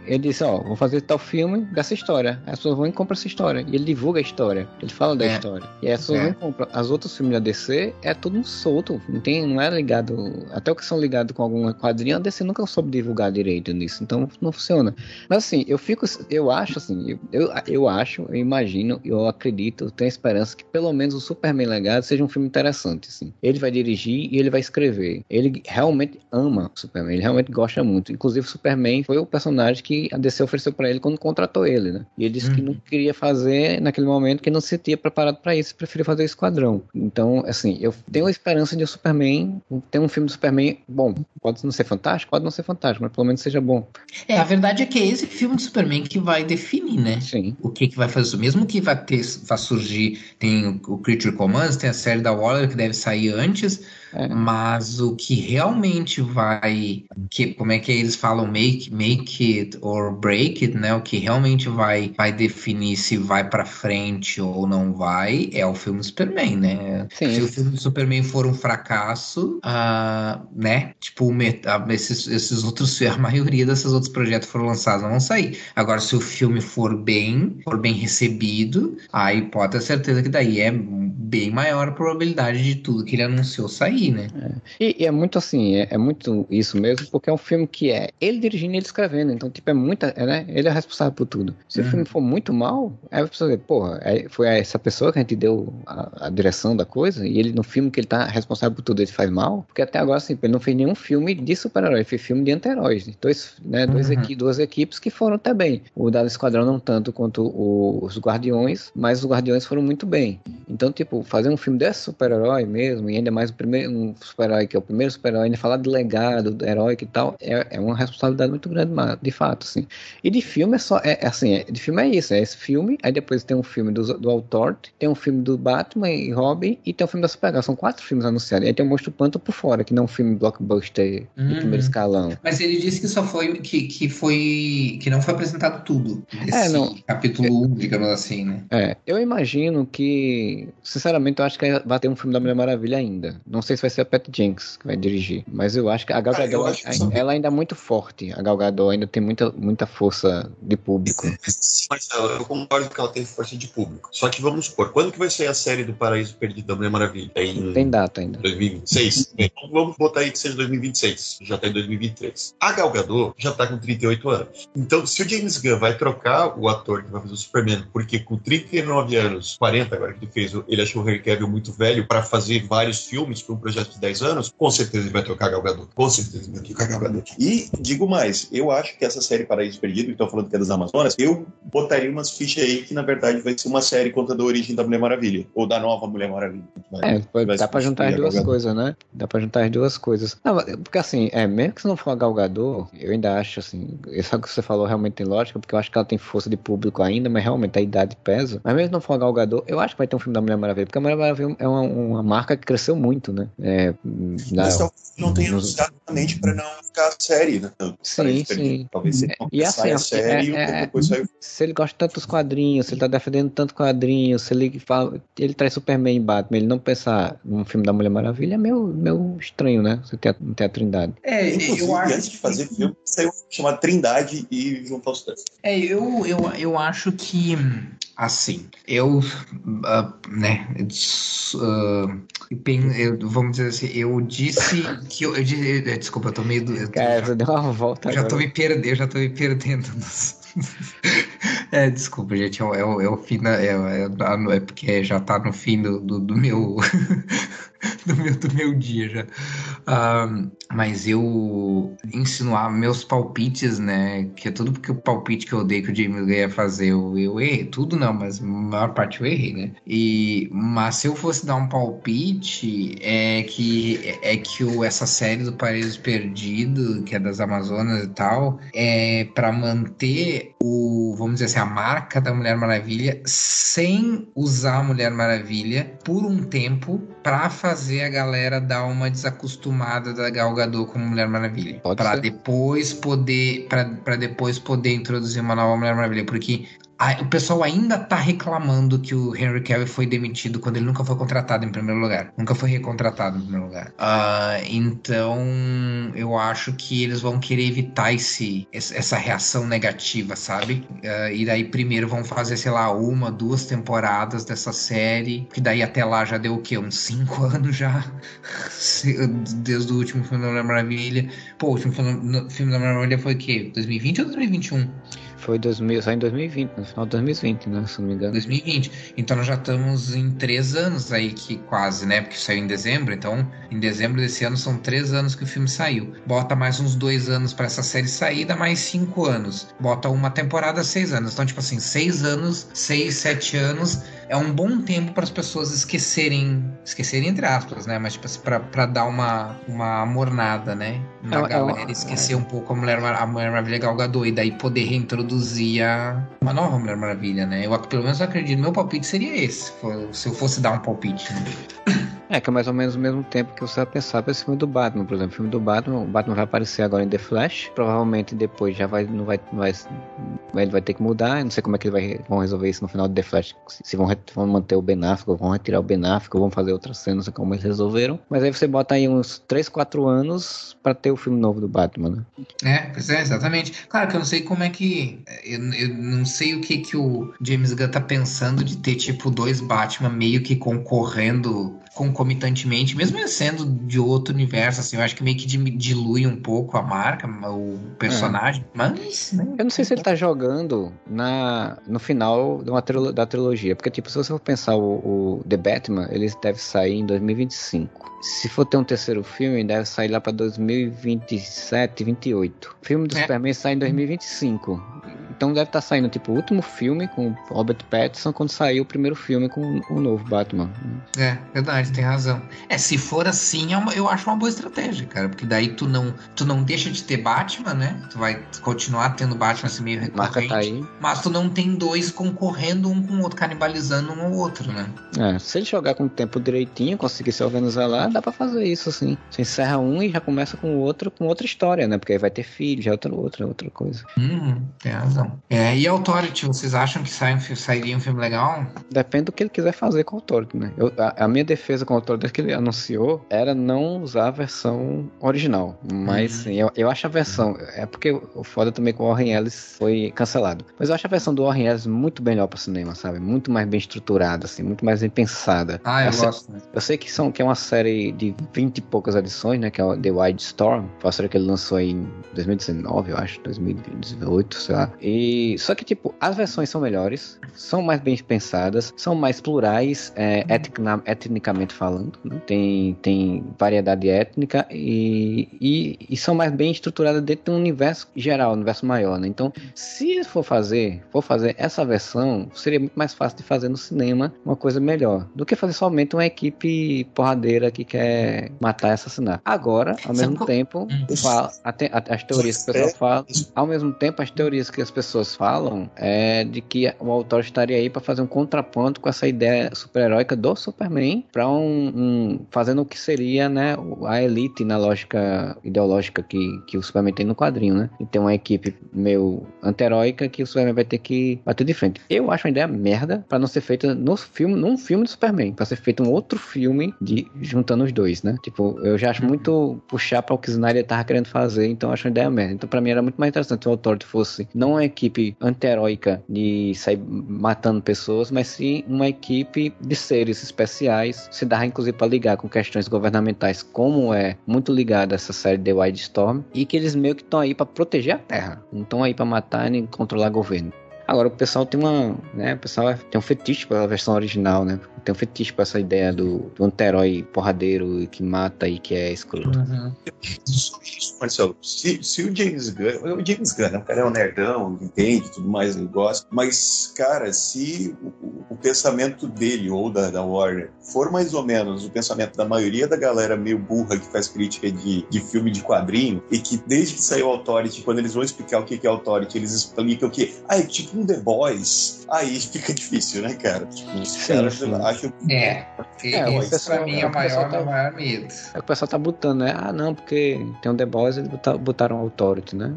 ele disse, ó, vou fazer tal filme dessa história. As pessoas vão e compram essa história. E ele divulga a história. Ele fala da É. história. E as pessoas É. vão compram. As outros filmes da DC é tudo um solto. Não, tem, não é ligado. Até o que são ligados com algum quadrinho, a DC nunca soube divulgar direito nisso. Então não funciona. Mas assim, eu fico. Eu acho assim, eu, eu, eu acho, eu imagino, eu acredito, eu tenho esperança que pelo menos o Superman Legado seja um filme interessante. Assim. Ele vai dirigir e ele vai escrever. Ele realmente ama o Superman, ele realmente gosta muito. Inclusive, o Superman foi o personagem que a DC ofereceu pra ele quando contratou ele, né? E ele disse que Uhum. não queria fazer naquele momento, que não se sentia preparado pra isso, preferia fazer o Esquadrão. Então, assim, eu tenho a esperança de o Superman ter um filme do Superman bom. Pode não ser fantástico, pode não ser fantástico, mas pelo menos seja bom. É, a verdade é que é esse filme de Superman que vai definir, né? Sim. O que, que vai fazer. Mesmo que vai ter, vai surgir, tem o, Creature Commands, tem a série da Waller que deve sair antes, É. mas o que realmente vai. Que, como é que eles falam? Make, make it or break it, né? O que realmente vai, vai definir se vai pra frente ou não vai é o filme do Superman, né? Sim. Se o filme do Superman for um fracasso, ah, né? Tipo, ah, esses, esses outros, a maioria desses outros projetos foram lançados, não vão sair. Agora, se o filme for bem, for bem recebido, aí pode ter certeza que daí é bem maior a probabilidade de tudo que ele anunciou sair, né? E, e é muito assim, é, é muito isso mesmo, porque é um filme que é ele dirigindo e ele escrevendo. Então, tipo, é muita. é, né? Ele é responsável por tudo. Se Uhum. o filme for muito mal, aí a pessoa vê, porra, é- foi essa pessoa que a gente deu a, a direção da coisa, e ele no filme que ele tá responsável por tudo, ele faz mal. Porque até agora, assim, ele não fez nenhum filme de super-herói, ele fez filme de anti-heróis. Dois, né, dois Uhum. equi- duas equipes que foram até bem. O da Esquadrão não tanto quanto o- os Guardiões, mas os Guardiões foram muito bem. Então, tipo, fazer um filme desse super-herói mesmo, e ainda mais o primeiro um super-herói que é o primeiro super-herói, ainda falar de legado, do herói e tal, é, é uma responsabilidade muito grande, ma- de fato, assim. E de filme é só, é, é assim, é- de filme é isso, é esse filme, aí depois tem um filme do, do Autor, tem um filme do Batman e Robin, e tem um filme da Supergirl, são quatro filmes anunciados, e aí tem o Monstro Panto por fora, que não é um filme blockbuster de Uhum. primeiro escalão. Mas ele disse que só foi que, que foi que não foi apresentado tudo É, não. capítulo 1, digamos assim, né? É, eu imagino que, sinceramente, eu acho que vai ter um filme da Mulher Maravilha ainda. Não sei se vai ser a Pat Jenks que vai dirigir, mas eu acho que a Gal Ah, Gadot, que sim. ela ainda é muito forte. A Gal Gadot ainda tem muita, muita força de público. Não, eu concordo que ela tem força de público. Só que vamos supor, quando que vai sair a série do Paraíso Perdido da Mulher Maravilha? É em Tem data ainda. 2026? Então vamos botar aí que seja 2026. Já tá em 2023. A Gal Gadot já tá com 38 anos. Então, se o James Gunn vai trocar o ator que vai fazer o Superman, porque com 39 anos, 40 agora que ele fez, ele achou o Henry Cavill muito velho pra fazer vários filmes, porque projeto de 10 anos, com certeza ele vai trocar Gal Gadot. Com certeza ele vai trocar Gal Gadot. E digo mais, eu acho que essa série Paraíso Perdido, que estão falando que é das Amazonas, eu botaria umas fichas aí que na verdade vai ser uma série contando a origem da Mulher Maravilha, ou da nova Mulher Maravilha. Vai, é, pode, dá pra juntar as duas coisas, né? Dá pra juntar as duas coisas. Não, porque assim, é, mesmo que se não for a Gal Gadot, eu ainda acho assim, isso que você falou realmente tem lógica, porque eu acho que ela tem força de público ainda, mas realmente a idade pesa. Mas mesmo que não for a Gal Gadot, eu acho que vai ter um filme da Mulher Maravilha, porque a Mulher Maravilha é uma, uma marca que cresceu muito, né? É, na, mas não tem exatamente para não ficar série, né? Sim, sim. Talvez ele não e assim, a série é, é, depois saiu. Se ele gosta tanto dos quadrinhos, se ele tá defendendo tanto quadrinhos, se ele fala, ele traz Superman e Batman, ele não pensar num filme da Mulher Maravilha, é meio, meio estranho, né? Você tem a, não tem a Trindade. É, Inclusive, eu acho antes de fazer que... filme, saiu chamado Trindade e os três. É, eu, eu, eu acho que assim, eu, uh, né, uh, eu, vamos dizer assim, eu disse que eu, eu, eu desculpa, eu tô meio, eu, Cara, você deu uma volta. Já tô me perdendo, já tô me perdendo. é, desculpa, gente, é, é, é o fim da, é, é, é, porque já tá no fim do, do, do meu do meu, do meu dia já. Uh, mas eu insinuar meus palpites, né? Que é tudo porque o palpite que eu dei que o James ia fazer, eu, eu errei. Tudo não, mas a maior parte eu errei, né? E, mas se eu fosse dar um palpite, é que, é que o, essa série do Paraíso Perdido, que é das Amazonas e tal, é para manter o, vamos dizer assim, a marca da Mulher Maravilha sem usar a Mulher Maravilha por um tempo para fazer a galera dar uma desacostumada da Gal Gadot como Mulher Maravilha, para depois poder para depois poder introduzir uma nova Mulher Maravilha, porque o pessoal ainda tá reclamando que o Henry Cavill foi demitido quando ele nunca foi contratado em primeiro lugar. Nunca foi recontratado em primeiro lugar. Uh, então, eu acho que eles vão querer evitar esse, essa reação negativa, sabe? Uh, e daí, primeiro, vão fazer, sei lá, uma, duas temporadas dessa série. Que daí até lá já deu o quê? Uns cinco anos já? Desde o último filme da Maravilha. Pô, o último filme, filme da Maravilha foi o quê? 2020 ou 2021? Foi 2000, só em 2020, no final de 2020, né? Se não me engano. 2020. Então nós já estamos em três anos aí que quase, né? Porque saiu em dezembro, então em dezembro desse ano são três anos que o filme saiu. Bota mais uns dois anos para essa série sair, dá mais cinco anos. Bota uma temporada, seis anos. Então, tipo assim, seis anos, seis, sete anos é um bom tempo para as pessoas esquecerem, esquecerem entre aspas, né? Mas tipo assim, para dar uma, uma mornada, né? Na é, galera, é, esquecer é. um pouco a Mulher, a Mulher Maravilha Gal Gadot e daí poder reintroduzir a, uma nova Mulher Maravilha, né? Eu pelo menos acredito, meu palpite seria esse, se eu fosse dar um palpite. Né? É, que é mais ou menos o mesmo tempo que você vai pensar para esse filme do Batman, por exemplo. O filme do Batman, o Batman vai aparecer agora em The Flash. Provavelmente depois já vai, não vai, vai, ele vai ter que mudar. Não sei como é que vai, vão resolver isso no final de The Flash. Se vão, vão manter o Ben Affleck, vão retirar o Ben Affleck, vão fazer outras cenas, não sei como eles resolveram. Mas aí você bota aí uns 3, 4 anos para ter o filme novo do Batman, né? É, pois é, exatamente. Claro que eu não sei como é que. Eu, eu não sei o que que o James Gunn tá pensando de ter, tipo, dois Batman meio que concorrendo concomitantemente, mesmo sendo de outro universo, assim, eu acho que meio que dilui um pouco a marca, o personagem, é. mas... Né? Eu não sei se ele tá jogando na, no final de uma trilo, da trilogia, porque, tipo, se você for pensar o, o The Batman, ele deve sair em 2025. Se for ter um terceiro filme, deve sair lá para 2027, 28. O filme do é. Superman sai em 2025. Então deve estar tá saindo tipo o último filme com Robert Pattinson quando saiu o primeiro filme com o novo Batman. É, verdade, tem razão. É, se for assim, é uma, eu acho uma boa estratégia, cara, porque daí tu não, tu não deixa de ter Batman, né? Tu vai continuar tendo Batman assim meio recorrente, tá aí. mas tu não tem dois concorrendo um com o outro, canibalizando um ao outro, né? É, se ele jogar com o tempo direitinho, conseguir se organizar lá, dá para fazer isso assim. Você encerra um e já começa com o outro, com outra história, né? Porque aí vai ter filho, já é outra, outra, outra coisa. Uhum, tem razão. É, e Authority, vocês acham que sai, sairia um filme legal? Depende do que ele quiser fazer com o Authority, né? Eu, a, a, minha defesa com o Authority que ele anunciou era não usar a versão original. Mas uhum. eu, eu acho a versão. É porque o foda também com o Warren Ellis foi cancelado. Mas eu acho a versão do Warren Ellis muito melhor pro cinema, sabe? Muito mais bem estruturada, assim, muito mais bem pensada. Ah, eu, eu gosto. Sei, eu sei que, são, que é uma série de 20 e poucas edições, né? Que é o The Wild Storm. Foi a série que ele lançou aí em 2019, eu acho, 2018, sei lá. E E só que tipo, as versões são melhores, são mais bem pensadas, são mais plurais, é, etna, etnicamente falando, né? tem, tem variedade étnica e, e, e, são mais bem estruturadas dentro de um universo geral, um universo maior, né? Então, se for fazer, for fazer essa versão, seria muito mais fácil de fazer no cinema uma coisa melhor do que fazer somente uma equipe porradeira que quer matar e assassinar. Agora, ao mesmo tempo, hum. fala, as teorias que o pessoal fala, ao mesmo tempo, as teorias que as pessoas falam é de que o autor estaria aí para fazer um contraponto com essa ideia super-heróica do Superman para um, um, fazendo o que seria, né, a elite na lógica ideológica que, que o Superman tem no quadrinho, né? E tem uma equipe meio anti-heróica que o Superman vai ter que bater de frente. Eu acho uma ideia merda para não ser feita no filme, num filme do Superman, para ser feito um outro filme de juntando os dois, né? Tipo, eu já acho uhum. muito puxar para o que o Snyder tava querendo fazer, então eu acho uma ideia merda. Então para mim era muito mais interessante se o autor fosse não uma equipe anti-heróica de sair matando pessoas, mas sim uma equipe de seres especiais, se dá inclusive para ligar com questões governamentais, como é muito ligada essa série The Wild Storm, e que eles meio que estão aí para proteger a Terra, não estão aí para matar nem controlar governo. Agora o pessoal tem uma, né, o pessoal tem um fetiche pela versão original, né? Tem um fetiche pra essa ideia do, do anti-herói porradeiro que mata e que é escroto. Uhum. Isso, Marcelo, se, se o James Gunn, o James Gunn, o cara é um nerdão, entende tudo mais, ele gosta, mas, cara, se o, o pensamento dele ou da, da Warner for mais ou menos o pensamento da maioria da galera meio burra que faz crítica de, de filme de quadrinho e que desde que saiu Authority, quando eles vão explicar o que é Authority, eles explicam que, ah, é tipo um The Boys, aí fica difícil, né, cara? Tipo, os caras acham que. É. é esse pessoal, pra mim é o maior, tá, maior medo. É o pessoal tá botando, né? Ah, não, porque tem um The Boys, eles botaram Authority, né?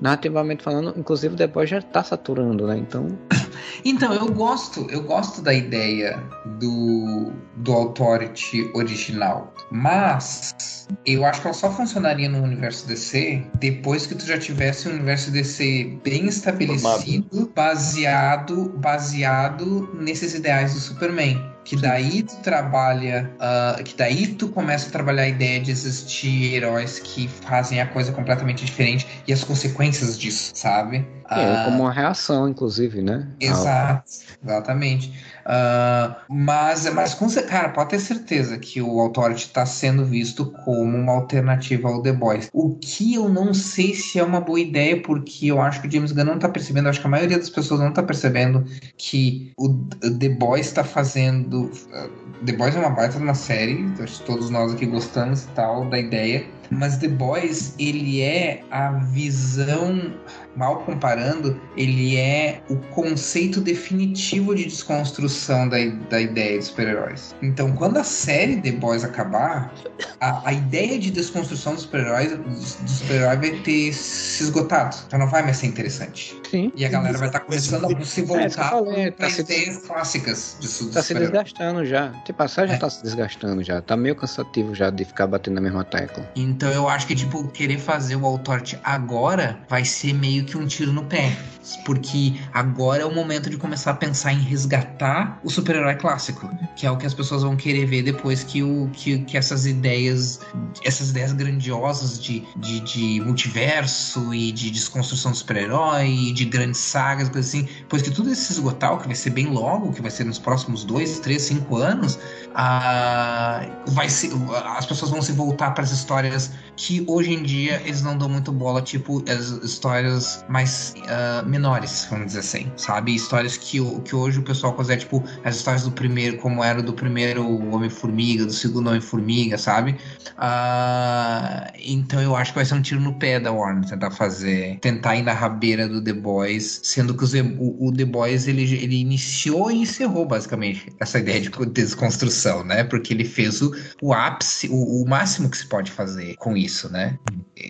Narrativamente falando, inclusive o The Boys já tá saturando, né? Então. então, eu gosto, eu gosto da ideia do, do Authority original. Mas eu acho que ela só funcionaria no universo DC depois que tu já tivesse um universo DC bem estabelecido, baseado, baseado nesses ideais do Superman que daí tu trabalha, uh, que daí tu começa a trabalhar a ideia de existir heróis que fazem a coisa completamente diferente e as consequências disso, sabe? É, uh, como uma reação, inclusive, né? Exato, exatamente. Uh, mas, mas com, cara, pode ter certeza que o Authority está sendo visto como uma alternativa ao The Boys. O que eu não sei se é uma boa ideia, porque eu acho que o James Gunn não está percebendo, acho que a maioria das pessoas não está percebendo que o The Boys está fazendo. Uh, The Boys é uma baita de uma série, todos nós aqui gostamos e tal da ideia mas The Boys, ele é a visão, mal comparando, ele é o conceito definitivo de desconstrução da, da ideia de super-heróis. Então, quando a série The Boys acabar, a, a ideia de desconstrução dos super-heróis do super-herói vai ter se esgotado. Já não vai mais ser interessante. Sim. E a galera vai estar tá começando a se voltar é, para as ideias clássicas disso. Tá se desgastando já. Série já é. tá se desgastando já. Tá meio cansativo já de ficar batendo na mesma tecla. Então, então eu acho que, tipo, querer fazer o Authority agora vai ser meio que um tiro no pé. Porque agora é o momento de começar a pensar em resgatar o super-herói clássico. Que é o que as pessoas vão querer ver depois que, o, que, que essas ideias. Essas ideias grandiosas de, de, de multiverso e de desconstrução do super-herói e de grandes sagas, coisas assim. Pois que tudo isso se esgotar, que vai ser bem logo, que vai ser nos próximos dois, três, cinco anos, ah, vai ser, as pessoas vão se voltar para as histórias que hoje em dia eles não dão muito bola, tipo as histórias mais uh, menores, vamos dizer assim, sabe? Histórias que, que hoje o pessoal considera, tipo, as histórias do primeiro, como era do primeiro Homem-Formiga, do segundo Homem-Formiga, sabe? Uh, então eu acho que vai ser um tiro no pé da Warner tentar fazer, tentar ir na rabeira do The Boys, sendo que o, o The Boys ele, ele iniciou e encerrou basicamente essa ideia de desconstrução, né? Porque ele fez o, o ápice, o, o máximo que se pode fazer com isso, né?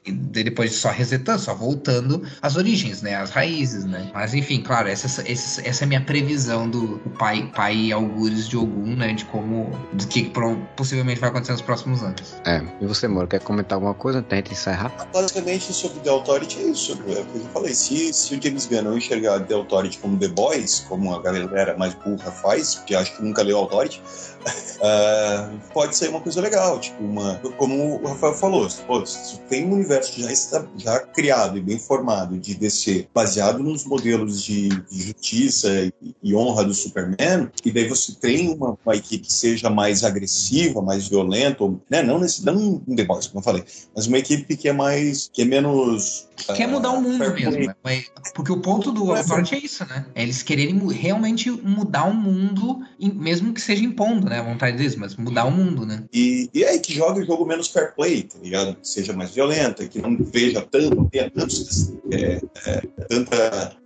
E depois só resetando, só voltando às origens, né? Às raízes, né? Mas enfim, claro, essa, essa, essa é a minha previsão do pai, pai algures de Ogum, né? De como, do que possivelmente vai acontecer nos próximos anos. É, e você, Moro, quer comentar alguma coisa até a gente encerrar? Basicamente, sobre The Authority é isso. É o que eu falei. Se, se o James Gunn não enxergar The Authority como The Boys, como a galera mais burra faz, porque acho que nunca leu Authority, uh, pode ser uma coisa legal, tipo, uma, como o Rafael falou, pô, se tem um universo já, está, já criado e bem formado de DC, baseado nos modelos de, de justiça e, e, honra do Superman, e daí você tem uma, uma, equipe que seja mais agressiva, mais violenta, né? não, nesse, não um The como eu falei, mas uma equipe que é mais, que é menos... Quer uh, mudar o mundo mesmo, né? porque o ponto do Authority é isso, né? É eles quererem realmente mudar o mundo, mesmo que seja impondo, né? A vontade deles, mas mudar o mundo, né? E, e aí que joga o jogo menos fair play, tá ligado? Que seja mais violenta, que não veja tanto, tenha tantos, é, é, tanta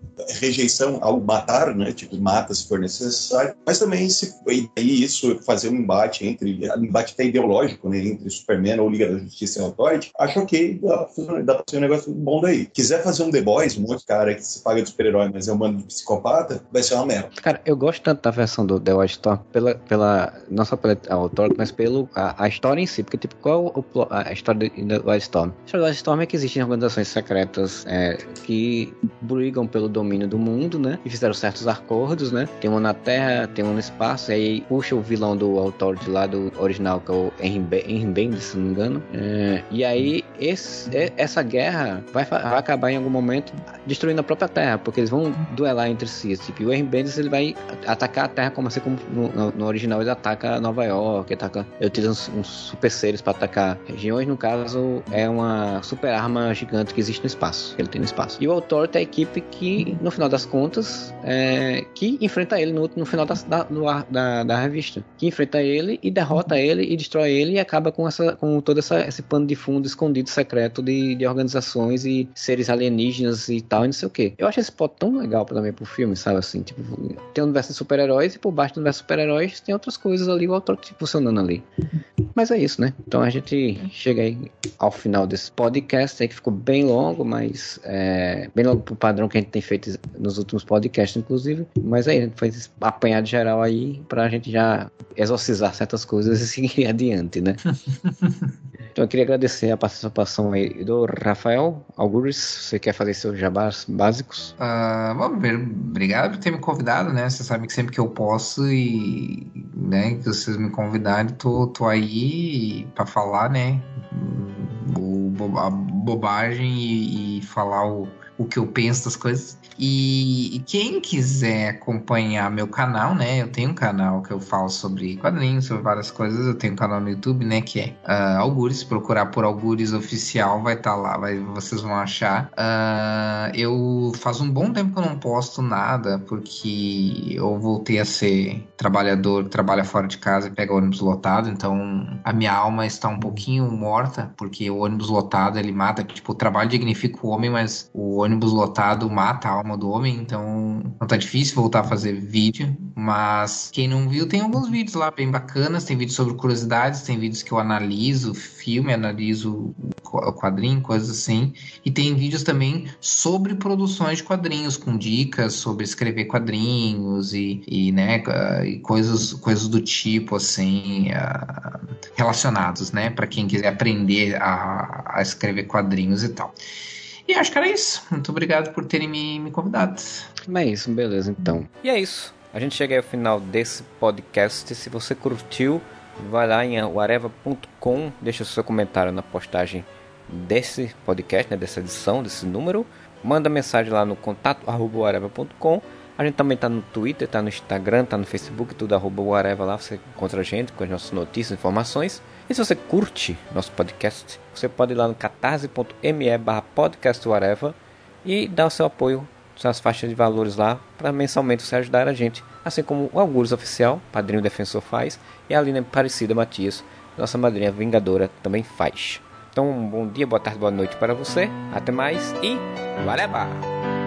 rejeição ao matar, né? Tipo, mata se for necessário, mas também se e aí isso fazer um embate entre um embate até ideológico, né? Entre Superman ou Liga da Justiça e Authority, acho ok, dá, dá pra ser um negócio bom daí. Quiser fazer um The Boys, um outro cara que se paga de super-herói, mas é um bando de psicopata, vai ser uma merda. Cara, eu gosto tanto da versão do The White pela, pela não só pela Authority, mas pelo a, a, história em si, porque tipo, qual o, a história do White Storm? A história do White Storm é que existem organizações secretas é, que brigam pelo domínio do mundo, né? E fizeram certos acordos, né? Tem um na Terra, tem um no espaço, e aí puxa o vilão do Authority lá do original, que é o Henry Bendis, se não me engano. É, e aí esse, essa guerra vai, vai, acabar em algum momento destruindo a própria Terra, porque eles vão duelar entre si. Tipo, o Henry Bendis ele vai atacar a Terra como assim como no, no original ele ataca Nova York, ataca, ele utiliza uns, uns super seres para atacar regiões. No caso, é uma super arma gigante que existe no espaço, que ele tem no espaço. E o Authority é a equipe que no final das contas, é, que enfrenta ele no, no final da, da, da, da, revista. Que enfrenta ele e derrota ele e destrói ele e acaba com, essa, com todo essa, esse pano de fundo escondido secreto de, de organizações e seres alienígenas e tal, e não sei o que. Eu acho esse plot tão legal também pro filme, sabe assim? Tipo, tem um universo de super-heróis e por baixo do universo de super-heróis tem outras coisas ali, o autor funcionando ali. Mas é isso, né? Então a gente chega aí ao final desse podcast aí que ficou bem longo, mas é, bem longo pro padrão que a gente tem feito nos últimos podcasts, inclusive. Mas aí a gente fez apanhado geral aí pra gente já exorcizar certas coisas e seguir adiante, né? então eu queria agradecer a participação aí do Rafael Algures. Você quer fazer seus jabás básicos? Uh, bom, obrigado por ter me convidado, né? Você sabe que sempre que eu posso e né, que vocês me convidarem, tô, tô aí para falar, né? O, a bobagem e, e falar o, o que eu penso das coisas. E, quem quiser acompanhar meu canal, né? Eu tenho um canal que eu falo sobre quadrinhos, sobre várias coisas. Eu tenho um canal no YouTube, né? Que é uh, Algures. Procurar por Algures Oficial, vai estar tá lá, vai, vocês vão achar. Uh, eu faz um bom tempo que eu não posto nada, porque eu voltei a ser trabalhador que trabalha fora de casa e pega ônibus lotado. Então a minha alma está um pouquinho morta, porque o ônibus lotado ele mata. Tipo, o trabalho dignifica o homem, mas o ônibus lotado mata a alma alma do homem, então não tá difícil voltar a fazer vídeo. Mas quem não viu, tem alguns vídeos lá bem bacanas. Tem vídeos sobre curiosidades, tem vídeos que eu analiso filme, analiso quadrinho, coisas assim. E tem vídeos também sobre produções de quadrinhos, com dicas sobre escrever quadrinhos e, e né, e coisas, coisas do tipo, assim, uh, relacionados, né, para quem quiser aprender a, a escrever quadrinhos e tal. E acho que era isso. Muito obrigado por terem me, me convidado. É isso, beleza então. E é isso. A gente chega ao final desse podcast. Se você curtiu, vai lá em areva.com, deixa o seu comentário na postagem desse podcast, né, dessa edição, desse número. Manda mensagem lá no contato areva.com. A gente também tá no Twitter, tá no Instagram, tá no Facebook, tudo arroba lá, você encontra a gente com as nossas notícias, informações. E se você curte nosso podcast, você pode ir lá no catarse.me barra e dar o seu apoio, suas faixas de valores lá, para mensalmente você ajudar a gente. Assim como o Algures Oficial, Padrinho Defensor faz, e a Lina Parecida Matias, nossa madrinha Vingadora, também faz. Então, um bom dia, boa tarde, boa noite para você. Até mais e whatever!